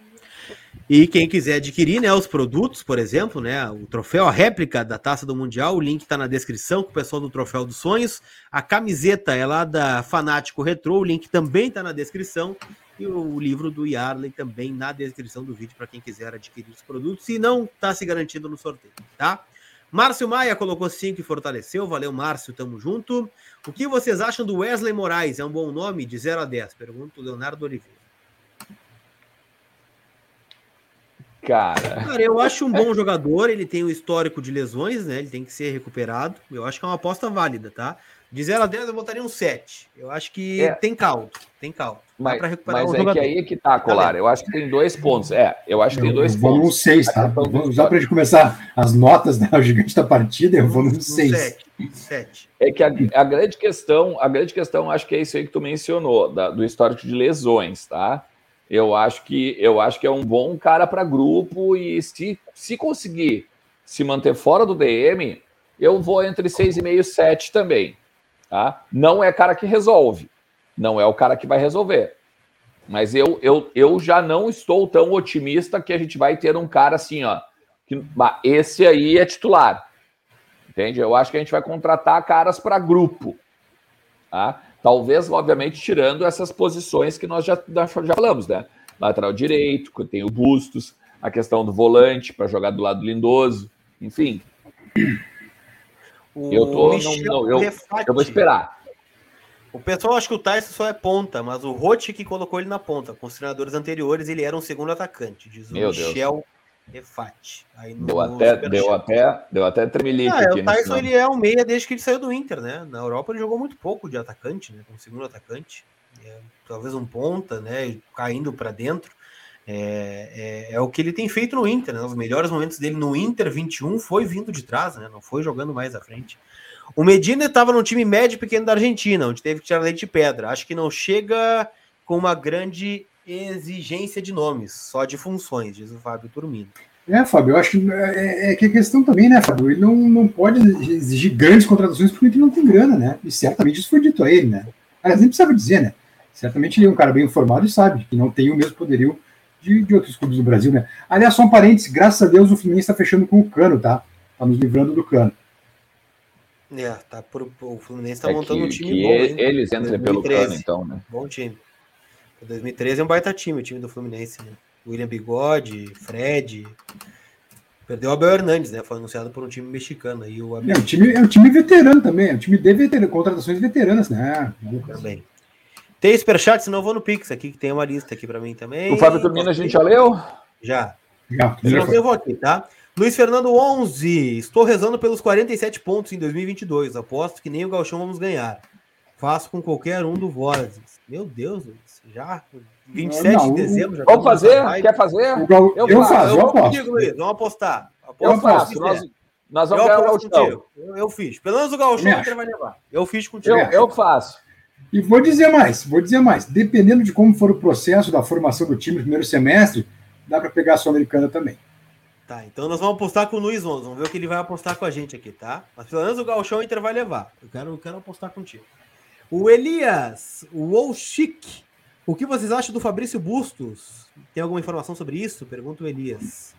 E quem quiser adquirir né, os produtos, por exemplo, né, o troféu, a réplica da Taça do Mundial, o link está na descrição com o pessoal do Troféu dos Sonhos. A camiseta é lá da Fanático Retro, o link também está na descrição. E o livro do Yarley também na descrição do vídeo para quem quiser adquirir os produtos. Se não, está se garantindo no sorteio, tá? Márcio Maia colocou 5 e fortaleceu. Valeu, Márcio, tamo junto. O que vocês acham do Wesley Moraes? É um bom nome? De 0 a 10. Pergunta o Leonardo Oliveira. Cara. Cara, eu acho um bom jogador, ele tem um histórico de lesões, né? Ele tem que ser recuperado. Eu acho que é uma aposta válida, tá? De 0 a 10 eu botaria um 7. Eu acho que é. tem caldo, tem caldo. Mas, mas um é jogador. que aí é que tá, Colar. Eu acho que tem dois pontos. É, eu acho que tem dois eu pontos. Vou no 6, tá? Vamos usar para gente começar as notas, né? O gigante da partida, eu vou no 6. 7. É que a, a, grande questão, a grande questão, acho que é isso aí que tu mencionou, da, do histórico de lesões, tá? Eu acho que eu acho que é um bom cara para grupo e se, se conseguir se manter fora do DM, eu vou entre 6,5 e 7 também. Tá? Não é cara que resolve. Não é o cara que vai resolver. Mas eu, eu, eu já não estou tão otimista que a gente vai ter um cara assim, ó. Que, esse aí é titular. Entende? Eu acho que a gente vai contratar caras para grupo. Tá? Talvez, obviamente, tirando essas posições que nós já, já falamos, né? Lateral direito, tem o Bustos, a questão do volante para jogar do lado lindoso, enfim. O eu tô. Não, não, eu, eu vou esperar. O pessoal acha que o Tyson só é ponta, mas o Rote que colocou ele na ponta. Com os treinadores anteriores, ele era um segundo atacante, diz o Meu Michel Deus. Refat. deu, até, deu, até, deu até tremelique ah, aqui. O Tyson ele é um meia desde que ele saiu do Inter, né? Na Europa ele jogou muito pouco de atacante, né? Como segundo atacante. É, talvez um ponta, né? Caindo para dentro. É, é, é, o que ele tem feito no Inter, né? Os melhores momentos dele no Inter 21 foi vindo de trás, né? Não foi jogando mais à frente. O Medina estava no time médio pequeno da Argentina, onde teve que tirar leite de pedra. Acho que não chega com uma grande exigência de nomes, só de funções, diz o Fábio Turmino. É, Fábio, eu acho que é, é que a questão também, né, Fábio? Ele não, não pode exigir grandes contratações porque ele não tem grana, né? E certamente isso foi dito a ele, né? Aliás, nem precisava dizer, né? Certamente ele é um cara bem informado e sabe que não tem o mesmo poderio de, de outros clubes do Brasil, né? Aliás, só um parênteses, graças a Deus o Fluminense está fechando com o Cano, tá? Tá nos livrando do Cano. É, tá por, o Fluminense tá é montando que, um time bom. Hein? Eles entram pelo Cano, então, né? Bom time. 2013 é um baita time, o time do Fluminense, né? William Bigode, Fred. Perdeu o Abel Hernandes, né? Foi anunciado por um time mexicano. E o Abel... é, um time, é um time veterano também, é um time de veterano, contratações veteranas, né? Também. Tem superchat, senão eu vou no Pix aqui, que tem uma lista aqui para mim também. O Fábio Turmino a gente já leu? Já. Já. já eu vou aqui, tá? Luiz Fernando 11. Estou rezando pelos 47 pontos em 2022. Aposto que nem o Galchão vamos ganhar. Faço com qualquer um do Vozes. Meu Deus, Luiz. Já 27 não, de dezembro. Já vamos fazer? Quer fazer? Eu, eu, eu faço, eu. Contigo, Luiz. Vamos apostar. Aposto eu faço. Nós, nós vamos eu ganhar o Galchão. Eu, eu fiz. Pelo menos o Galchão você vai levar. Eu fiz contigo. Eu, eu faço. E vou dizer mais, vou dizer mais. Dependendo de como for o processo da formação do time no primeiro semestre, dá para pegar a Sul-Americana também. Tá, então nós vamos apostar com o Luiz 11. Vamos ver o que ele vai apostar com a gente aqui, tá? Mas pelo menos o Galchão Inter vai levar. Eu quero, eu quero apostar contigo. O Elias, o Wolchik. O que vocês acham do Fabrício Bustos? Tem alguma informação sobre isso? Pergunta o Elias.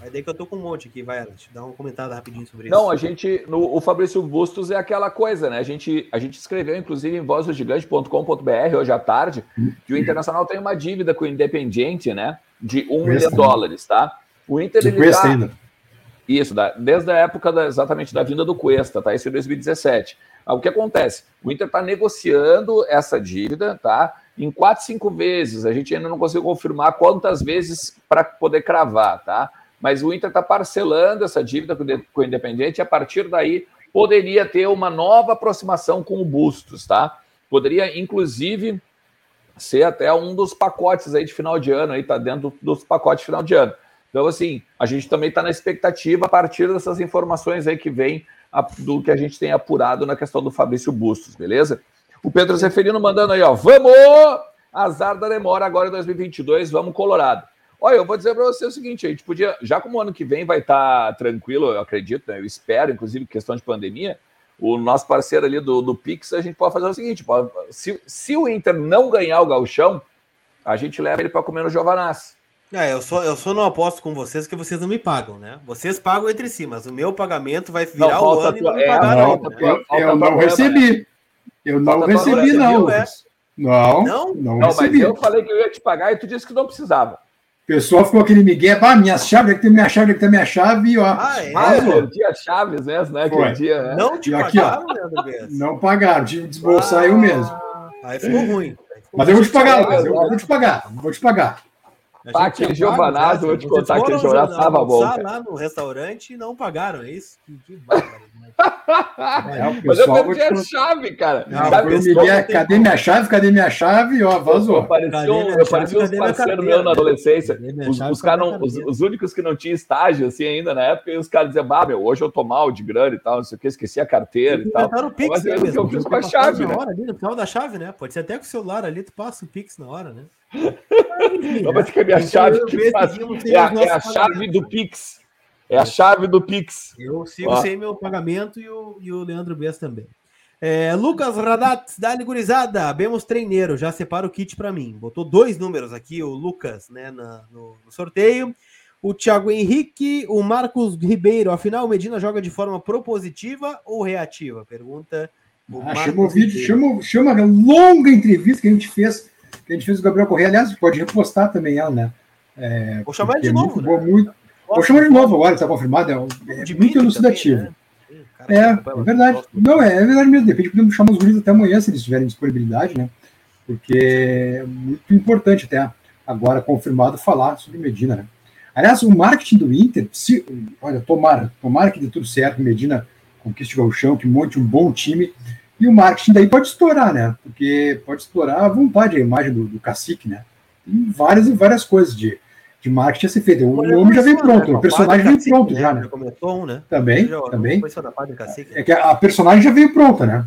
Aí daí que eu tô com um monte aqui, vai, Alex, dá uma comentada rapidinho sobre Não, isso. a gente, no, o Fabrício Bustos é aquela coisa, né? A gente, a gente escreveu, inclusive, em vozdogigante.com.br hoje à tarde, que o Internacional tem uma dívida com o Independiente, né? De um milhão de dólares, tá? O Inter, ele tá... ainda. Isso, da- desde a época da- exatamente da vinda do Cuesta, tá? Isso em 2017. Ah, O que acontece? O Inter está negociando essa dívida, tá? Em quatro, cinco vezes. A gente ainda não conseguiu confirmar quantas vezes para poder cravar, tá? Mas o Inter está parcelando essa dívida com o Independente e a partir daí poderia ter uma nova aproximação com o Bustos, tá? Poderia, inclusive, ser até um dos pacotes aí de final de ano, aí tá dentro dos pacotes de final de ano. Então, assim, a gente também está na expectativa a partir dessas informações aí que vem a- do que a gente tem apurado na questão do Fabrício Bustos, beleza? O Pedro Zeferino mandando aí, ó, vamos! Azar da demora agora em 2022, vamos Colorado. Olha, eu vou dizer para você o seguinte, a gente podia, já como o ano que vem vai estar tranquilo, eu acredito, né, eu espero, inclusive questão de pandemia, o nosso parceiro ali do, do Pix, a gente pode fazer o seguinte, pode- se, se o Inter não ganhar o gauchão, a gente leva ele para comer no Giovanazzi. É, eu só, eu só não aposto com vocês que vocês não me pagam, né? Vocês pagam entre si, mas o meu pagamento vai virar Não, o ano e tua- não me é, pagaram não, ainda, né? Eu, eu não recebi. Eu não Falta recebi, não. viu, é? Lucas. Não, Não? não, Não, mas recebi. eu falei que eu ia te pagar e tu disse que não precisava. O pessoal ficou aquele migué, ah, minha chave, aqui tem minha chave, aqui tem minha chave, e ó. Ah, é? Ah, perdi as chaves né? Foi. Aquele dia, né? Não te aqui, ó. pagaram, Leandro Bess? Não pagaram, tive que desbolsar eu mesmo. Aí ficou ruim. Aí ficou Mas eu vou te pagar, é Lucas, eu vou te pagar, vou te pagar. Pá, aquele eu vou te contar que aquele Giovanazzi tava bom, lá no restaurante e não pagaram, é isso? Que, que bárbaro. É, Mas eu perdi a chave, cara. Não, Sabe, cadê minha chave? Cadê minha chave? Ó, vazou. parecia, Cadê um- minha eu chave? parecia uns parceiros meus na adolescência. Os, chave? os, não- os, os únicos que não tinham estágio assim ainda na época, e os caras diziam, bah, meu, hoje eu tô mal de grana e tal, não sei o que, esqueci a carteira e tal. Inventaram o Pix, Mas é o que eu mesmo? fiz com a chave, na né? hora ali, no final da chave, né? Pode ser até com o celular ali, tu passa o Pix na hora, né? Não, mas que a minha Então, chave que faz- é, é a chave do Pix. É a chave do Pix. Eu sigo Ó. sem meu pagamento e o, e o Leandro Bess também. É, Lucas Radat, Dali Gurizada, Bemos Treineiro, já separa o kit para mim. Botou dois números aqui, o Lucas, né, na- no, no sorteio. O Thiago Henrique, o Marcos Ribeiro. Afinal, o Medina joga de forma propositiva ou reativa? Pergunta o Ah, chama o vídeo, chama, chama a longa entrevista que a gente fez, que a gente fez com o Gabriel Correia. Aliás, pode repostar também ela, né? É, Vou chamar ele de é novo, muito né? muito- Vou chamar de novo agora, está confirmado. É, é De muito elucidativo. também, né? É, é verdade. Não, é, é verdade mesmo. De repente podemos chamar os guris até amanhã, se eles tiverem disponibilidade, né? Porque é muito importante até agora confirmado falar sobre Medina, né? Aliás, o marketing do Inter, se, olha, tomara, tomara que dê tudo certo, Medina conquiste o Galchão, que monte um bom time, e o marketing daí pode estourar, né? Porque pode estourar à vontade a imagem do, do cacique, né? Tem várias e várias coisas de, de marketing a ser feito. O Olha, nome já vem né? pronto, o personagem vem pronto né? já, né? Já começou né? Também, Já- também. Cacique, né? É que a, a personagem já veio pronta, né?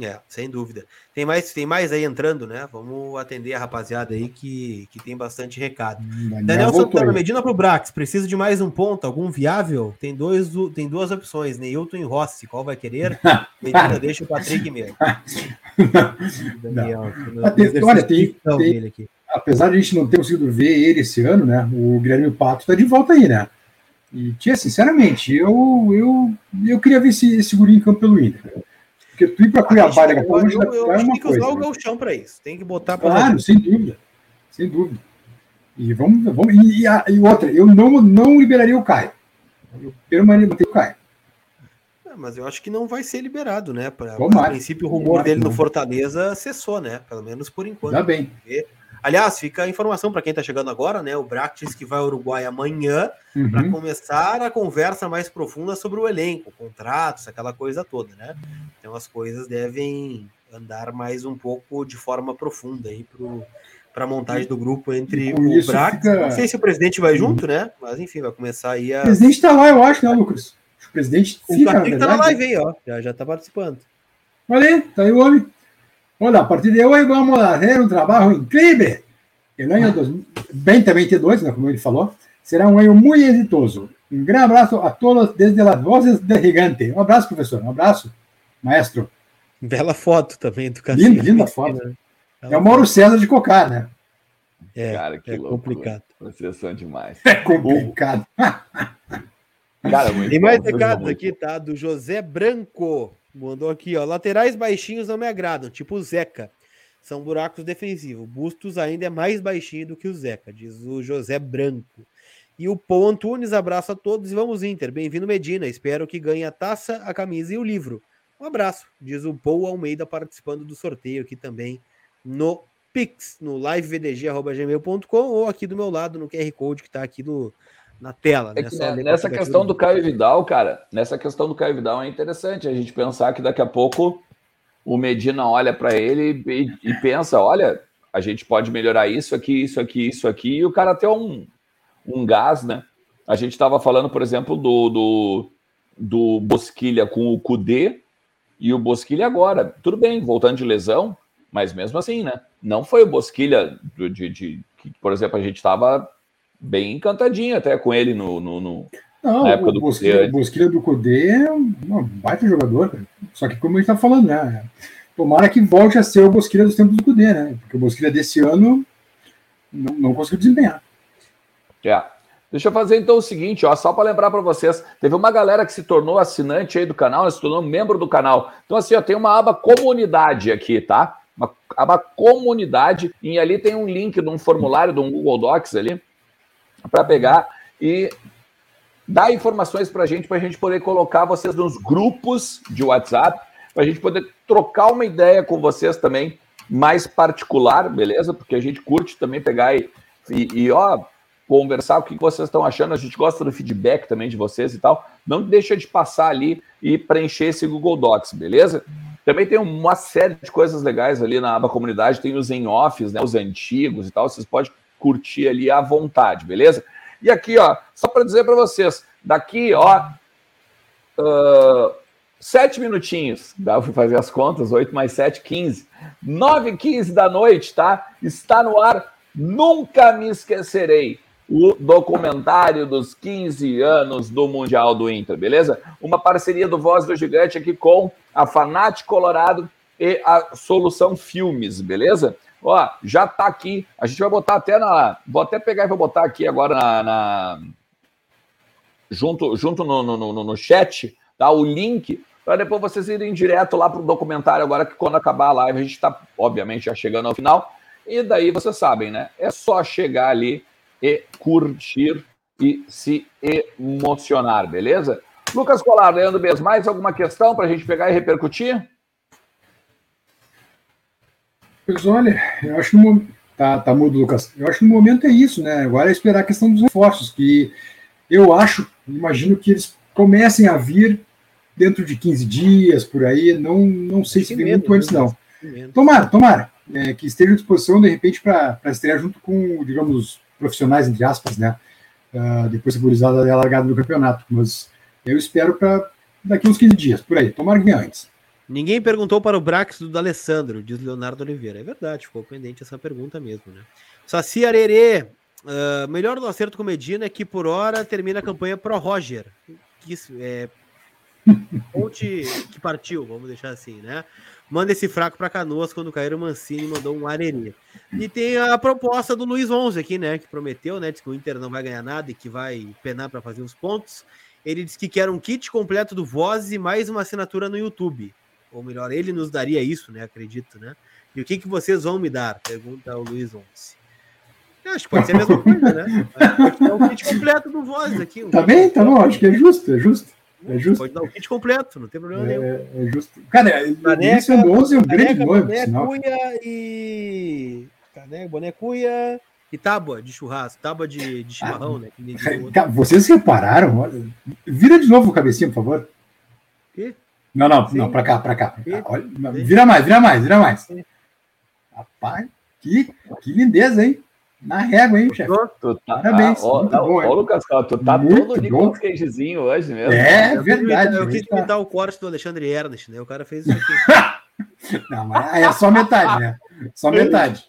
É, sem dúvida. Tem mais, tem mais aí entrando, né? Vamos atender a rapaziada aí que, que tem bastante recado. Daniel voltou Santana, aí. Medina pro Brax, precisa de mais um ponto, algum viável? Tem, dois, tem duas opções, Neilton e Rossi, qual vai querer? Medina, deixa o Patrick mesmo. Daniel, tem- exercício olha, tem- tem- dele aqui. Apesar de a gente não ter conseguido ver ele esse ano, né? O Guilherme Pato está de volta aí, né? E, tia, sinceramente, eu, eu, eu queria ver esse, esse guri em campo pelo Inter. Porque tu ir para Cuiabá, daqui a pouco, Eu, eu, eu é acho que uma tem que usar coisa. o né? galchão para isso. Tem que botar pra Claro, sem dúvida. Sem dúvida. E vamos. vamos e, e a- e outra, eu não, não liberaria o Caio. Eu permaneceria o Caio. É, mas eu acho que não vai ser liberado, né? Pra, Tomara. a princípio, o rumor Tomara dele no não. Fortaleza cessou, né? Pelo menos por enquanto. Ainda bem. E, Aliás, fica a informação para quem está chegando agora, né? O Bract diz que vai ao Uruguai amanhã Uhum. para começar a conversa mais profunda sobre o elenco, contratos, aquela coisa toda, né? Então as coisas devem andar mais um pouco de forma profunda aí para a montagem do grupo entre o Bract. fica- Não sei se o presidente vai junto, né? Mas enfim, vai começar aí a. O presidente está lá, eu acho, né, Lucas? O presidente O fica, na Patrick tá na live aí, ó. Já, já tá participando. Olha aí, está aí o homem. Olha, a partir de hoje vamos fazer um trabalho incrível. O ano 2022, né, como ele falou, será um ano muito exitoso. Um grande abraço a todos desde as vozes de gigante. Um abraço, professor. Um abraço, maestro. Bela foto também do Cacique. Linda, linda foto. É o Mauro César de Cocar, né? É, Cara, que é loucura. complicado. Vocês são demais. É complicado. Cara, Tem mais recados aqui, tá? Do José Branco. Mandou aqui, ó. Laterais baixinhos não me agradam, tipo o Zeca. São buracos defensivos. Bustos ainda é mais baixinho do que o Zeca, diz o José Branco. E o Paul Antunes, abraço a todos e vamos Inter. Bem-vindo, Medina. Espero que ganhe a taça, a camisa e o livro. Um abraço, diz o Paul Almeida participando do sorteio aqui também no Pix, no livevdg.gmail.com ou aqui do meu lado no QR Code que está aqui no, na tela. É né? nessa questão do Caio Vidal, cara, nessa questão do Caio Vidal é interessante a gente pensar que daqui a pouco o Medina olha para ele e, e, pensa: olha, a gente pode melhorar isso aqui, isso aqui, isso aqui, e o cara tem um, um gás, né? A gente estava falando, por exemplo, do, do, do Bosquilha com o Cudê e o Bosquilha agora. Tudo bem, voltando de lesão, mas mesmo assim, né? Não foi o Bosquilha de, de, de que, por exemplo, a gente estava bem encantadinho até com ele no, no, no Não, na época do Bosquilha do Cudê é um baita jogador, cara. Só que como a gente tá falando, né? Tomara que volte a ser o Bosquilha dos tempos do Cudê, né? Porque o Bosquilha desse ano não, não conseguiu desempenhar. É. Deixa eu fazer então o seguinte, ó, só para lembrar para vocês, teve uma galera que se tornou assinante aí do canal, se tornou membro do canal. Então assim, ó, tem uma aba comunidade aqui, tá? Uma aba comunidade e ali tem um link de um formulário de um Google Docs ali para pegar e dar informações para a gente, para a gente poder colocar vocês nos grupos de WhatsApp, para a gente poder trocar uma ideia com vocês também, mais particular, beleza? Porque a gente curte também pegar e, e, e ó, conversar o que vocês estão achando. A gente gosta do feedback também de vocês e tal. Não deixa de passar ali e preencher esse Google Docs, beleza? Também tem uma série de coisas legais ali na aba comunidade, tem os em-offs, né, os antigos e tal. Vocês podem curtir ali à vontade, beleza? E aqui, ó, só para dizer para vocês, daqui, ó, uh, sete minutinhos, dá para fazer as contas, oito mais sete, quinze, nove e quinze da noite, tá? Está no ar, nunca me esquecerei, o documentário dos 15 anos do Mundial do Inter, beleza? Uma parceria do Voz do Gigante aqui com a Fanat Colorado e a Solução Filmes, beleza? Ó, já tá aqui. A gente vai botar até na. Vou até pegar e vou botar aqui agora na. na junto junto no, no, no, no, chat, tá? O link para depois vocês irem direto lá para o documentário agora que quando acabar a live a gente está obviamente já chegando ao final e daí vocês sabem, né? É só chegar ali e curtir e se emocionar, beleza? Lucas Colar, Leandro Bez, mais alguma questão para a gente pegar e repercutir? Pois olha, eu acho que no, tá, tá mudo, Lucas. Eu acho que no momento é isso, né? Agora é esperar a questão dos reforços, que eu acho, imagino que eles comecem a vir dentro de 15 dias, por aí. Não, não sei se vem muito antes, não. Tomara, tomara, é, que esteja à disposição, de repente, para estrear junto com, digamos, profissionais, entre aspas, né? Uh, depois de a largada do campeonato. Mas eu espero para daqui uns 15 dias, por aí. Tomara que venha antes. Ninguém perguntou para o Brax do Alessandro, diz Leonardo Oliveira. É verdade, ficou pendente essa pergunta mesmo, né? Saci Arerê, uh, melhor do acerto com Medina é que por hora termina a campanha pro Roger. Que, é, ponte que partiu, vamos deixar assim, né? Manda esse fraco para Canoas quando cair o Mancini mandou um Arerê. E tem a proposta do Luiz Onze aqui, né? Que prometeu, né? Diz que o Inter não vai ganhar nada e que vai penar para fazer os pontos. Ele disse que quer um kit completo do Voz e mais uma assinatura no YouTube ou melhor, ele nos daria isso, né? Acredito, né? E o que, que vocês vão me dar? Pergunta o Luiz Once. Acho que pode ser a mesma coisa, né? Pode dar o kit completo do Voz aqui. Um tá bem, tá bom, acho que é justo, é justo. É justo. Pode dar o kit completo, não tem problema é, nenhum. É justo. Cara, Caneca, isso é 11 é um grande nome. Bonecuia e. Caneca, bonecuia e tábua de churrasco, tábua de, de chimarrão, ah, né? Vocês repararam? Olha, vira de novo o cabecinho, por favor. Que? Não, não, Sim. não, para cá, para cá. Pra cá. Olha, vira mais, vira mais, vira mais. Rapaz, que, que lindeza, hein? Na régua, hein, chefe? Tá, Parabéns. Ó, muito não, bom, ó, Lucas, tu tá muito todo de queijezinho hoje mesmo. É, verdade. Eu quis imitar o corte do Alexandre Ernest, né? O cara fez isso aqui. não, mas é só metade, né? Só metade.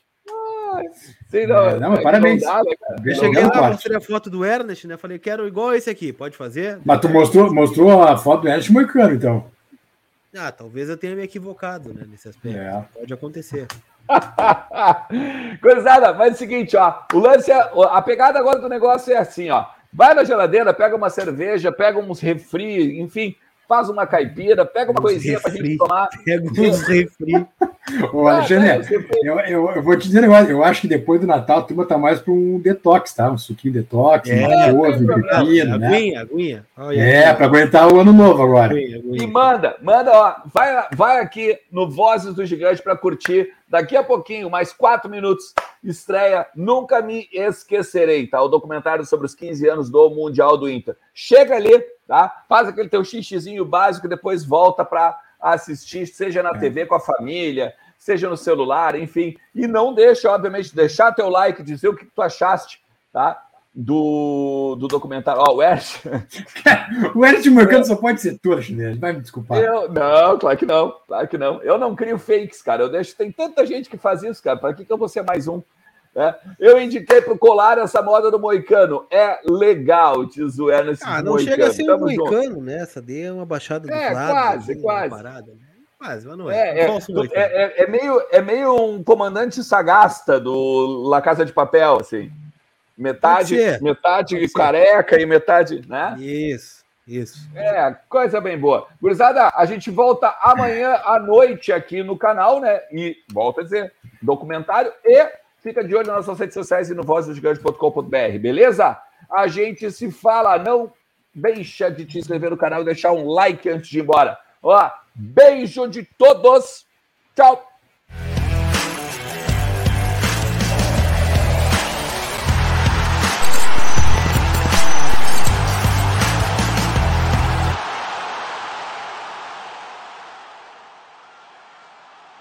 Sim, não, é, não, mas parabéns. Não dá, né, eu cheguei lá, mostrei a foto do Ernest, né? Falei, quero igual esse aqui, pode fazer? Mas tu mostrou, mostrou a foto do Ernest Moicano, então. Ah, talvez eu tenha me equivocado né, nesse aspecto. É. Pode acontecer. Coisada, mas é o seguinte, ó. O lance é. A pegada agora do negócio é assim, ó. Vai na geladeira, pega uma cerveja, pega uns refri, enfim, faz uma caipira, pega uma coisinha para gente tomar. Pega uns refri. Ô, Alexandre, eu, eu, eu, vou te dizer um negócio, eu acho que depois do Natal a turma tá mais para um detox, tá? Um suquinho detox, é, uma couve, pepino, né? Aguinha, aguinha. Olha, é, para aguentar o ano novo agora. Aguinha, aguinha. E manda, manda, ó, vai, vai aqui no Vozes do Gigante para curtir. Daqui a pouquinho, mais quatro minutos, estreia Nunca Me Esquecerei, tá? O documentário sobre os 15 anos do Mundial do Inter. Chega ali, tá? Faz aquele teu xixizinho básico, depois volta para assistir, seja na é. TV com a família, seja no celular, enfim. E não deixa, obviamente, deixar teu like, dizer o que tu achaste, tá? Do, do documentário. Ó, oh, o Ernst. o Ernst Mercado só pode ser tu, chinês. Vai me desculpar. Eu, não, claro que não. Claro que não. Eu não crio fakes, cara. Eu deixo. Tem tanta gente que faz isso, cara. Para que, que eu vou ser mais um? É. Eu indiquei para o Colar essa moda do Moicano. É legal, diz o Ernest. Ah, não Moicano. chega a ser um Tamo Moicano, junto. né? Essa é uma baixada do é, lado. Quase, assim, quase. Parada, né? Quase, mas não é. É, é, é, é, meio, é meio um comandante sagasta do La Casa de Papel, assim. Metade, metade careca e metade, né? Isso. Isso. É, coisa bem boa. Gurizada, a gente volta amanhã à noite aqui no canal, né? E volta a dizer, documentário e Fica de olho nas nossas redes sociais e no vozdosgigantes.com.br, beleza? A gente se fala, não deixa de te inscrever no canal e deixar um like antes de ir embora. Ó, beijo de todos. Tchau.